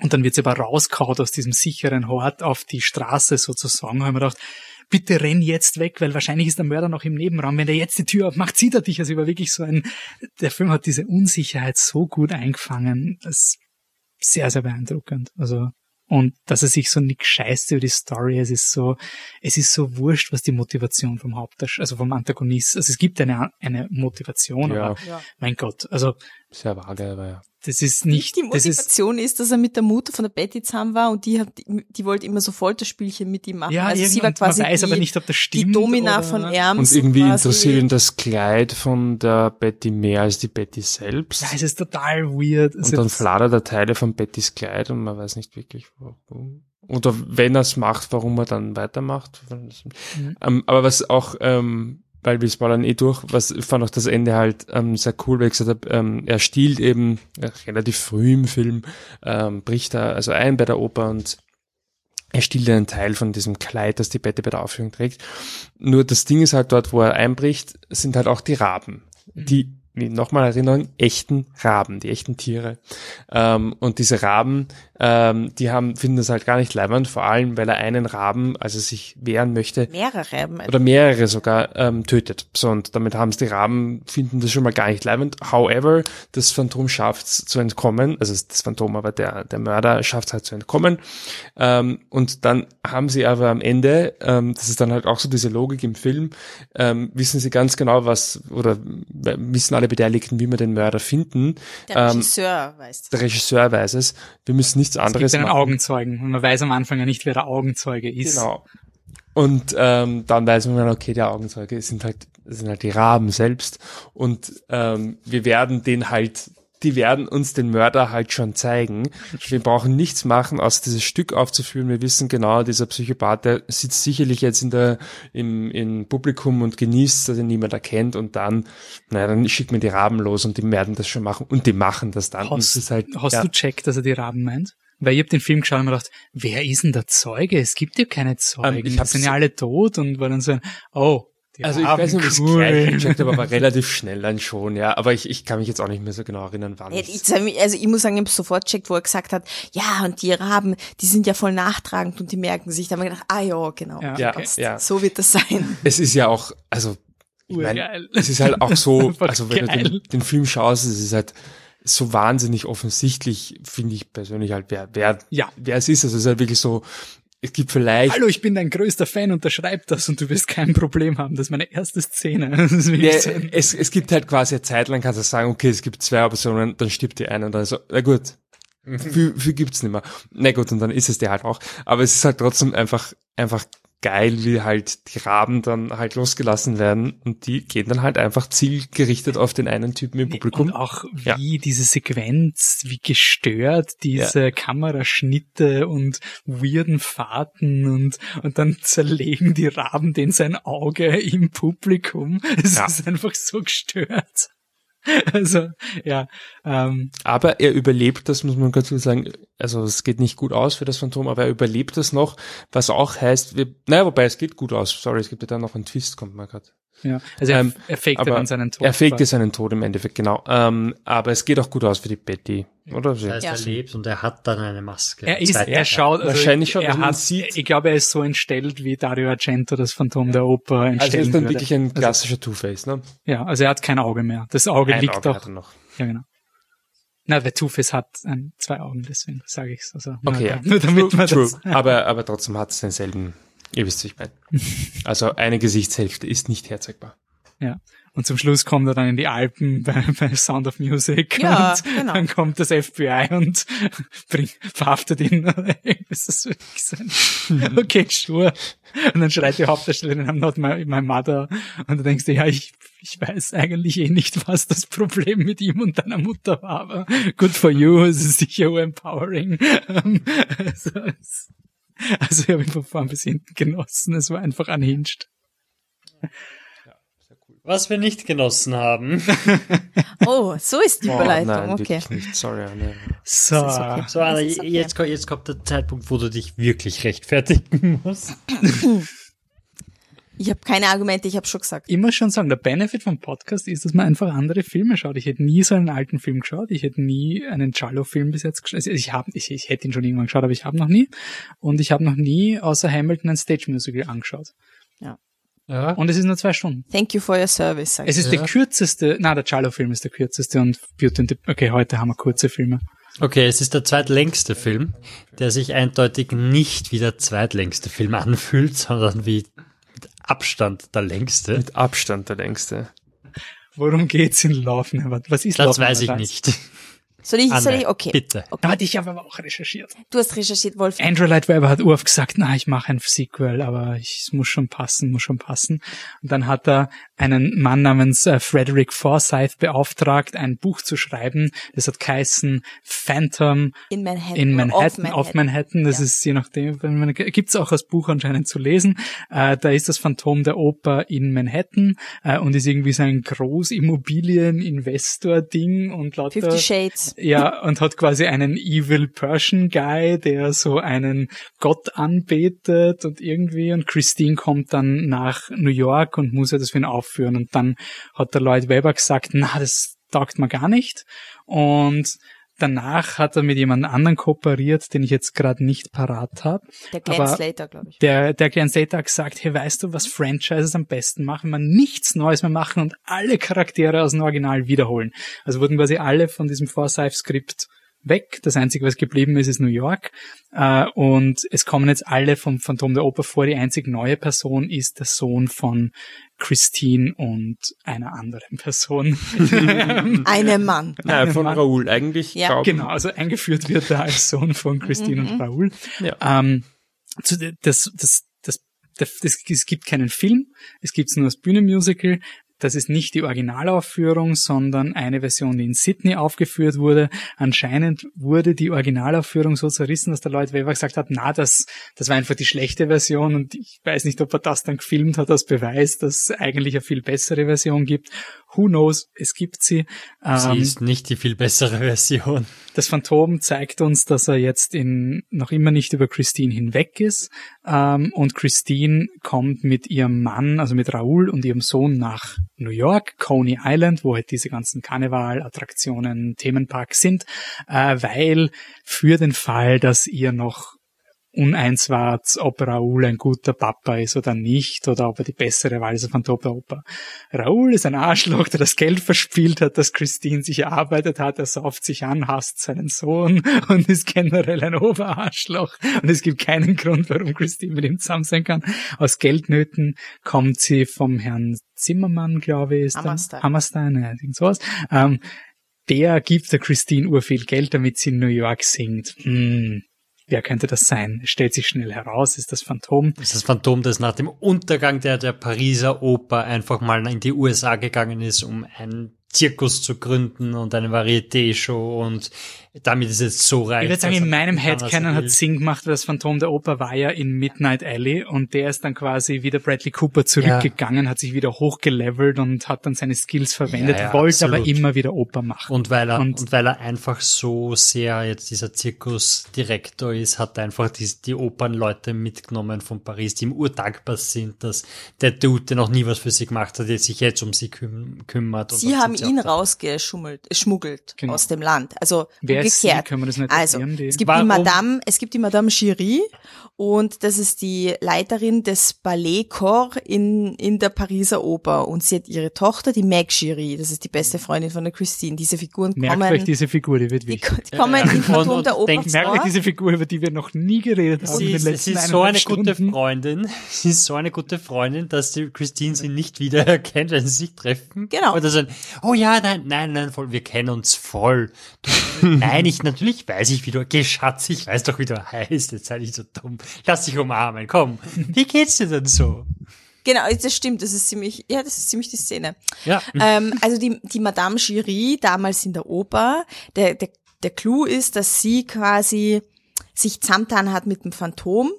Und dann wird sie aber rauskaut aus diesem sicheren Hort auf die Straße sozusagen. Da habe ich mir gedacht, bitte renn jetzt weg, weil wahrscheinlich ist der Mörder noch im Nebenraum. Wenn der jetzt die Tür aufmacht, sieht er dich. Also war wirklich so ein, der Film hat diese Unsicherheit so gut eingefangen. Das ist sehr, sehr beeindruckend. Also, und dass er sich so nicht scheißt über die Story, es ist so, es ist so wurscht, was die Motivation vom Hauptdarsteller, also vom Antagonist, also es gibt eine, eine Motivation, Ja. aber Ja. mein Gott, also Sehr vage, aber ja. Das ist nicht, Die das ist, Motivation ist, dass er mit der Mutter von der Betty zusammen war und die hat, die, die wollte immer so Folterspielchen mit ihm machen. ja, also sie war quasi man weiß die, aber nicht, ob das stimmt. die Domina oder, von Erms. Und irgendwie quasi. interessiert ihn das Kleid von der Betty mehr als die Betty selbst. Ja, es ist total weird. Es und dann fladert er Teile von Bettys Kleid und man weiß nicht wirklich, warum. Oder wenn er es macht, warum er dann weitermacht. Mhm. Ähm, aber was auch, ähm, weil wir spoilern eh durch, was fand auch das Ende halt ähm, sehr cool, weil ich gesagt habe, ähm, er stiehlt eben äh, relativ früh im Film, ähm, bricht er also ein bei der Oper und er stiehlt einen Teil von diesem Kleid, das die Betty bei der Aufführung trägt. Nur das Ding ist halt dort, wo er einbricht, sind halt auch die Raben. Die, wie nochmal Erinnerung, echten Raben, die echten Tiere. Ähm, und diese Raben, ähm, die haben, finden das halt gar nicht leibend, vor allem, weil er einen Raben, also sich wehren möchte, mehrere Reiben. oder mehrere sogar ähm, tötet. So, und damit haben es die Raben, finden das schon mal gar nicht leibend. However, das Phantom schafft es zu entkommen, also das Phantom, aber der, der Mörder schafft es halt zu entkommen. Ähm, und dann haben sie aber am Ende, ähm, das ist dann halt auch so diese Logik im Film, ähm, wissen sie ganz genau, was, oder wissen alle Beteiligten, wie wir den Mörder finden. Der ähm, Regisseur weiß das. Der Regisseur weiß es. Wir müssen nichts es anderes gibt einen machen. Augenzeugen und man weiß am Anfang ja nicht, wer der Augenzeuge ist. Genau. Und ähm, dann weiß man, okay, der Augenzeuge sind halt, sind halt die Raben selbst. Und ähm, wir werden den halt, die werden uns den Mörder halt schon zeigen. Wir brauchen nichts machen, außer dieses Stück aufzuführen. Wir wissen genau, dieser Psychopath, der sitzt sicherlich jetzt in der, im, im Publikum und genießt, dass ihn niemand erkennt. Und dann, naja, dann schickt man die Raben los und die werden das schon machen. Und die machen das dann. Hast, ist halt, hast ja, du checkt, dass er die Raben meint? Weil ich hab den Film geschaut und mir gedacht, wer ist denn der Zeuge? Es gibt ja keine Zeugen. Ähm, ich die sind ja alle tot und war dann so ein, oh, Die Also ich Raben, weiß nicht, ob ich es gleich gecheckt habe, aber relativ schnell dann schon, ja. Aber ich, ich kann mich jetzt auch nicht mehr so genau erinnern, wann. Ich- Also ich muss sagen, ich habe sofort checkt, wo er gesagt hat, ja, und die Raben, die sind ja voll nachtragend und die merken sich. Da haben wir gedacht, ah ja, genau. Ja, Ja, ja. So wird das sein. Es ist ja auch, also, ich Urgeil. es ist halt auch so, (laughs) also wenn du geil. den, den Film schaust, es ist halt so wahnsinnig offensichtlich, finde ich persönlich halt, wer, wer, Ja. wer es ist. Also es ist halt wirklich so, es gibt vielleicht Hallo, ich bin dein größter Fan, unterschreib das und du wirst kein Problem haben. Das ist meine erste Szene. (laughs) Ja, es, es gibt halt quasi eine Zeit lang, kannst du sagen, okay, es gibt zwei Optionen, dann stirbt die eine und dann so, na gut, (laughs) viel, viel gibt's nicht mehr. Na gut, und dann ist es der halt auch. Aber es ist halt trotzdem einfach, einfach geil, wie halt die Raben dann halt losgelassen werden und die gehen dann halt einfach zielgerichtet auf den einen Typen im Publikum. Und auch Ja. wie diese Sequenz, wie gestört diese Kameraschnitte und weirden Fahrten und, und dann zerlegen die Raben den sein Auge im Publikum. Es Ja. ist einfach so gestört. (laughs) Also, ja, ähm, Aber er überlebt das, muss man ganz kurz sagen. Also es geht nicht gut aus für das Phantom, aber er überlebt das noch, was auch heißt, wir, naja, wobei es geht gut aus. Sorry, es gibt ja da noch einen Twist, kommt mal gerade. Ja. Also er, Ähm, er aber dann seinen Tod. Er fakte seinen Tod im Endeffekt, genau. Ähm, aber es geht auch gut aus für die Betty, oder? Das heißt, Ja. er lebt und er hat dann eine Maske. Er ist, er schaut, also Wahrscheinlich schon, er also hat, sieht- ich glaube, er ist so entstellt, wie Dario Argento das Phantom der Oper Also er ist dann würde. wirklich ein klassischer Two-Face, ne? Ja, also er hat kein Auge mehr. Das Auge Ein liegt Auge doch hat er noch. Ja, genau. Na, der Two-Face hat ein, zwei Augen, deswegen sage ich's. Also, nur, Okay, ja. nur damit true, man true. das. Aber, aber trotzdem hat es denselben, ihr wisst, wie ich meine. Also eine Gesichtshälfte ist nicht herzeigbar. Ja. Und zum Schluss kommt er dann in die Alpen (laughs) bei, bei Sound of Music Ja, und genau. dann kommt das FBI und (laughs) bringt, verhaftet ihn. (laughs) ist das wirklich sein? Okay, sure. Und dann schreit die Hauptdarstellerin, I'm not my, my mother. Und du denkst dir, ja, ich, ich weiß eigentlich eh nicht, was das Problem mit ihm und deiner Mutter war, aber good for you, es ist sicher empowering. Also, es- (laughs) also ich habe ihn von vorn bis hinten genossen, es war einfach unhinged. Was wir nicht genossen haben. (laughs) Oh, so ist die Überleitung. nein, okay. nicht. Sorry, Anne. So. Okay. So, Anna, okay. jetzt, jetzt kommt der Zeitpunkt, wo du dich wirklich rechtfertigen musst. (clears throat) Ich habe keine Argumente, ich habe schon gesagt. immer schon sagen, der Benefit vom Podcast ist, dass man einfach andere Filme schaut. Ich hätte nie so einen alten Film geschaut. Ich hätte nie einen Giallo-Film bis jetzt geschaut. Also ich, hab, ich, ich hätte ihn schon irgendwann geschaut, aber ich habe noch nie. Und ich habe noch nie außer Hamilton ein Stage-Musical angeschaut. Ja. Und es ist nur zwei Stunden. Thank you for your service. Sag Es ich. ist Ja. der kürzeste, na, der Giallo-Film ist der kürzeste und Beauty and the, okay, heute haben wir kurze Filme. Okay, es ist der zweitlängste Film, der sich eindeutig nicht wie der zweitlängste Film anfühlt, sondern wie Abstand der längste. Mit Abstand der längste. Worum geht's in Love Never? Was ist Das Love weiß ich nicht. Soll ich, soll Anne, ich, okay. bitte. okay. Da hatte ich aber auch recherchiert. Du hast recherchiert, Wolf. Andrew Lloyd Webber hat urft gesagt, na, ich mache ein Sequel, aber ich, es muss schon passen, muss schon passen. Und dann hat er einen Mann namens äh, Frederick Forsyth beauftragt, ein Buch zu schreiben. Das hat geheißen Phantom In Manhattan. in Manhattan, Auf auf Manhattan. Das Ja. ist je nachdem, gibt's auch als Buch anscheinend zu lesen. Äh, da ist das Phantom der Oper in Manhattan äh, und ist irgendwie so ein Großimmobilien-Investor-Ding und lauter Fifty Shades. Ja, und hat quasi einen Evil Persian Guy, der so einen Gott anbetet und irgendwie. Und Christine kommt dann nach New York und muss ja das für ihn aufführen. Und dann hat der Lloyd Webber gesagt, na, das taugt mir gar nicht. Und danach hat er mit jemand anderen kooperiert, den ich jetzt gerade nicht parat habe. Der Glenn aber- Slater, glaube ich. Der, der Glenn Slater hat gesagt, hey, weißt du, was Franchises am besten machen? Man nichts Neues mehr machen und alle Charaktere aus dem Original wiederholen. Also wurden quasi alle von diesem Forsyth-Skript weg. Das Einzige, was geblieben ist, ist New York. Äh, und es kommen jetzt alle vom Phantom der Oper vor. Die einzig neue Person ist der Sohn von Christine und einer anderen Person. (laughs) Einem Mann. Nein, von Mann. Raoul eigentlich. Ja. Genau, also eingeführt wird er als Sohn von Christine und Raoul. Ja. Ähm, das, das, das, das, es gibt keinen Film, es gibt nur das Bühnenmusical. Das ist nicht die Originalaufführung, sondern eine Version, die in Sydney aufgeführt wurde. Anscheinend wurde die Originalaufführung so zerrissen, dass der Lloyd Webber gesagt hat, na, das, das war einfach die schlechte Version und ich weiß nicht, ob er das dann gefilmt hat als Beweis, dass es eigentlich eine viel bessere Version gibt. Who knows, es gibt sie. Sie Ähm, ist nicht die viel bessere (laughs) Version. das Phantom zeigt uns, dass er jetzt in, noch immer nicht über Christine hinweg ist. Ähm, und Christine kommt mit ihrem Mann, also mit Raoul und ihrem Sohn nach New York, Coney Island, wo halt diese ganzen Karnevalattraktionen, Themenparks sind, äh, weil für den Fall, dass ihr noch uneins wart, ob Raoul ein guter Papa ist oder nicht, oder ob er die bessere Wahl ist von Top der Oper. Raoul ist ein Arschloch, der das Geld verspielt hat, das Christine sich erarbeitet hat, er sauft sich an, hasst seinen Sohn und ist generell ein Oberarschloch. Und es gibt keinen Grund, warum Christine mit ihm zusammen sein kann. Aus Geldnöten kommt sie vom Herrn Zimmermann, glaube ich, ist Hammerstein. Hammerstein, ja, irgend sowas. Ähm, der gibt der Christine urviel Geld, damit sie in New York singt. Hm, wer könnte das sein? Stellt sich schnell heraus, ist das Phantom. Ist das Phantom, das nach dem Untergang der, der Pariser Oper einfach mal in die USA gegangen ist, um einen Zirkus zu gründen und eine Varieté-Show und damit ist es so reich. Ich würde sagen, in meinem Headcanon hat Sing gemacht, weil das Phantom der Oper war ja in Midnight Alley und der ist dann quasi wieder Bradley Cooper zurückgegangen, hat sich wieder hochgelevelt und hat dann seine Skills verwendet, Ja, ja, wollte aber absolut. immer wieder Oper machen. Und weil er, Und- und, weil er einfach so sehr jetzt dieser Zirkusdirektor ist, hat er einfach die, die Opernleute mitgenommen von Paris, die ihm urdankbar sind, dass der Dude, der noch nie was für sie gemacht hat, jetzt sich jetzt um sie küm kümmert. und Sie haben sie ihn aufpasst. rausgeschummelt, äh, schmuggelt Genau. aus dem Land. Also Wer ist sie? Können wir das nicht also, die- es gibt Warum? die Madame, es gibt die Madame Giry und das ist die Leiterin des Balletcorps in, in der Pariser Oper und sie hat ihre Tochter, die Meg Giry, das ist die beste Freundin von der Christine. Diese Figuren Merkt kommen, euch diese Figur, die wird die, wichtig. die kommen Ja, ja. im Phantom Und- der Oper denkt- Merkt euch diese Figur, über die wir noch nie geredet haben Sie in den ist, sie ist so eine eineinhalb gute Stunden. Freundin. (laughs) Sie ist so eine gute Freundin, dass die Christine sie nicht wiedererkennt, wenn sie sich treffen. Genau. Oder so, ein, oh ja, nein, nein, nein, voll, wir kennen uns voll. Du, (laughs) nein, ich, natürlich weiß ich, wie du, geh Schatz, ich weiß doch, wie du heißt, jetzt sei nicht so dumm. Lass dich umarmen, komm. Wie geht's dir denn so? Genau, das stimmt, das ist ziemlich, ja, das ist ziemlich die Szene. Ja. Ähm, also die, die Madame Giry, damals in der Oper, der, der, der Clou ist, dass sie quasi sich zusammengetan hat mit dem Phantom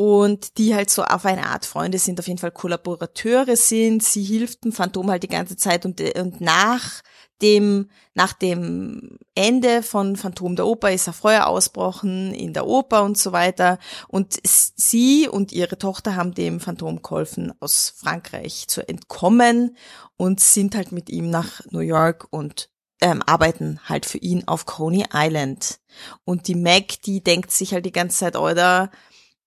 und die halt so auf eine Art Freunde sind, auf jeden Fall Kollaborateure sind. Sie hilft dem Phantom halt die ganze Zeit und, und nach dem, nach dem Ende von Phantom der Oper ist ein Feuer ausbrochen in der Oper und so weiter. Und sie und ihre Tochter haben dem Phantom geholfen, aus Frankreich zu entkommen und sind halt mit ihm nach New York und ähm, arbeiten halt für ihn auf Coney Island. Und die Meg, die denkt sich halt die ganze Zeit, Alter,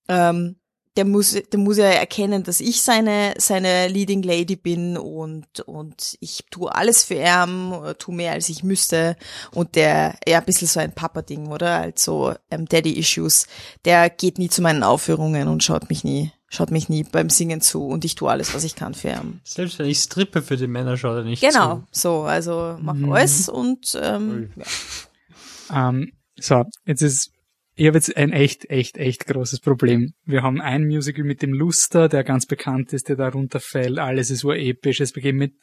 ähm, der muss, der muss ja erkennen, dass ich seine, seine Leading Lady bin und, und ich tue alles für ihn, äh, tu mehr als ich müsste. Und der, ja, ein bisschen so ein Papa-Ding, oder? Also, ähm, Daddy-Issues. Der geht nie zu meinen Aufführungen und schaut mich nie, schaut mich nie beim Singen zu und ich tue alles, was ich kann für ihn. Selbst wenn ich strippe für die Männer, schaut er nicht Genau, zu. so, also mach Mhm. alles und, ähm, ja. Ähm, so, jetzt ist, ich habe jetzt ein echt, echt, echt großes Problem. Wir haben ein Musical mit dem Luster, der ganz bekannt ist, der da runterfällt. Alles ist urepisch. Es beginnt mit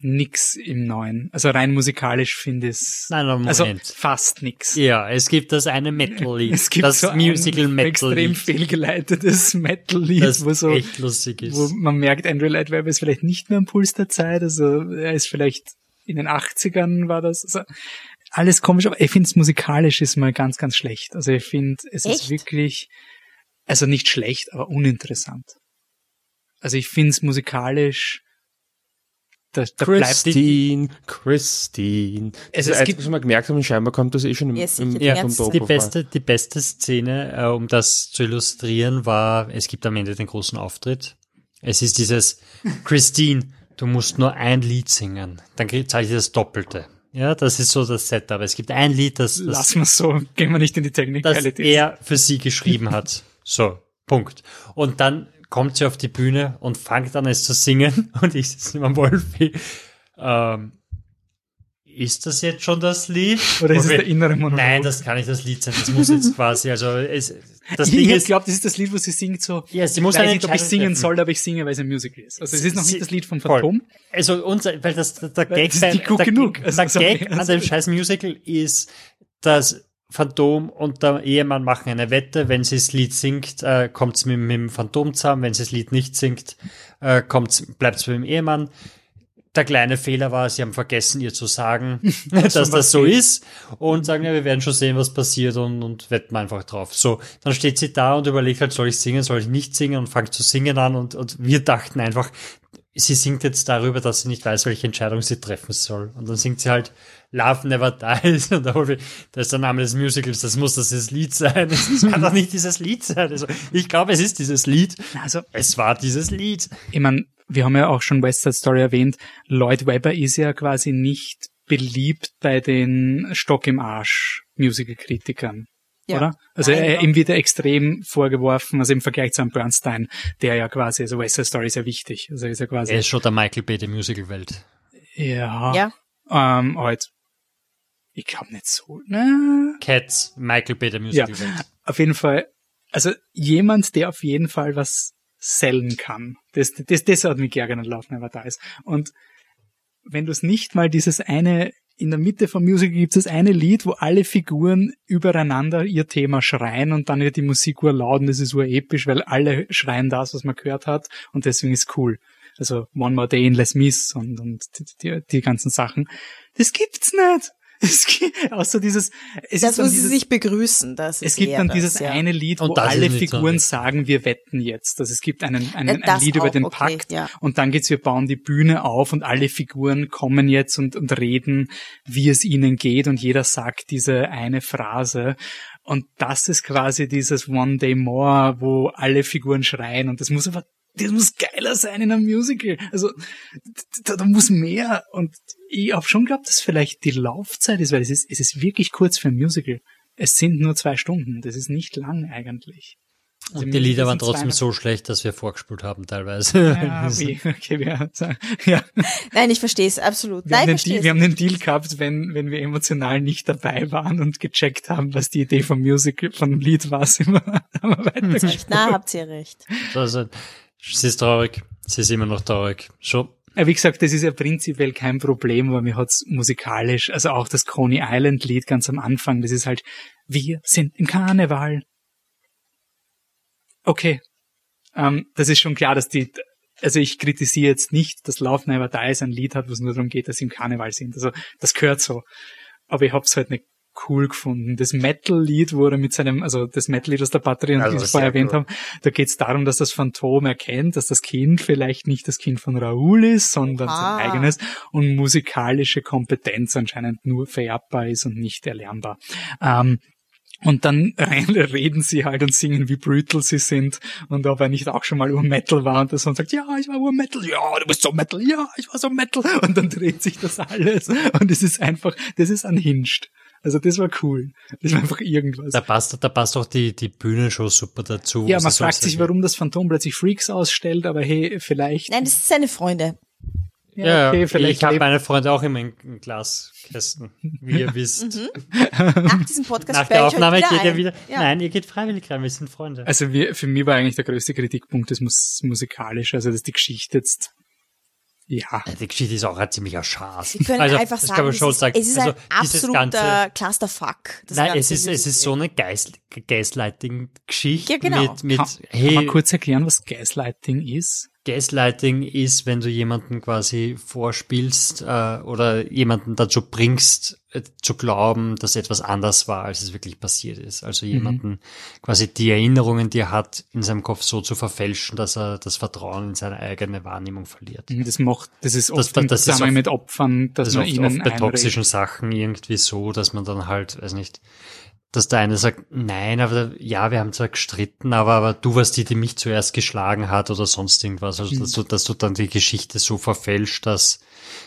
nix im Neuen. Also rein musikalisch finde ich es, Nein, nein, Moment. also fast nix. ja, es gibt das eine Metal-Lied. Es gibt das so ein Musical extrem fehlgeleitetes Metal-Lied, Das wo so echt lustig ist. wo man merkt, Andrew Webber ist vielleicht nicht mehr am Puls der Zeit, also er ist vielleicht in den 80ern war das, also alles komisch, aber ich finde es musikalisch ist mal ganz, ganz schlecht. Also ich finde, es Echt? ist wirklich, also nicht schlecht, aber uninteressant. Also ich finde es musikalisch, da, da bleibt Christine, Christine. Also Also es gibt- was wir gemerkt haben, scheinbar kommt das eh schon im, Ja, im, im der Die beste, die beste Szene, äh, um das zu illustrieren, war, es gibt am Ende den großen Auftritt. Es ist dieses, Christine, du musst nur ein Lied singen, dann zahle ich dir das Doppelte. Ja, das ist so das Setup. Es gibt ein Lied, das, das, Lassen wir so, gehen wir nicht in die das Technicalities. er für sie geschrieben hat. (laughs) So, Punkt. Und dann kommt sie auf die Bühne und fängt an es zu singen (laughs) und ich sitze neben Wolfi. Ähm, ist das jetzt schon das Lied? (laughs) Oder ist es der innere Monolog? Nein, das kann nicht das Lied sein. Das muss jetzt quasi, also es, das (laughs) Ding ich glaube, das ist das Lied, wo sie singt so, ja, sie muss ich weiß eine nicht, ob ich singen treffen. soll, aber ich singe, weil es ein Musical ist. Also es ist noch Sie- nicht das Lied voll. Phantom. Also unser, weil das der Weil Gag, das ist gut der, genug. Also, der sorry, Gag an also- dem scheiß Musical ist, dass Phantom und der Ehemann machen eine Wette. Wenn sie das Lied singt, äh, kommt es mit, mit dem Phantom zusammen. Wenn sie das Lied nicht singt, äh, bleibt es mit dem Ehemann. Der kleine Fehler war, sie haben vergessen, ihr zu sagen, (laughs) (laughs) dass das so ist und sagen, ja, wir werden schon sehen, was passiert und, und wetten einfach drauf. So, dann steht sie da und überlegt halt, soll ich singen, soll ich nicht singen und fängt zu singen an und, und wir dachten einfach, sie singt jetzt darüber, dass sie nicht weiß, welche Entscheidung sie treffen soll. Und dann singt sie halt Love Never Dies (laughs) und da ist der Name des Musicals, das muss das Lied sein. Das kann doch nicht dieses Lied sein. Also ich glaube, es ist dieses Lied. Also es war dieses Lied. Ich meine, wir haben ja auch schon West Side Story erwähnt. Lloyd Webber ist ja quasi nicht beliebt bei den Stock im Arsch Musical-Kritikern. Ja. Oder? Also Nein, er, ihm wird extrem vorgeworfen, also im Vergleich zu einem Bernstein, der ja quasi, also West Side Story ist ja wichtig. Also ist ja quasi. Er ist schon der Michael Bay der Musical-Welt. Ja. Ja. Ähm, halt. Ich glaube nicht so, ne? Cats, Michael Bay der Musical-Welt. Ja, auf jeden Fall. Also jemand, der auf jeden Fall was sellen kann. Das, das, das hat mich geärgert laufen, aber da ist. Und wenn du es nicht mal dieses eine, in der Mitte vom Musical gibt es das eine Lied, wo alle Figuren übereinander ihr Thema schreien und dann wird die Musik urlaut und das ist urepisch, weil alle schreien das, was man gehört hat und deswegen ist cool. Also One More Day in Les Mis und, und die, die, die ganzen Sachen. Das gibt's nicht. (laughs) Es gibt, außer dieses, es das, wo dieses, sie sich begrüßen, das Es gibt dann dieses ja. eine Lied, wo alle Figuren so sagen, wir wetten jetzt. Also es gibt einen, einen, ein Lied auch, über den okay, Pakt ja. und dann geht's, wir bauen die Bühne auf und alle Figuren kommen jetzt und, und reden, wie es ihnen geht und jeder sagt diese eine Phrase. Und das ist quasi dieses One Day More, wo alle Figuren schreien und das muss aber das muss geiler sein in einem Musical. Also da, da muss mehr. Und ich habe schon geglaubt, dass vielleicht die Laufzeit ist, weil es ist, es ist wirklich kurz für ein Musical. Es sind nur zwei Stunden. Das ist nicht lang eigentlich. Also und die Lieder waren trotzdem so schlecht, dass wir vorgespult haben teilweise. Ja, (laughs) wie, okay, wir, ja. Nein, ich verstehe es absolut. Wir, Nein, haben Deal, wir haben einen Deal gehabt, wenn, wenn wir emotional nicht dabei waren und gecheckt haben, was die Idee vom Musical, vom Lied war, (laughs) sind wir, haben wir weitergespult. Na, habt ihr recht. Also, Sie ist traurig. Sie ist immer noch traurig. Schon. Wie gesagt, das ist ja prinzipiell kein Problem, aber mir hat's musikalisch, also auch das Coney Island Lied ganz am Anfang, das ist halt, wir sind im Karneval. Okay. Ähm, das ist schon klar, dass die, also ich kritisiere jetzt nicht, dass Love Never Dies ein Lied hat, wo es nur darum geht, dass sie im Karneval sind. Also das gehört so. Aber ich hab's halt nicht cool gefunden. Das Metal-Lied, wo er mit seinem, also das Metal-Lied, das der Batterie und also vorher erwähnt cool. haben, da geht es darum, dass das Phantom erkennt, dass das Kind vielleicht nicht das Kind von Raoul ist, sondern ah. sein eigenes und musikalische Kompetenz anscheinend nur vererbbar ist und nicht erlernbar. Ähm, und dann (laughs) reden sie halt und singen, wie brutal sie sind und ob er nicht auch schon mal Ur-Metal war und der Sohn sagt, ja, ich war Ur-Metal, ja, du bist so Metal, ja, ich war so Metal und dann dreht sich das alles und es ist einfach, das ist unhinged. Also das war cool. Das war einfach irgendwas. Da passt, da passt auch die, die Bühnenshow super dazu. Ja, man fragt sich, warum das Phantom plötzlich Freaks ausstellt, aber hey, vielleicht. Nein, das sind seine Freunde. Ja, okay, vielleicht ich habe meine Freunde auch immer in Glaskästen, wie ihr (laughs) wisst. Mhm. (laughs) Nach diesem Podcast Nach der Aufnahme geht ihr wieder. Ja. Nein, ihr geht freiwillig rein, wir sind Freunde. Also wir, für mich war eigentlich der größte Kritikpunkt das Mus musikalisch, also dass die Geschichte jetzt ja. Die Geschichte ist auch ein ziemlicher Schatz. Wir können also, einfach sagen, es ist, es ist, ein also absoluter Clusterfuck. Nein, es ist, es ist so eine Geist, Gaslighting-Geschichte ja, genau. mit, mit, kann, hey. Kann man kurz erklären, was Gaslighting ist? Gaslighting ist, wenn du jemanden quasi vorspielst äh, oder jemanden dazu bringst, äh, zu glauben, dass etwas anders war, als es wirklich passiert ist. Also mhm. jemanden mhm. quasi die Erinnerungen, die er hat, in seinem Kopf so zu verfälschen, dass er das Vertrauen in seine eigene Wahrnehmung verliert. Mhm, das macht, das ist oft das, das ist oft, mit Opfern, dass das man ihnen oft bei toxischen Sachen irgendwie so, dass man dann halt, weiß nicht, dass der eine sagt, nein, aber ja, wir haben zwar gestritten, aber, aber du warst die, die mich zuerst geschlagen hat oder sonst irgendwas. Also, dass du, dass du dann die Geschichte so verfälscht, dass,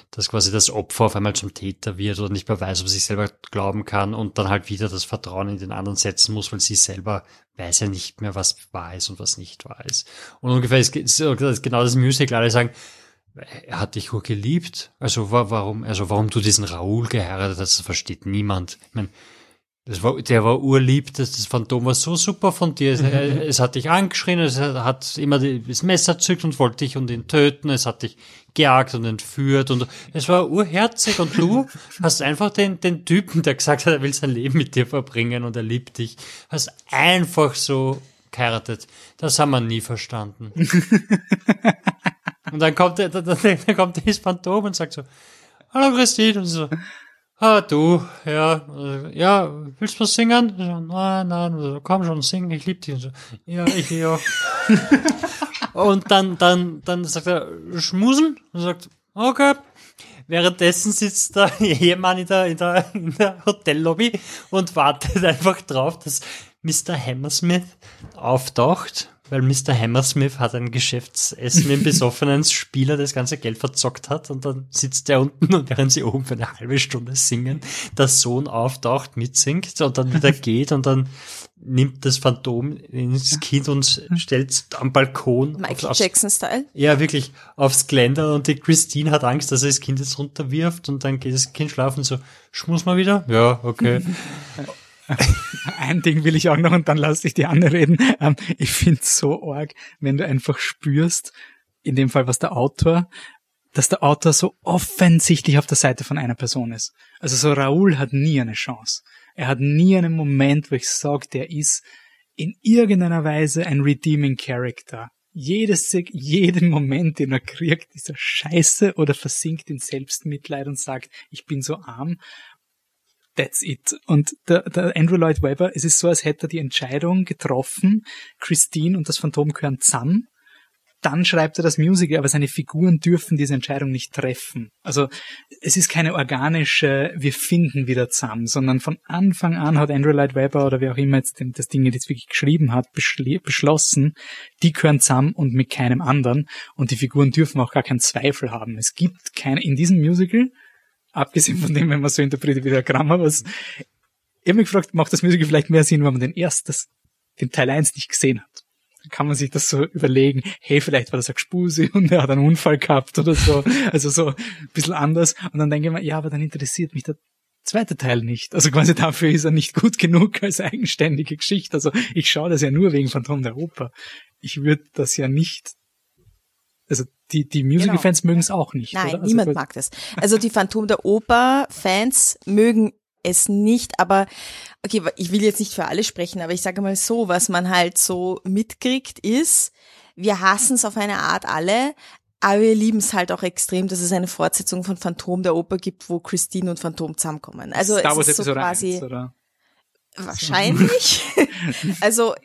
dass quasi das Opfer auf einmal zum Täter wird oder nicht mehr weiß, ob sie sich selber glauben kann und dann halt wieder das Vertrauen in den anderen setzen muss, weil sie selber weiß ja nicht mehr, was wahr ist und was nicht wahr ist. Und ungefähr ist, ist genau das Musical. Alle sagen, er hat dich nur geliebt. Also warum, also warum du diesen Raoul geheiratet hast, versteht niemand. Ich meine, Das war, der war urlieb, das, das Phantom war so super von dir. Es, äh, es hat dich angeschrien, es hat immer das Messer zückt und wollte dich und ihn töten, es hat dich gejagt und entführt und es war urherzig und du (laughs) hast einfach den, den Typen, der gesagt hat, er will sein Leben mit dir verbringen und er liebt dich, hast einfach so geheiratet. Das haben wir nie verstanden. (laughs) und dann kommt, dann, dann kommt das Phantom und sagt so, hallo Christine, und so, Ah, du, ja, äh, ja, willst du was singen? Nein, nein, komm schon, sing, ich lieb dich. Ja, ich auch. (laughs) und dann, dann, dann sagt er, schmusen, und sagt, okay. Währenddessen sitzt der (laughs) Ehemann in der, in der, in der Hotellobby und wartet (laughs) einfach drauf, dass Mr. Hammersmith auftaucht weil Mr. Hammersmith hat ein Geschäftsessen mit einem (laughs) besoffenen Spieler das ganze Geld verzockt hat und dann sitzt der unten und während sie oben für eine halbe Stunde singen, der Sohn auftaucht, mitsingt und dann wieder geht und dann nimmt das Phantom ins Kind und stellt am Balkon. Michael Jackson-Style? Ja, wirklich, aufs Geländer und die Christine hat Angst, dass er das Kind jetzt runterwirft und dann geht das Kind schlafen so, schmuss mal wieder? Ja, okay. (laughs) (laughs) Ein Ding will ich auch noch und dann lasse ich die andere reden. Ähm, ich finde es so arg, wenn du einfach spürst, in dem Fall was der Autor, dass der Autor so offensichtlich auf der Seite von einer Person ist. Also so Raoul hat nie eine Chance. Er hat nie einen Moment, wo ich sage, der ist in irgendeiner Weise ein redeeming Character. Jedes, jeden Moment, den er kriegt, ist er scheiße oder versinkt in Selbstmitleid und sagt, ich bin so arm That's it. Und der, der Andrew Lloyd Webber, es ist so, als hätte er die Entscheidung getroffen, Christine und das Phantom gehören zusammen. Dann schreibt er das Musical, aber seine Figuren dürfen diese Entscheidung nicht treffen. Also es ist keine organische, wir finden wieder zusammen, sondern von Anfang an hat Andrew Lloyd Webber oder wer auch immer jetzt das Ding jetzt wirklich geschrieben hat, beschlossen, die gehören zusammen und mit keinem anderen. Und die Figuren dürfen auch gar keinen Zweifel haben. Es gibt keine, in diesem Musical abgesehen von dem, wenn man so interpretiert wie der Grammar, was, ich habe mich gefragt, macht das Musical vielleicht mehr Sinn, wenn man den ersten, den Teil 1 nicht gesehen hat? Dann kann man sich das so überlegen, hey, vielleicht war das ein Gespuse und er hat einen Unfall gehabt oder so, also so ein bisschen anders. Und dann denke ich mir, ja, aber dann interessiert mich der zweite Teil nicht. Also quasi dafür ist er nicht gut genug als eigenständige Geschichte. Also ich schaue das ja nur wegen Phantom der Oper. Ich würde das ja nicht also die, die Musical-Fans genau. mögen es auch nicht. Nein, also niemand mag das. Also die Phantom der Oper-Fans mögen es nicht, aber okay, ich will jetzt nicht für alle sprechen, aber ich sage mal so, was man halt so mitkriegt, ist, wir hassen es auf eine Art alle, aber wir lieben es halt auch extrem, dass es eine Fortsetzung von Phantom der Oper gibt, wo Christine und Phantom zusammenkommen. Also Star es ist so quasi 1, oder? wahrscheinlich. (laughs) also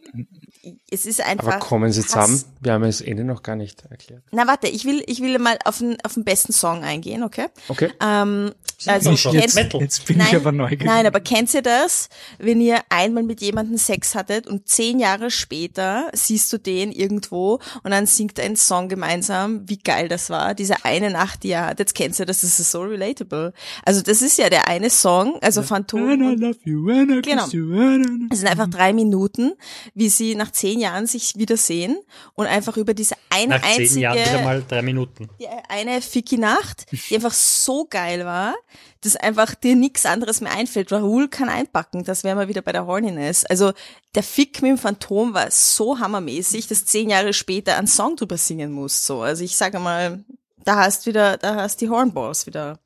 es ist einfach. Aber kommen Sie zusammen? Wir haben das Ende noch gar nicht erklärt. Na warte, ich will, ich will mal auf den, auf den besten Song eingehen, okay? Okay. Ähm, also jetzt, kennt, jetzt bin nein, ich aber neugierig. Nein, aber kennt ihr das, wenn ihr einmal mit jemandem Sex hattet und zehn Jahre später siehst du den irgendwo und dann singt er einen Song gemeinsam, wie geil das war, diese eine Nacht, die er hat. Jetzt kennst du das, das ist so relatable. Also das ist ja der eine Song, also Phantom. And I love you, and I genau. You, es sind einfach drei Minuten, wie sie nach zehn Jahren sich wiedersehen und einfach über diese eine nach einzige. Zehn Jahren wieder mal drei Minuten. Die eine Ficky-Nacht, die einfach so geil war, dass einfach dir nichts anderes mehr einfällt. Rahul kann einpacken, das wäre mal wieder bei der Horniness. Also der Fick mit dem Phantom war so hammermäßig, dass zehn Jahre später ein Song drüber singen musst. So. Also ich sage mal, da hast wieder, da hast die Hornballs wieder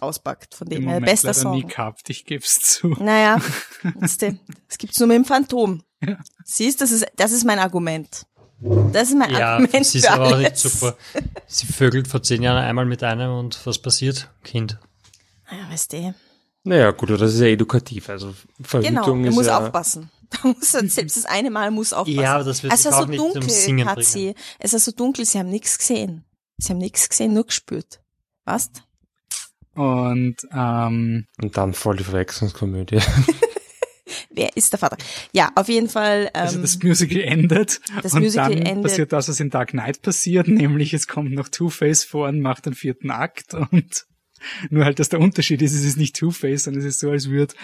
auspackt, von dem her bester Song. nie gehabt, ich geb's zu. Naja, das gibt's nur mit dem Phantom. Ja. Siehst, das ist, das ist mein Argument. Das ist mein ja, Argument. Sie ist aber alles. auch nicht super. Sie vögelt vor zehn Jahren einmal mit einem und was passiert? Kind. Ja, weißt du. Naja, gut, das ist ja edukativ. Also Verhütung genau, er muss ja aufpassen. (laughs) Da muss er, selbst das eine Mal muss aufpassen. Ja, aber das wird es auch so nicht dunkel, zum Singen hat sie. Es ist so dunkel, sie haben nichts gesehen. Sie haben nichts gesehen, nur gespürt. Was? Und, ähm, Und dann voll die Verwechslungskomödie. (laughs) Wer ist der Vater? Ja, auf jeden Fall. Ähm, also das Musical endet das und Musical dann endet. passiert das, was in Dark Knight passiert, (laughs) nämlich es kommt noch Two-Face vor und macht den vierten Akt und (laughs) nur halt, dass der Unterschied ist, es ist nicht Two-Face, sondern es ist so, als würde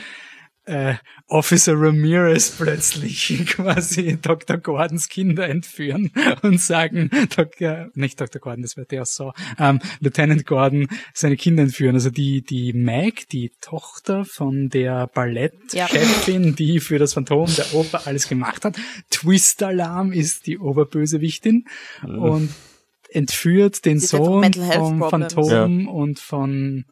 äh, Officer Ramirez plötzlich (laughs) quasi Dr. Gordons Kinder entführen und sagen, Dr., nicht Dr. Gordon, das wäre der so, ähm, Lieutenant Gordon seine Kinder entführen. Also die, die Meg, die Tochter von der Ballettchefin, die für das Phantom der Oper alles gemacht hat. Twist-Alarm ist die Oberbösewichtin und entführt den Die Sohn vom. Phantom und von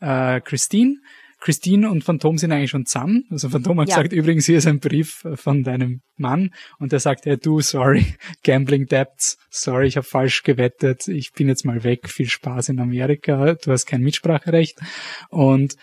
äh, Christine. Christine und Phantom sind eigentlich schon zusammen. Also Phantom hat Ja. gesagt, übrigens, hier ist ein Brief äh, von deinem Mann. Und der sagt, hey, du, sorry, (laughs) Gambling Debts, sorry, ich habe falsch gewettet, ich bin jetzt mal weg, viel Spaß in Amerika, du hast kein Mitspracherecht. Und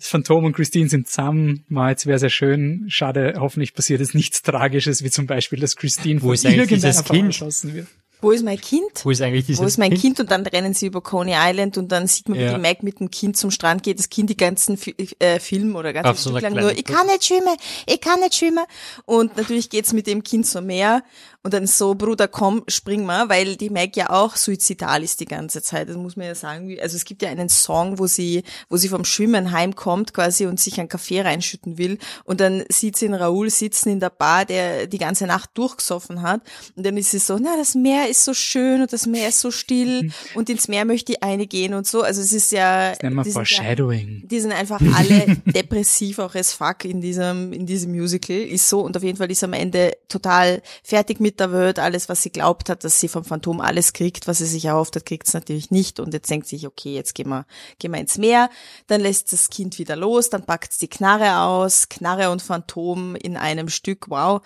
Phantom und Christine sind zusammen, mal jetzt wäre sehr schön, schade, hoffentlich passiert jetzt nichts Tragisches, wie zum Beispiel, dass Christine Wo von ist eigentlich irgendeiner dieses Frau Kind? erschossen wird. Wo ist mein Kind? Wo ist eigentlich dieses Wo ist mein kind? Und dann rennen sie über Coney Island und dann sieht man, wie Ja. die Meg mit dem Kind zum Strand geht. Das Kind die ganzen Fi äh, Film oder ganz Auf so lang nur, ich kann nicht schwimmen, ich kann nicht schwimmen. Und natürlich geht's mit dem Kind so mehr. Und dann so, Bruder, komm, spring mal, weil die Meg ja auch suizidal ist die ganze Zeit. Das muss man ja sagen. Also es gibt ja einen Song, wo sie, wo sie vom Schwimmen heimkommt quasi und sich einen Kaffee reinschütten will. Und dann sieht sie in Raoul sitzen in der Bar, der die ganze Nacht durchgesoffen hat. Und dann ist sie so, na, das Meer ist so schön und das Meer ist so still (laughs) und ins Meer möchte ich eine gehen und so. Also es ist ja, Das nennen wir die sind ja Foreshadowing. die sind einfach alle (laughs) depressiv auch as fuck in diesem, in diesem Musical. Ist so und auf jeden Fall ist am Ende total fertig mit der Welt. Alles, was sie glaubt hat, dass sie vom Phantom alles kriegt, was sie sich erhofft hat, kriegt es natürlich nicht. Und jetzt denkt sie sich, okay, jetzt gehen wir, gehen wir ins Meer. Dann lässt das Kind wieder los, dann packt sie die Knarre aus, Knarre und Phantom in einem Stück, wow.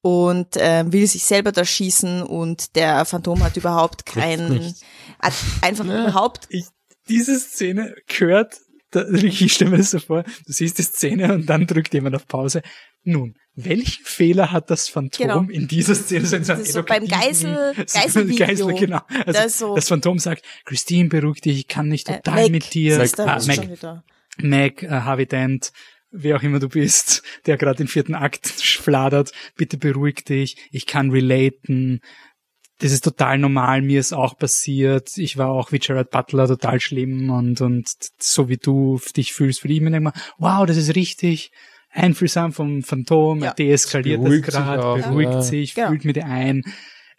Und ähm, will sich selber da schießen und der Phantom hat überhaupt keinen, hat einfach überhaupt ich, diese Szene gehört, da, (laughs) ich stelle mir das so vor, du siehst die Szene und dann drückt jemand auf Pause. Nun, welchen Fehler hat das Phantom Genau. in dieser Szene? Das ist so beim Geisel- (laughs) Geiselvideo. Geisel, genau. Also Das so- das Phantom sagt, Christine, beruhig dich, ich kann nicht Äh, total Meg, mit dir. du, Ah, ist Meg, schon wieder. Meg, äh, Harvey Dent, wer auch immer du bist, (laughs) der gerade den vierten Akt (laughs) fladert, bitte beruhig dich, ich kann relaten. Das ist total normal, mir ist auch passiert. Ich war auch wie Gerard Butler total schlimm und, und so wie du dich fühlst für ihn. Ich denke mal, wow, das ist richtig. Einfühlsam vom Phantom, Ja. er deeskaliert das Beruhigt sich gerade, beruhigt ja. sich, Genau. fühlt mit ihr ein.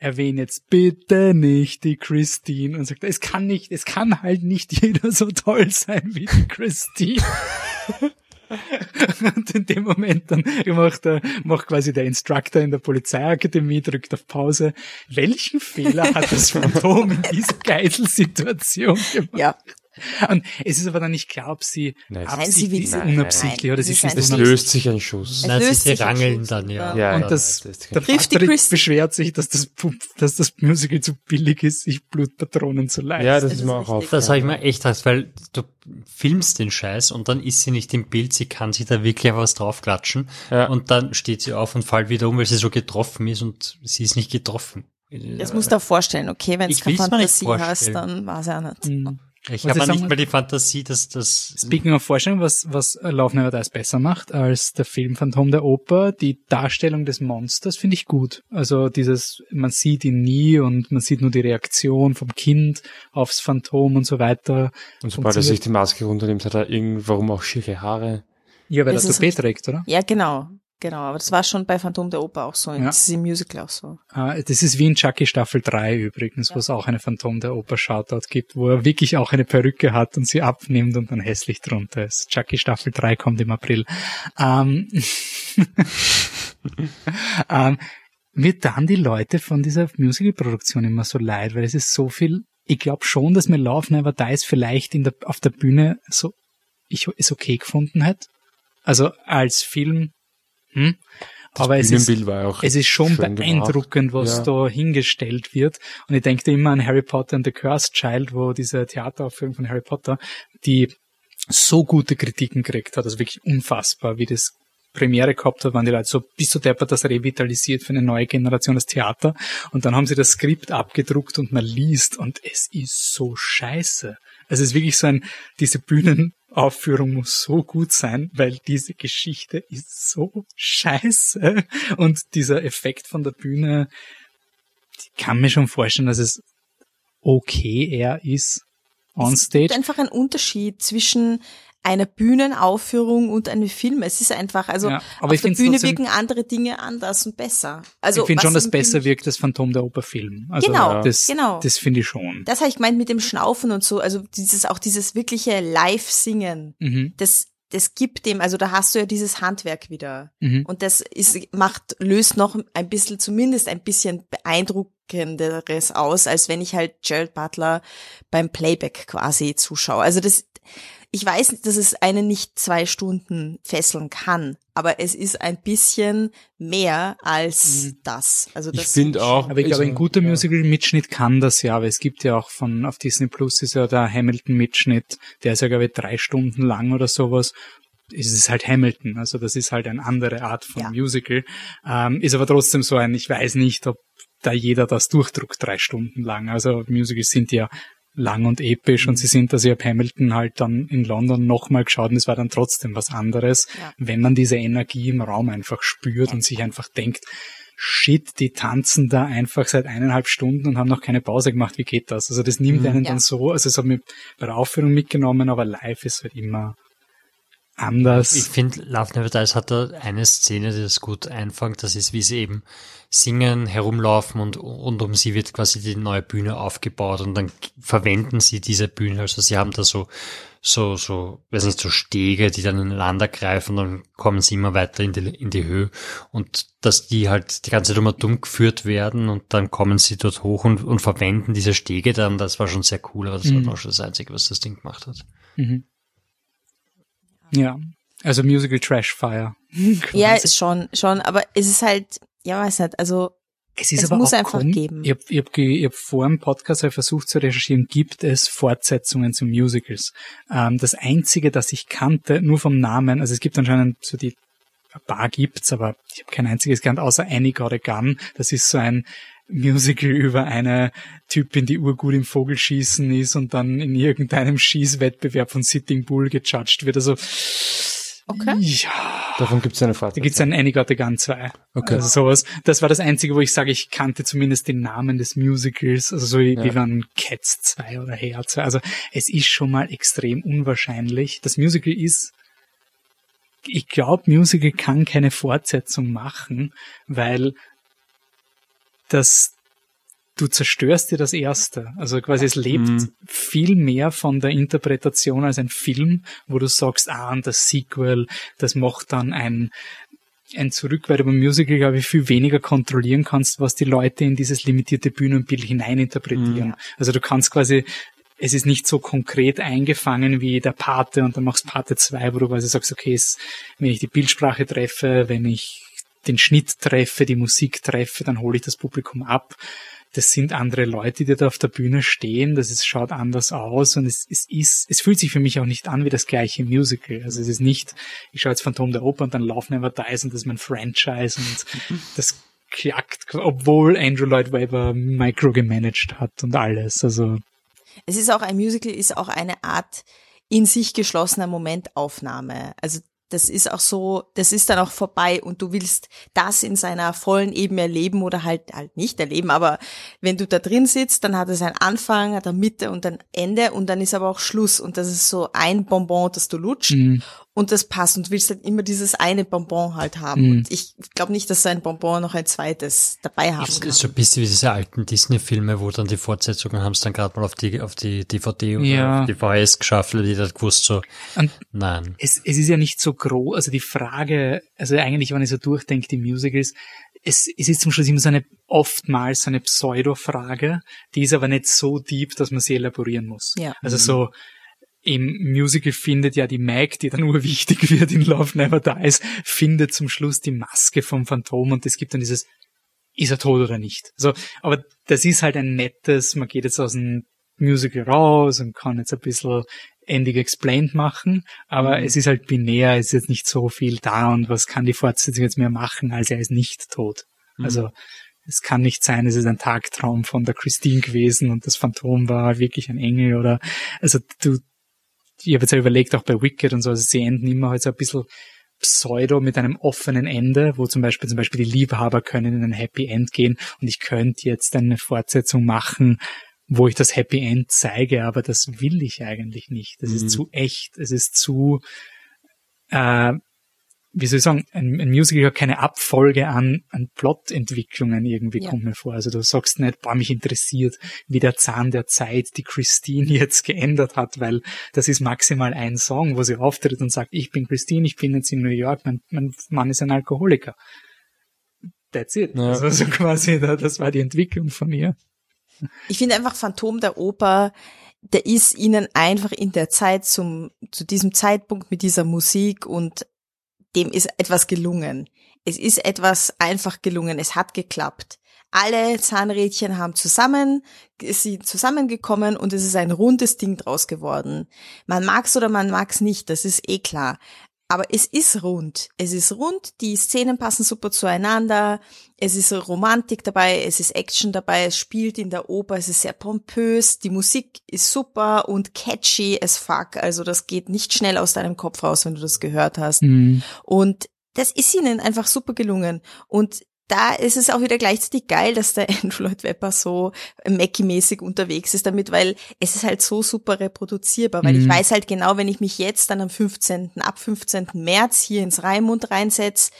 Erwähne jetzt bitte nicht die Christine und sagt, es kann nicht, es kann halt nicht (laughs) jeder so toll sein wie die Christine. (laughs) Und in dem Moment dann macht, der, macht quasi der Instructor in der Polizeiakademie, drückt auf Pause. Welchen Fehler hat das Phantom in dieser Geiselsituation gemacht? Ja, Und es ist aber dann nicht klar, ob sie Nein, absichtlich, sie will- ist unabsichtlich Nein, oder es sie ein- Es löst sich ein Schuss. Es Nein, löst sie sich rangeln Schuss, dann, ja. ja. Und ja, das, das ist der Patrick beschwert sich, dass das, dass das Musical zu billig ist, sich Blutpatronen zu leisten. Ja, das Das ist mir auch aufgefallen. Das habe ich mir echt gedacht, weil du filmst den Scheiß und dann ist sie nicht im Bild, sie kann sich da wirklich was draufklatschen Ja. und dann steht sie auf und fällt wieder um, weil sie so getroffen ist und sie ist nicht getroffen. das musst du dir vorstellen, okay, wenn du keine Fantasie hast, dann war es ja nicht. Mhm. Ich habe ich nicht mal die Fantasie, dass das Speaking of Vorstellung, was, was Love Never Dies besser macht als der Film Phantom der Oper, die Darstellung des Monsters finde ich gut. Also dieses, man sieht ihn nie und man sieht nur die Reaktion vom Kind aufs Phantom und so weiter. Und sobald er sich die Maske runternimmt, hat er irgendwann auch schiere Haare. Ja, weil er Das ist Toupet trägt, oder? Ja, genau. Genau, aber das war schon bei Phantom der Oper auch so. Ja. Das ist im Musical auch so. Äh, Das ist wie in Chucky Staffel 3 übrigens, wo es auch eine Phantom der Oper Shoutout gibt, wo er wirklich auch eine Perücke hat und sie abnimmt und dann hässlich drunter ist. Chucky Staffel 3 kommt im April. Ähm, (laughs) ähm, mir dann die Leute von dieser Musicalproduktion immer so leid, weil es ist so viel, ich glaube schon, dass mir Love Never Dies vielleicht in der, auf der Bühne so, ich es okay gefunden hätte. Also als Film, hm? aber es ist, Bühnenbild war auch es ist schon beeindruckend, was Ja. da hingestellt wird. Und ich denke immer an Harry Potter and the Cursed Child, wo diese Theateraufführung von Harry Potter, die so gute Kritiken gekriegt hat, also wirklich unfassbar, wie das Premiere gehabt hat, waren die Leute so, bist du deppert, das revitalisiert für eine neue Generation das Theater. Und dann haben sie das Skript abgedruckt und man liest und es ist so scheiße. Also es ist wirklich so ein, diese Bühnenaufführung muss so gut sein, weil diese Geschichte ist so scheiße. Und dieser Effekt von der Bühne, ich kann mir schon vorstellen, dass es okay eher ist on Es stage. gibt einfach einen Unterschied zwischen einer Bühnenaufführung und einem Film. Es ist einfach, also Ja, aber auf der Bühne trotzdem- wirken andere Dinge anders und besser. Also ich finde schon, dass besser Film- wirkt das Phantom der Oper Film. Also Genau, das, genau. Das finde ich schon. Das habe ich gemeint mit dem Schnaufen und so, also dieses auch dieses wirkliche Live-Singen. Mhm. Das das gibt dem, also da hast du ja dieses Handwerk wieder. Mhm. Und das ist, macht, löst noch ein bisschen, zumindest ein bisschen beeindruckenderes aus, als wenn ich halt Gerald Butler beim Playback quasi zuschaue. Also das, ich weiß, dass es einen nicht zwei Stunden fesseln kann, aber es ist ein bisschen mehr als das. Also Ich das finde auch, Aber ich glaube, also, ein guter ja. Musical-Mitschnitt kann das ja, aber es gibt ja auch von, auf Disney Plus ist ja der Hamilton-Mitschnitt, der ist ja, glaube ich, drei Stunden lang oder sowas. Es ist halt Hamilton, also das ist halt eine andere Art von Ja. Musical. Ähm, ist aber trotzdem so ein, ich weiß nicht, ob da jeder das durchdruckt, drei Stunden lang. Also Musicals sind ja lang und episch Mhm. und sie sind, dass ich habe Hamilton halt dann in London nochmal geschaut und es war dann trotzdem was anderes, Ja. wenn man diese Energie im Raum einfach spürt und sich einfach denkt, shit, die tanzen da einfach seit eineinhalb Stunden und haben noch keine Pause gemacht, wie geht das? Also das nimmt einen Ja. dann so, also es hat mich bei der Aufführung mitgenommen, aber live ist halt immer anders. Ich finde, Love Never Dies hat da eine Szene, die das gut einfängt. Das ist, wie sie eben singen, herumlaufen und rund um sie wird quasi die neue Bühne aufgebaut und dann verwenden sie diese Bühne. Also sie haben da so, so, so, weiß nicht, so Stege, die dann ineinander greifen und dann kommen sie immer weiter in die, in die Höhe und dass die halt die ganze Zeit immer dumm geführt werden und dann kommen sie dort hoch und, und verwenden diese Stege dann. Das war schon sehr cool, aber das Mhm. war auch schon das Einzige, was das Ding gemacht hat. Mhm. Ja, also Musical Trash Fire. (laughs) ja, ist schon, schon, aber es ist halt, ja, weiß nicht, also Es ist Es aber muss auch einfach geben. Ich habe ich hab, ich hab vor dem Podcast hab versucht zu recherchieren, gibt es Fortsetzungen zu Musicals. Ähm, das einzige, das ich kannte, nur vom Namen, also es gibt anscheinend so die, ein paar gibt's, aber ich habe kein einziges gekannt, außer Annie Got a Gun. Das ist so ein Musical über eine Typin, die urgut im Vogelschießen ist und dann in irgendeinem Schießwettbewerb von Sitting Bull gejudged wird. Also, Okay. ja. Davon gibt es eine Da Fortsetzung. gibt's ein Annie Got a Gun 2. Okay. Also sowas. Das war das Einzige, wo ich sage, ich kannte zumindest den Namen des Musicals, also so wie, Ja. wie man Cats 2 oder Hair 2. Also es ist schon mal extrem unwahrscheinlich. Das Musical ist, ich glaube, Musical kann keine Fortsetzung machen, weil das du zerstörst dir das erste. Also quasi es lebt Mhm. viel mehr von der Interpretation als ein Film, wo du sagst, ah, und das Sequel, das macht dann ein, ein Zurück, weil du beim Musical, glaube ich, viel weniger kontrollieren kannst, was die Leute in dieses limitierte Bühnenbild hineininterpretieren. Mhm. Also du kannst quasi es ist nicht so konkret eingefangen wie der Pate und dann machst Pate 2, wo du quasi sagst, okay, es, wenn ich die Bildsprache treffe, wenn ich den Schnitt treffe, die Musik treffe, dann hole ich das Publikum ab. Das sind andere Leute, die da auf der Bühne stehen, das ist, schaut anders aus und es, es ist, es fühlt sich für mich auch nicht an wie das gleiche Musical. Also es ist nicht, ich schaue jetzt Phantom der Oper und dann laufen Never Dies und das ist mein Franchise und (laughs) das klackt, obwohl Andrew Lloyd Webber microgemanagt hat und alles. Also Es ist auch ein Musical, ist auch eine Art in sich geschlossener Momentaufnahme. Also das ist auch so, das ist dann auch vorbei und du willst das in seiner vollen Ebene erleben oder halt halt nicht erleben, aber wenn du da drin sitzt, dann hat es einen Anfang, hat eine Mitte und ein Ende und dann ist aber auch Schluss und das ist so ein Bonbon, das du lutscht Mhm. Und das passt und du willst halt immer dieses eine Bonbon halt haben Mhm. und ich glaube nicht, dass so ein Bonbon noch ein zweites dabei haben Das kann. ist so ein bisschen wie diese alten Disney-Filme, wo dann die Fortsetzungen haben es dann gerade mal auf die, auf die DVD oder Ja. auf die VHS geschafft, weil die hat gewusst so, Und nein. es, es ist ja nicht so groß, also die Frage, also eigentlich, wenn ich so durchdenke, die Musicals, es, es ist zum Schluss immer so eine, oftmals so eine Pseudo-Frage, die ist aber nicht so deep, dass man sie elaborieren muss. Ja. Also so, im Musical findet ja die Mag, die dann (laughs) urwichtig wird in Love Never Dies, findet zum Schluss die Maske vom Phantom und es gibt dann dieses, ist er tot oder nicht? So, aber das ist halt ein nettes, man geht jetzt aus dem Musical raus und kann jetzt ein bisschen Ending Explained machen, aber es ist halt binär, es ist jetzt nicht so viel da und was kann die Fortsetzung jetzt mehr machen, als er ist nicht tot. Also es kann nicht sein, es ist ein Tagtraum von der Christine gewesen und das Phantom war wirklich ein Engel oder also du, ich habe jetzt ja überlegt, auch bei Wicked und so, also sie enden immer halt so ein bisschen Pseudo mit einem offenen Ende, wo zum Beispiel zum Beispiel die Liebhaber können in ein Happy End gehen und ich könnte jetzt eine Fortsetzung machen, wo ich das Happy End zeige, aber das will ich eigentlich nicht. Das Mhm. ist zu echt, es ist zu, äh, wie soll ich sagen, ein, ein Musical hat keine Abfolge an, an Plotentwicklungen irgendwie Ja. kommt mir vor. Also du sagst nicht, boah, mich interessiert, wie der Zahn der Zeit die Christine (laughs) jetzt geändert hat, weil das ist maximal ein Song, wo sie auftritt und sagt, ich bin Christine, ich bin jetzt in New York, mein, mein Mann ist ein Alkoholiker. That's it. Ja. Also so quasi, da- das war die Entwicklung von ihr. Ich finde einfach Phantom der Oper, der ist ihnen einfach in der Zeit zum, zu diesem Zeitpunkt mit dieser Musik und dem ist etwas gelungen. Es ist etwas einfach gelungen. Es hat geklappt. Alle Zahnrädchen haben zusammen, sind zusammengekommen und es ist ein rundes Ding draus geworden. Man mag's oder man mag's nicht, das ist eh klar. Aber es ist rund. Es ist rund, die Szenen passen super zueinander, es ist Romantik dabei, es ist Action dabei, es spielt in der Oper, es ist sehr pompös, die Musik ist super und catchy as fuck. Also das geht nicht schnell aus deinem Kopf raus, wenn du das gehört hast. Mhm. Und das ist ihnen einfach super gelungen. Und da ist es auch wieder gleichzeitig geil, dass der (laughs) Andrew Lloyd Webber so Mackie-mäßig unterwegs ist damit, weil es ist halt so super reproduzierbar, weil ich Mhm. weiß halt genau, wenn ich mich jetzt dann am 15., ab 15. März hier ins Raimund reinsetze,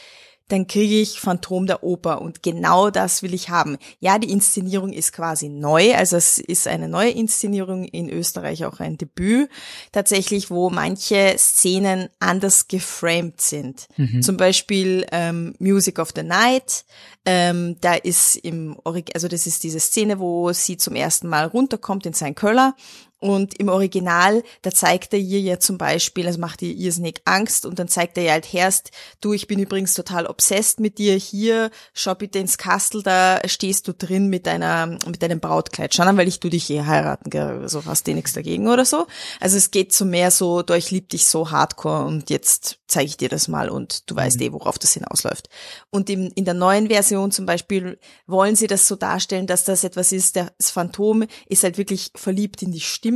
dann kriege ich Phantom der Oper und genau das will ich haben. Ja, die Inszenierung ist quasi neu, also es ist eine neue Inszenierung in Österreich auch ein Debüt tatsächlich, wo manche Szenen anders geframed sind. Mhm. Zum Beispiel ähm, Music of the Night, ähm, da ist im Orig also das ist diese Szene, wo sie zum ersten Mal runterkommt in St. Köller und im Original, da zeigt er ihr ja zum Beispiel, also macht ihr irrsinnig Angst und dann zeigt er ihr halt erst, du, ich bin übrigens total obsessed mit dir, hier, schau bitte ins Kastel, da stehst du drin mit deiner, mit deinem Brautkleid, schau an, weil ich tu dich eh heiraten, gell, so hast du eh nichts dagegen oder so. Also es geht so mehr so, du, ich lieb dich so hardcore und jetzt zeige ich dir das mal und du weißt eh, worauf das hinausläuft. Und in, in der neuen Version zum Beispiel wollen sie das so darstellen, dass das etwas ist, das Phantom ist halt wirklich verliebt in die Stimme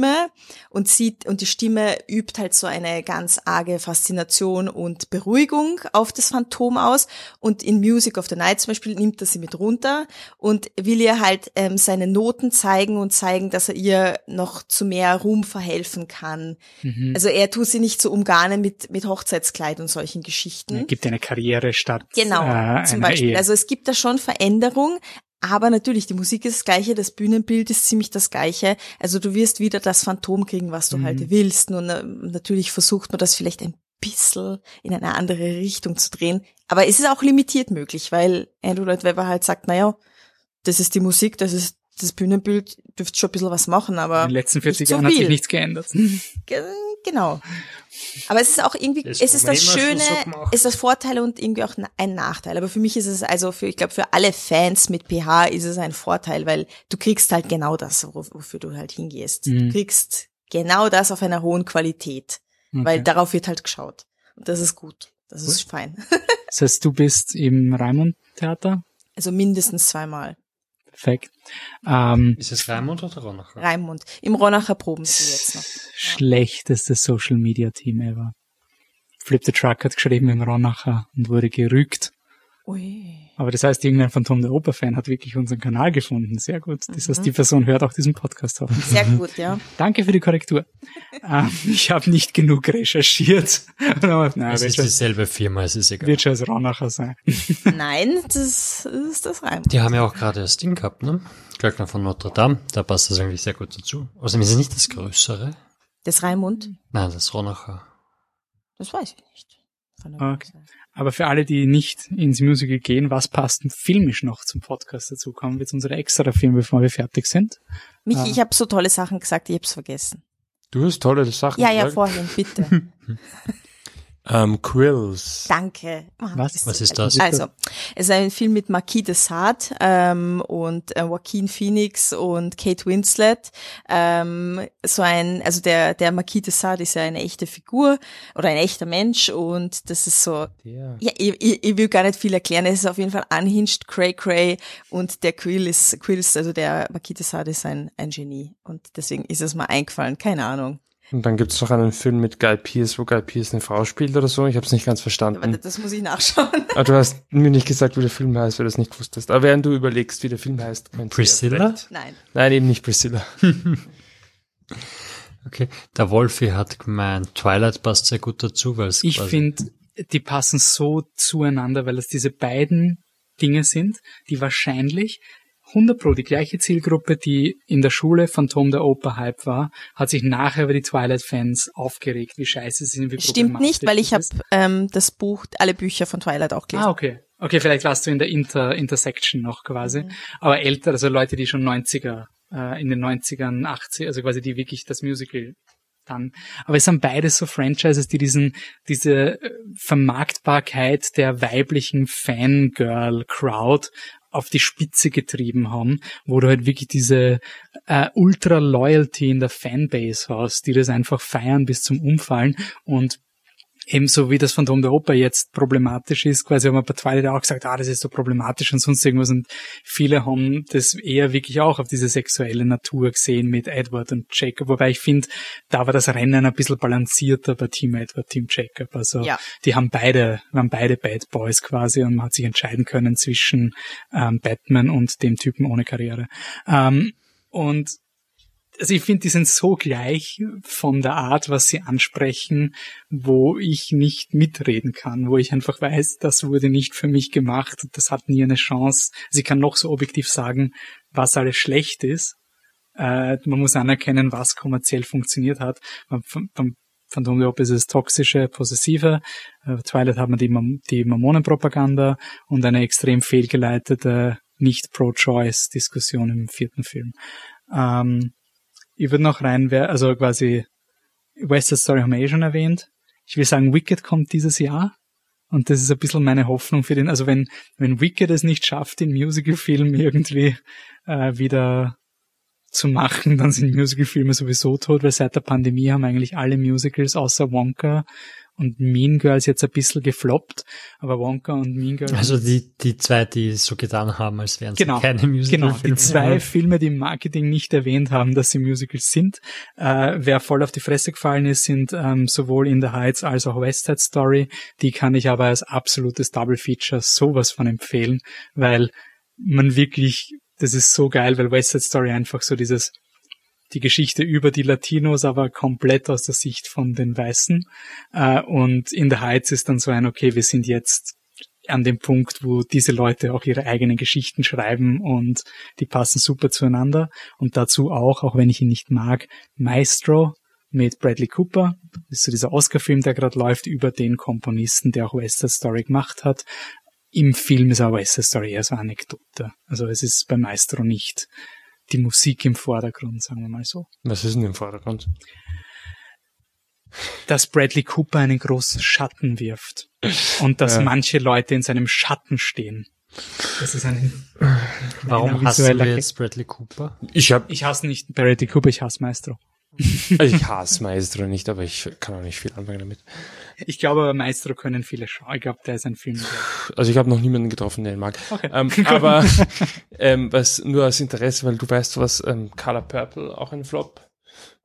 und sieht, und die Stimme übt halt so eine ganz arge Faszination und Beruhigung auf das Phantom aus. Und in Music of the Night zum Beispiel nimmt er sie mit runter und will ihr halt ähm, seine Noten zeigen und zeigen, dass er ihr noch zu mehr Ruhm verhelfen kann. Mhm. Also er tut sie nicht so umgarnen mit, mit Hochzeitskleid und solchen Geschichten. Ja, gibt eine Karriere statt Genau, äh, zum Beispiel. Ehe. Also es gibt da schon Veränderung, aber natürlich, die Musik ist das gleiche, das Bühnenbild ist ziemlich das gleiche. Also du wirst wieder das Phantom kriegen, was du Mhm. halt willst. Und äh, natürlich versucht man das vielleicht ein bisschen in eine andere Richtung zu drehen. Aber es ist auch limitiert möglich, weil Andrew Lloyd Webber halt sagt, naja, das ist die Musik, das ist das Bühnenbild, dürft schon ein bisschen was machen, aber In den letzten 40 nicht so Jahren hat sich nichts geändert. Ge- Genau. Aber es ist auch irgendwie, Das es ist das Schöne, machen. ist das Vorteil und irgendwie auch ein Nachteil. Aber für mich ist es also für, ich glaube, für alle Fans mit PH ist es ein Vorteil, weil du kriegst halt genau das, wo- wofür du halt hingehst. Mhm. Du kriegst genau das auf einer hohen Qualität, weil darauf wird halt geschaut. Und das ist gut. Das ist fein. (laughs) Das heißt, du bist im Raimund-Theater. Also mindestens zweimal. Perfekt. Ähm, Ist es Raimund oder Ronacher? Raimund. Im Ronacher proben sie jetzt noch. schlechteste Social Media Team ever. Flip the Truck hat geschrieben im Ronacher und wurde gerügt. Ui. Aber das heißt, irgendein Phantom der Oper-Fan hat wirklich unseren Kanal gefunden. Sehr gut. Das Mhm. heißt, die Person hört auch diesen Podcast hoffentlich. Sehr gut, ja. Danke für die Korrektur. ähm, ich habe nicht genug recherchiert. (laughs) Na, Es ist schon, dieselbe Firma, es ist egal. wird schon als Ronacher sein. (laughs) Nein, das ist das Raimund. Die haben ja auch gerade das Ding gehabt, ne? Glöckner von Notre Dame, da passt das eigentlich sehr gut dazu. Außerdem ist es nicht das größere. Das Raimund? Nein, das Ronacher. Das weiß ich nicht. Der Okay. Aber für alle, die nicht ins Musical gehen, was passt denn filmisch noch zum Podcast dazu? Kommen wir zu unserer extra Film, bevor wir fertig sind. Michi, Ah. ich habe so tolle Sachen gesagt, ich hab's vergessen. Du hast tolle Sachen Ja, ja, gesagt. vorhin, bitte. (laughs) Ähm, Quills. Danke. Ah, Was? Was ist das? Also, es ist ein Film mit Marquis de Sade ähm, und äh, Joaquin Phoenix und Kate Winslet. Ähm, so ein, also der der Marquis de Sade ist ja eine echte Figur oder ein echter Mensch und das ist so Der. Ja, ich, ich, ich will gar nicht viel erklären. Es ist auf jeden Fall unhinged, cray cray und der Quill ist, Quill ist, also der Marquis de Sade ist ein, ein Genie und deswegen ist es mir eingefallen. Keine Ahnung. Und dann gibt's noch einen Film mit Guy Pearce, wo Guy Pearce eine Frau spielt oder so. Ich habe es nicht ganz verstanden. Aber das muss ich nachschauen. Aber du hast mir nicht gesagt, wie der Film heißt, weil du es nicht wusstest. Aber während du überlegst, wie der Film heißt, Priscilla? Nein. Nein, eben nicht Priscilla. (laughs) Okay. Der Wolfi hat gemeint, Twilight passt sehr gut dazu, weil es Ich finde, die passen so zueinander, weil es diese beiden Dinge sind, die wahrscheinlich 100 Pro, die gleiche Zielgruppe, die in der Schule Phantom der Oper Hype war, hat sich nachher über die Twilight-Fans aufgeregt, wie scheiße sie sind. Wie Stimmt nicht, weil ich habe ähm, das Buch, alle Bücher von Twilight auch gelesen. Ah, okay. Okay, vielleicht warst du in der Inter Intersection noch quasi. Mhm. Aber älter, also Leute, die schon 90er, äh, in den 90ern, 80, also quasi die wirklich das Musical dann. Aber es sind beides so Franchises, die diesen, diese äh, Vermarktbarkeit der weiblichen Fangirl-Crowd auf die Spitze getrieben haben, wo du halt wirklich diese äh, Ultra-Loyalty in der Fanbase hast, die das einfach feiern bis zum Umfallen und Ebenso wie das Phantom der Oper jetzt problematisch ist, quasi haben wir bei Twilight auch gesagt, ah, das ist so problematisch und sonst irgendwas und viele haben das eher wirklich auch auf diese sexuelle Natur gesehen mit Edward und Jacob, wobei ich finde, da war das Rennen ein bisschen balancierter bei Team Edward, Team Jacob, also Ja. die haben beide, waren beide Bad Boys quasi und man hat sich entscheiden können zwischen ähm, Batman und dem Typen ohne Karriere. Ähm, und also ich finde, die sind so gleich von der Art, was sie ansprechen, wo ich nicht mitreden kann, wo ich einfach weiß, das wurde nicht für mich gemacht, das hat nie eine Chance. Sie kann noch so objektiv sagen, was alles schlecht ist. Äh, man muss anerkennen, was kommerziell funktioniert hat. Beim, beim Phantom der ist es toxische, possessive. Äh, Twilight hat man die, die Mormonenpropaganda und eine extrem fehlgeleitete, nicht pro-choice-Diskussion im vierten Film. Ähm, ich würde noch rein, also quasi West Side Story haben wir eh schon erwähnt. Ich will sagen, Wicked kommt dieses Jahr. Und das ist ein bisschen meine Hoffnung für den, also wenn, wenn Wicked es nicht schafft, den Musicalfilm irgendwie äh, wieder zu machen, dann sind Musicalfilme sowieso tot, weil seit der Pandemie haben eigentlich alle Musicals außer Wonka und Mean Girls jetzt ein bisschen gefloppt, aber Wonka und Mean Girls Also die, die zwei, die so getan haben, als wären Genau, sie keine Musical Genau, die zwei (laughs) Filme, die im Marketing nicht erwähnt haben, dass sie Musicals sind. Äh, wer voll auf die Fresse gefallen ist, sind ähm, sowohl In the Heights als auch West Side Story. Die kann ich aber als absolutes Double Feature sowas von empfehlen, weil man wirklich, das ist so geil, weil West Side Story einfach so dieses die Geschichte über die Latinos, aber komplett aus der Sicht von den Weißen. Äh, und in the Heights ist dann so ein, okay, wir sind jetzt an dem Punkt, wo diese Leute auch ihre eigenen Geschichten schreiben und die passen super zueinander. Und dazu auch, auch wenn ich ihn nicht mag, Maestro mit Bradley Cooper. Das ist so dieser Oscar-Film, der gerade läuft, über den Komponisten, der auch West Side Story gemacht hat. Im Film ist aber West Story eher so eine Anekdote. Also es ist bei Maestro nicht die Musik im Vordergrund, sagen wir mal so. Was ist denn im Vordergrund? Dass Bradley Cooper einen großen Schatten wirft und dass Ja. manche Leute in seinem Schatten stehen. Das ist ein Warum hassen wir Gag. jetzt Bradley Cooper? Ich hab, Ich hasse nicht Bradley Cooper, ich hasse Maestro. Also ich hasse Maestro nicht, aber ich kann auch nicht viel anfangen damit. Ich glaube Maestro können viele schauen. Ich glaube, der ist ein Film. Der Also ich habe noch niemanden getroffen, der ihn mag. Okay. Ähm, (laughs) aber ähm, was nur als Interesse, weil du weißt, was ähm, Color Purple auch ein Flop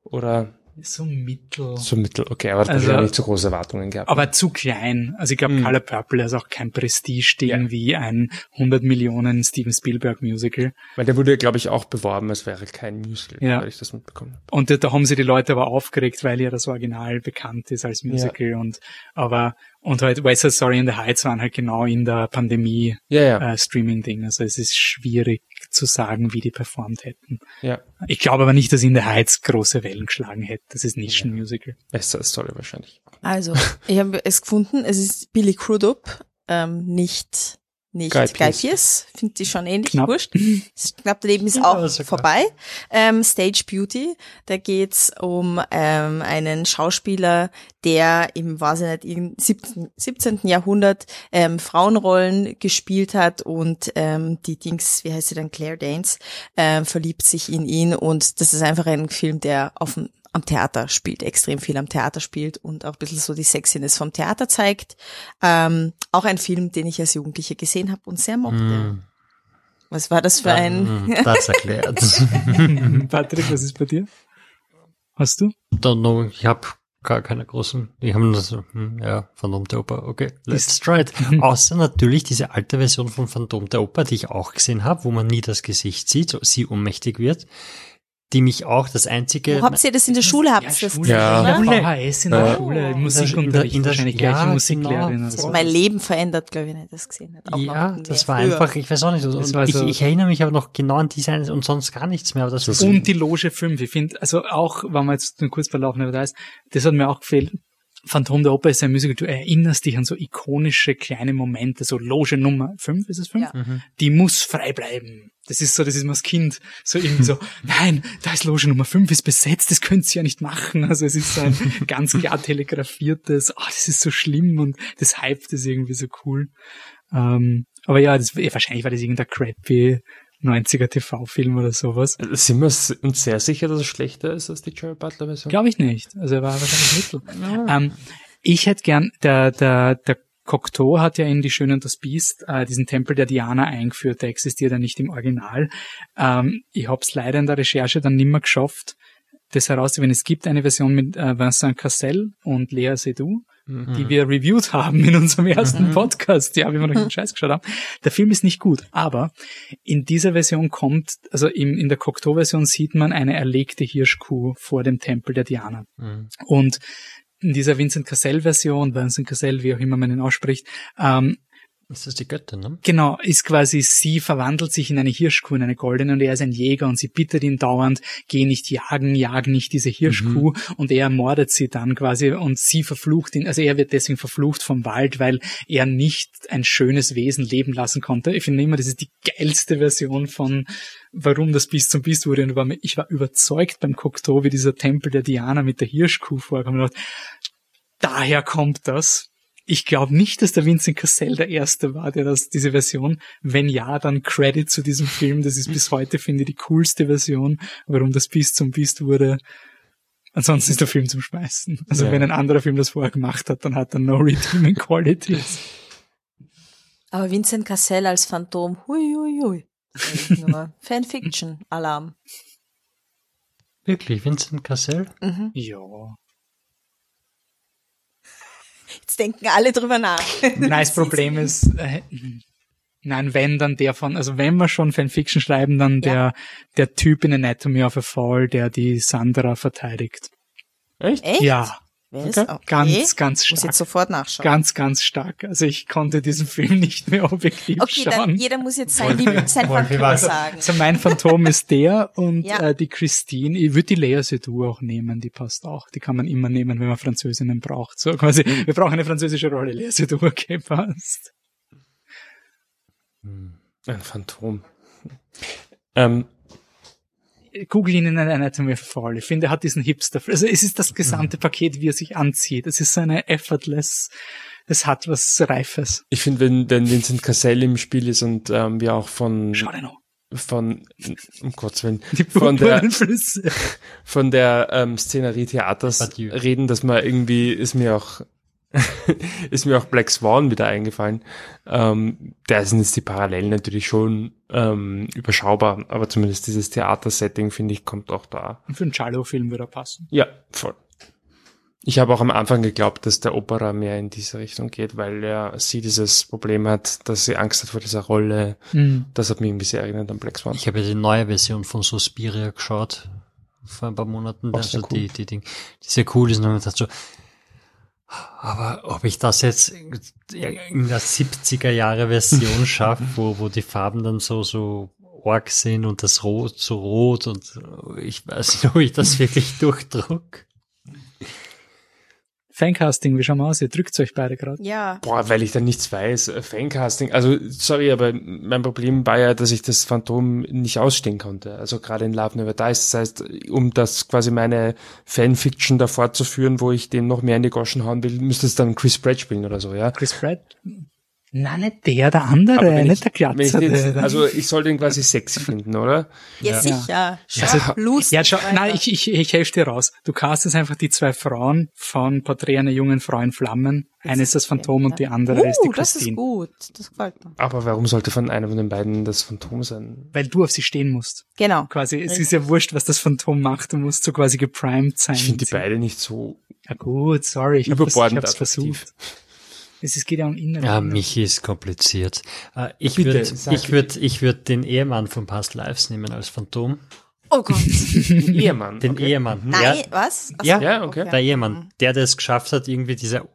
oder so mittel. so mittel. Okay, aber Also- ja nicht so große Erwartungen gehabt. Aber zu klein. Also ich glaube, Mhm. Color Purple ist auch kein Prestige-Ding Ja. wie ein 100 Millionen Steven Spielberg Musical. weil der wurde, glaube ich, auch beworben, als wäre kein Musical, Ja. weil ich das mitbekommen habe. Und da, da haben sie die Leute aber aufgeregt, weil ja das Original bekannt ist als Musical und aber und halt West Side Story in the Heights waren halt genau in der Pandemie Ja, ja, äh, Streaming-Ding. Also es ist schwierig zu sagen, wie die performt hätten. ja. Ich glaube aber nicht, dass in the Heights große Wellen geschlagen hätte. Das ist nicht ein Musical. West Side Story wahrscheinlich. Also, ich habe es gefunden, es ist Billy Crudup, ähm, nicht, nicht Guy Guy. Pearce. Finde ich schon ähnlich, Knapp. wurscht. Knapp daneben ist Ja, auch sogar. vorbei. Ähm, Stage Beauty, da geht's um ähm, einen Schauspieler, der im, weiß ich nicht, im 17. 17. Jahrhundert ähm, Frauenrollen gespielt hat und ähm, die Dings, wie heißt sie dann, Claire Danes, ähm, verliebt sich in ihn und das ist einfach ein Film, der auf dem am Theater spielt, extrem viel am Theater spielt und auch ein bisschen so die Sexiness vom Theater zeigt. Ähm, auch ein Film, den ich als Jugendliche gesehen habe und sehr mochte. Hm. Was war das für ein? Hm, (laughs) Das erklärt. (laughs) Patrick, was ist bei dir? Hast du? Don't know, ich habe gar keine großen, die haben das so, hm, ja, Phantom der Oper, okay, let's try it. (laughs) Außer natürlich diese alte Version von Phantom der Oper, die ich auch gesehen habe, wo man nie das Gesicht sieht, sie ohnmächtig wird, die mich auch das einzige... Wo habt ihr das in der Schule? Habt ihr das Schule, Ja. ja. gesehen, Ja, VHS in der Ja. Schule, In Musikunterricht, der- in der- wahrscheinlich ja, gleiche Musiklehrerin. genau. so. hat mein Leben verändert, glaube ich, wenn ich das gesehen habe. Auch Ja, noch das war früher. einfach, ich weiß auch nicht, und war ich, so- ich erinnere mich aber noch genau an eine und sonst gar nichts mehr, aber das, Das- Und die Loge 5, ich finde, also auch, wenn man jetzt nur kurz verlaufen über da ist, das hat mir auch gefehlt. Phantom der Oper ist ein Musical, du erinnerst dich an so ikonische kleine Momente, so Loge Nummer 5, ist es 5? Ja. Die muss frei bleiben. Das ist so, das ist immer das Kind, so irgendwie so, (laughs) nein, da ist Loge Nummer 5, ist besetzt, das könnt ihr ja nicht machen. Also es ist so ein (laughs) ganz klar telegrafiertes, oh, das ist so schlimm und das hypt ist irgendwie so cool. Ähm, aber ja, das, wahrscheinlich war das irgendein crappy 90er TV-Film oder sowas. Sind wir uns sehr sicher, dass es schlechter ist als die Jared Butler Version? Glaube ich nicht. Also er war wahrscheinlich mittel. Ähm, ich hätte gern, der, der, der Cocteau hat ja in Die Schöne und das Biest äh, diesen Tempel der Diana eingeführt, der existiert ja nicht im Original. Ähm, ich habe es leider in der Recherche dann nimmer geschafft, das herauszufinden. Es gibt eine Version mit äh, Vincent Cassel und Lea Seydoux, die wir reviewed haben in unserem ersten Podcast, ja, wie wir noch den Scheiß geschaut haben. Der Film ist nicht gut, aber in dieser Version kommt, also im, in der Cocteau-Version sieht man eine erlegte Hirschkuh vor dem Tempel der Diana. Mhm. Und in dieser Vincent Cassel-Version, Vincent Cassel, wie auch immer man ihn ausspricht, ähm, ist das die Göttin, ne? Genau, ist quasi, sie verwandelt sich in eine Hirschkuh, in eine goldene, und er ist ein Jäger und sie bittet ihn dauernd, geh nicht jagen, jag nicht diese Hirschkuh, und er mordet sie dann quasi und sie verflucht ihn, also er wird deswegen verflucht vom Wald, weil er nicht ein schönes Wesen leben lassen konnte. Ich finde immer, das ist die geilste Version von warum das Biest zum Biest wurde und war, ich war überzeugt beim Cocteau, wie dieser Tempel der Diana mit der Hirschkuh vorkam und dachte, daher kommt das. Ich glaube nicht, dass der Vincent Cassell der Erste war, der das, diese Version, wenn ja, dann Credit zu diesem Film. Das ist bis heute, finde ich, die coolste Version, warum das Biest zum Biest wurde. Ansonsten ist der Film zum Schmeißen. Also Ja. wenn ein anderer Film das vorher gemacht hat, dann hat er no redeeming qualities. Aber Vincent Cassel als Phantom, hui, hui, hui. Nur (laughs) Fanfiction-Alarm. Wirklich, Vincent Cassel? Mhm. ja. Jetzt denken alle drüber nach. Nein, das (laughs) Problem ist, äh, nein, wenn dann der von, also wenn wir schon Fanfiction schreiben, dann der, der Typ in Anatomy of a Fall, der die Sandra verteidigt. Echt? Echt? Ja, Ist? Okay. Okay. Ganz, ganz Muss stark. jetzt sofort nachschauen. Ganz, ganz stark. Also ich konnte diesen (laughs) Film nicht mehr objektiv okay, dann schauen. jeder muss jetzt sein, Lieb sein was? sagen. Also mein Phantom ist der und Ja. äh, die Christine. Ich würde die Lea Seydoux auch nehmen, die passt auch. Die kann man immer nehmen, wenn man Französinnen braucht. So quasi, wir brauchen eine französische Rolle. Lea Seydoux, okay, passt. Ein Phantom. Ähm, Google ihn in eine Anatomy of Fall. Ich finde, er hat diesen Hipster. Also es ist das gesamte Mhm. Paket, wie er sich anzieht. Es ist so eine effortless, es hat was Reifes. ich finde, wenn, wenn Vincent Cassel im Spiel ist und ähm, wir auch von, Schau dir noch. von, um Gottes Willen, Die von der, (laughs) von der ähm, Szenerie Theaters reden, dass man irgendwie, ist mir auch, (laughs) ist mir auch Black Swan wieder eingefallen. Ähm, da sind jetzt die Parallelen natürlich schon ähm, überschaubar, aber zumindest dieses Theatersetting, finde ich, kommt auch da. Und für einen Giallo-Film würde er passen. Ja, voll. Ich habe auch am Anfang geglaubt, dass der Opera mehr in diese Richtung geht, weil er sie dieses Problem hat, dass sie Angst hat vor dieser Rolle. Mhm. Das hat mich ein bisschen erinnert an Black Swan. Ich habe ja die neue Version von Suspiria geschaut vor ein paar Monaten. Auch Also cool. die, die Ding, die sehr cool ist. Und dann habe ich so, aber ob ich das jetzt in der 70er Jahre Version (laughs) schaffe, wo, wo die Farben dann so, so org sind und das Rot so rot und ich weiß nicht, ob ich das wirklich durchdruck. Fancasting, wie schauen wir aus? Ihr drückt euch beide gerade. Ja. Boah, weil ich da nichts weiß. Fancasting, also sorry, aber mein Problem war ja, dass ich das Phantom nicht ausstehen konnte. Also gerade in Love Never Dies. Das heißt, um das quasi meine Fanfiction da fortzuführen, wo ich den noch mehr in die Goschen hauen will, müsste es dann Chris Pratt spielen oder so, ja. Chris Pratt? Nein, nicht der, der andere, nicht ich, der wenn ich jetzt, also ich soll den quasi sexy finden, oder? Ja, Ja. sicher. Also, Lust. ja, schau, nein, ich, ich, ich helfe dir raus. Du castest einfach die zwei Frauen von Porträt einer jungen Frau in Flammen. Eine ist das Phantom und die andere ist die Uh, das ist Christine. gut. Das gefällt mir. Aber warum sollte von einem von den beiden das Phantom sein? Weil du auf sie stehen musst. Genau. Quasi, es ist ja wurscht, was das Phantom macht. Du musst so quasi geprimed sein. Ich finde die beide nicht so Ja gut, sorry, ich habe attraktiv. versucht. (laughs) Es ist, geht ja um Innere. Ja, Michi ist kompliziert. Äh, ich würde ich würd, ich würd den Ehemann von Past Lives nehmen als Phantom. Oh Gott. Ehemann. Den okay. Ehemann. Nein, Ja, was? Ja, Ja, okay. der Ehemann, der, der es geschafft hat, irgendwie diese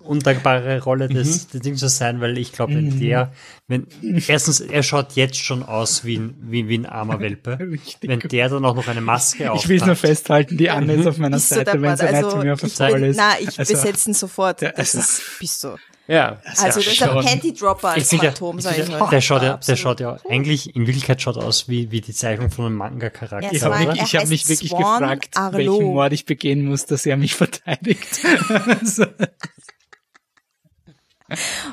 undankbare Rolle des, des Dings zu sein, weil ich glaube, wenn der, wenn, erstens, er schaut jetzt schon aus wie ein, wie, wie ein armer Welpe. (laughs) Richtig Wenn der dann auch noch eine Maske auf Ich will es nur festhalten, die Anne ist auf meiner Bist Seite, wenn sie Also, nicht zu mir auf der bin, ist. na, ich Also, besetze ihn sofort. Ja, Das also- ist, bist du. Ja. Also, das ist ein schon. Panty-Dropper als Ich Phantom, sag ich mal. der schaut ja, der schaut ja, eigentlich, in Wirklichkeit schaut aus wie, wie die Zeichnung von einem Manga-Charakter. Ja, Ich habe war- ich mich wirklich Swan gefragt, Arlo. welchen Mord ich begehen muss, dass er mich (laughs) verteidigt. (laughs) Also,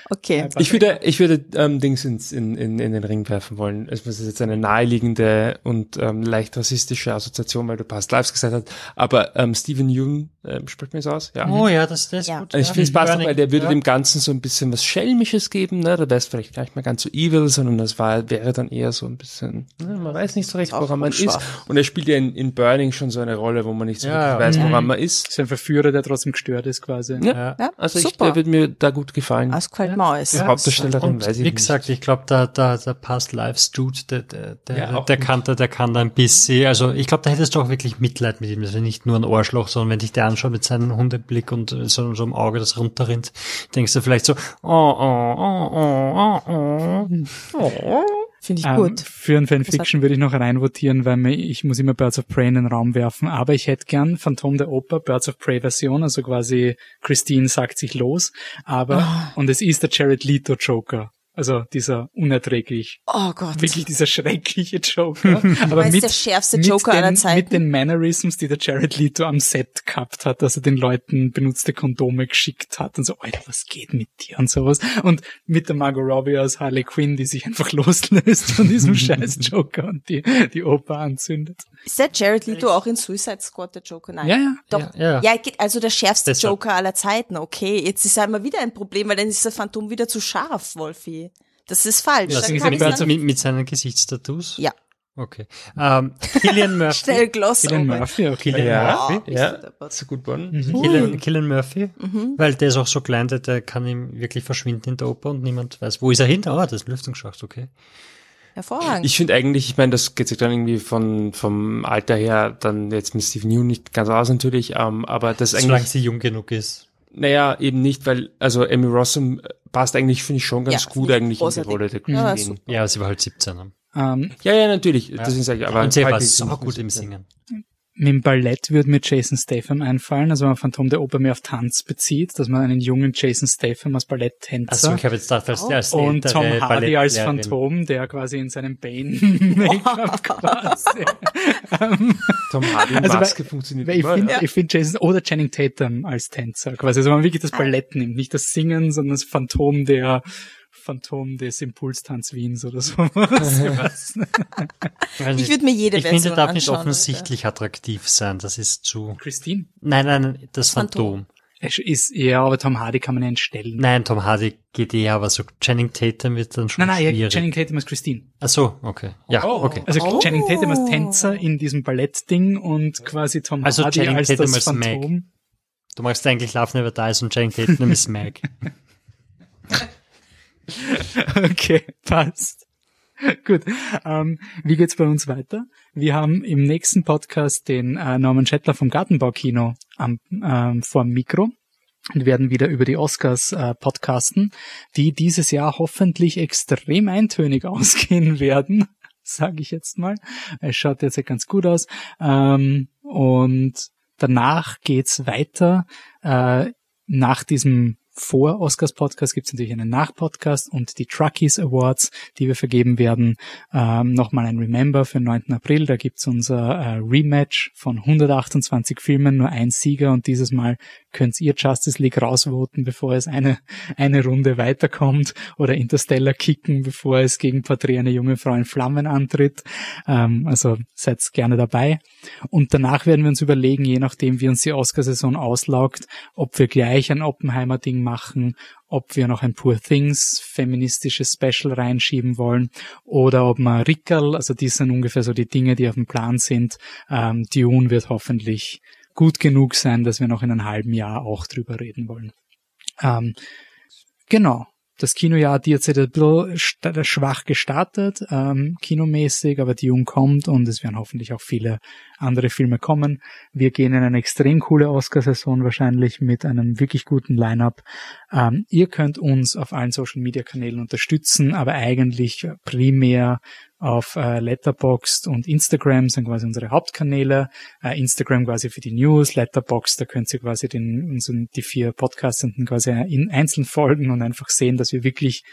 Okay. Ich würde, ich würde ähm, Dings ins, in, in, in den Ring werfen wollen. Es ist jetzt eine naheliegende und ähm, leicht rassistische Assoziation, weil du Past Lives gesagt hast. Aber ähm, Steven Yeun, ähm, spricht mir das aus? Ja. Oh ja, das, das ist Ja. gut. Ich ja. finde es passt auch, Burning, weil der würde ja. dem Ganzen so ein bisschen was Schelmisches geben, ne? Da wäre es vielleicht gar nicht mehr ganz so evil, sondern das war, wäre dann eher so ein bisschen, ne? man weiß nicht so recht, Ist woran man ist. Und er spielt ja in, in Burning schon so eine Rolle, wo man nicht so Ja, wirklich weiß, woran man ist. so ein Verführer, der trotzdem gestört ist quasi. Ja. Ja, Also ich, super. der wird mir da gut gefallen. Gefällt mir alles. Die Hauptdarstellerin Und weiß ich wie nicht. gesagt, ich glaube, der, der, der Past Lives Dude, der, der, der, Ja, der, kann, da- der kann da ein bisschen, also ich glaube, da hättest du auch wirklich Mitleid mit ihm. Das ist nicht nur ein Ohrschloch, sondern wenn dich der anschaut mit seinem Hundeblick und so, so im Auge, das runterrinnt, denkst du vielleicht so, oh, oh, oh, oh, oh, oh. Finde ich Ähm, gut. für ein Fanfiction würde ich noch reinvotieren, weil mir, ich muss immer Birds of Prey in den Raum werfen. Aber ich hätte gern Phantom der Oper, Birds of Prey Version, also quasi Christine sagt sich los. Aber, Ah. und es ist der Jared Leto Joker. Also dieser unerträglich, Oh Gott. wirklich dieser schreckliche Joker. (laughs) Aber mit, der schärfste mit Joker den, aller Zeiten? Mit den Mannerisms, die der Jared Leto am Set gehabt hat, dass er den Leuten benutzte Kondome geschickt hat und so, Alter, was geht mit dir und sowas. Und mit der Margot Robbie als Harley Quinn, die sich einfach (laughs) loslöst von diesem (laughs) scheiß Joker und die, die Oper anzündet. Ist der Jared Leto auch in Suicide Squad der Joker? Nein. Ja, ja. Doch. Ja, ja. Ja, also der schärfste Deshalb. Joker aller Zeiten. Okay, jetzt ist einmal wieder ein Problem, weil dann ist das Phantom wieder zu scharf, Wolfi. Das ist falsch. Dann ist kann mit mit, seinen Gesichtstattoos? Ja. Okay. Ähm, Killian (laughs) Murphy. Schnell Gloss. Cillian over. Murphy, okay. Killian Ja, Murphy. ja, deppert. so gut worden. Killian, Killian Murphy, Mhm. weil der ist auch so klein, der, der kann ihm wirklich verschwinden in der Oper und niemand weiß, wo ist er hin? Ah, das ist ein Lüftungsschacht, okay. Hervorragend. Ich finde eigentlich, ich meine, das geht sich dann irgendwie von vom Alter her dann jetzt mit Steve New nicht ganz aus natürlich, ähm, aber das Solange eigentlich, sie jung genug ist. naja, eben nicht, weil, also Amy Rossum passt eigentlich, finde ich, schon ganz Ja, gut ich eigentlich in die. Rolle der Ja, Christine. super. Ja, sie war halt 17. ne? Ähm, Ja, ja, natürlich, das ist aber und sie halt war so gut im 17. Singen. Mit dem Ballett würde mir Jason Statham einfallen, also wenn man Phantom der Oper mehr auf Tanz bezieht, dass man einen jungen Jason Statham als Balletttänzer Also ich habe jetzt gedacht, als, als und Tom Hardy als. Phantom, der quasi in seinem Bane-Make-up (laughs) (laughs) quasi. Tom Hardy und Also, Maske weil- funktioniert Weil ich immer. finde, ja. ich finde Jason oder Channing Tatum als Tänzer quasi, also wenn man wirklich das Ballett nimmt, nicht das Singen, sondern das Phantom der Phantom des Impulstanz Wiens oder sowas. (laughs) (laughs) Ich Ich nicht. würde mir jede Ich Version finde, darf nicht offensichtlich attraktiv sein. Das ist zu. Christine. Nein, nein, das Phantom. Phantom. Ist, ja, aber Tom Hardy kann man ja entstellen. Nein, Tom Hardy geht eher, aber so Channing Tatum wird dann schon nein, nein, ja, schwierig. Channing Tatum als Christine. Ach so, okay. Ja, Oh. okay. Also Oh. Channing Tatum als Tänzer in diesem Ballettding und quasi Tom Also Hardy Channing als Tatum das als. Phantom. Du magst eigentlich Love Never Dies und Channing Tatum ist Mag. (laughs) (laughs) Okay, passt. Gut. Ähm, wie geht's bei uns weiter? Wir haben im nächsten Podcast den äh, Norman Schettler vom Gartenbaukino am ähm, vor Mikro und werden wieder über die Oscars äh, podcasten, die dieses Jahr hoffentlich extrem eintönig (laughs) ausgehen werden, sage ich jetzt mal. Es schaut jetzt ja ganz gut aus. Ähm, und danach geht's weiter äh, nach diesem vor Oscars Podcast gibt es natürlich einen Nachpodcast und die Truckies Awards, die wir vergeben werden. Ähm, Nochmal ein Remember für den 9. April, da gibt's unser äh, Rematch von 128 Filmen, nur ein Sieger und dieses Mal könnt ihr Justice League rausvoten, bevor es eine, (laughs) eine Runde weiterkommt oder Interstellar kicken, bevor es gegen Porträt eine junge Frau in Flammen antritt. Ähm, also seid gerne dabei. Und danach werden wir uns überlegen, je nachdem wie uns die Oscarsaison auslaugt, ob wir gleich ein Oppenheimer-Ding machen, ob wir noch ein Poor Things feministisches Special reinschieben wollen oder ob wir Rickerl, also die sind ungefähr so die Dinge, die auf dem Plan sind. Ähm, Dune wird hoffentlich gut genug sein, dass wir noch in einem halben Jahr auch drüber reden wollen. Ähm, genau das Kinojahr hat jetzt ein bisschen schwach gestartet, ähm, kinomäßig, aber die Jung kommt und es werden hoffentlich auch viele andere Filme kommen. Wir gehen in eine extrem coole Oscarsaison wahrscheinlich mit einem wirklich guten Line-up. Ähm, ihr könnt uns auf allen Social-Media-Kanälen unterstützen, aber eigentlich primär auf äh, Letterboxd und Instagram sind quasi unsere Hauptkanäle. Äh, Instagram quasi für die News, Letterboxd, da könnt ihr quasi den, unseren, die vier Podcastenden quasi in einzeln folgen und einfach sehen, dass wir wirklich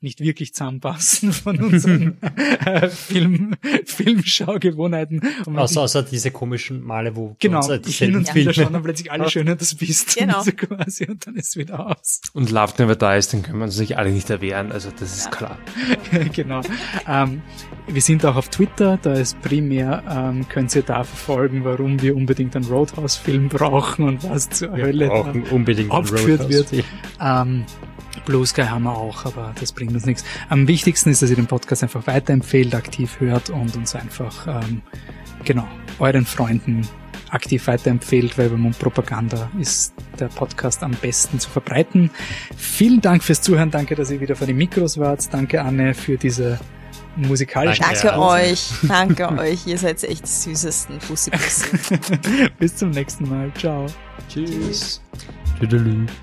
nicht wirklich zusammenpassen von unseren (laughs) äh, Film, Filmschaugewohnheiten. Außer, außer diese komischen Male, wo genau, ich hin und wieder schauen dann plötzlich alle (laughs) schön, das bist genau. so quasi und dann ist wieder aus. Und Love Never Dies, dann können wir uns sich alle nicht erwehren, also das ist ja. klar. (laughs) genau. Ähm, wir sind auch auf Twitter, da ist primär, ähm, könnt ihr da verfolgen, warum wir unbedingt einen Roadhouse-Film brauchen und was zur wir Hölle brauchen unbedingt aufgeführt wird. Ähm, Blue Sky haben wir auch, aber das bringt uns nichts. Am wichtigsten ist, dass ihr den Podcast einfach weiterempfehlt, aktiv hört und uns einfach, ähm, genau, euren Freunden aktiv weiterempfehlt, weil bei Mundpropaganda ist der Podcast am besten zu verbreiten. Vielen Dank fürs Zuhören, danke, dass ihr wieder vor den Mikros wart. Danke, Anne, für diese musikalische Danke Danke euch, danke (laughs) euch, ihr seid echt die süßesten. Bussi. (laughs) Bis zum nächsten Mal, ciao. Tschüss. Tschüss.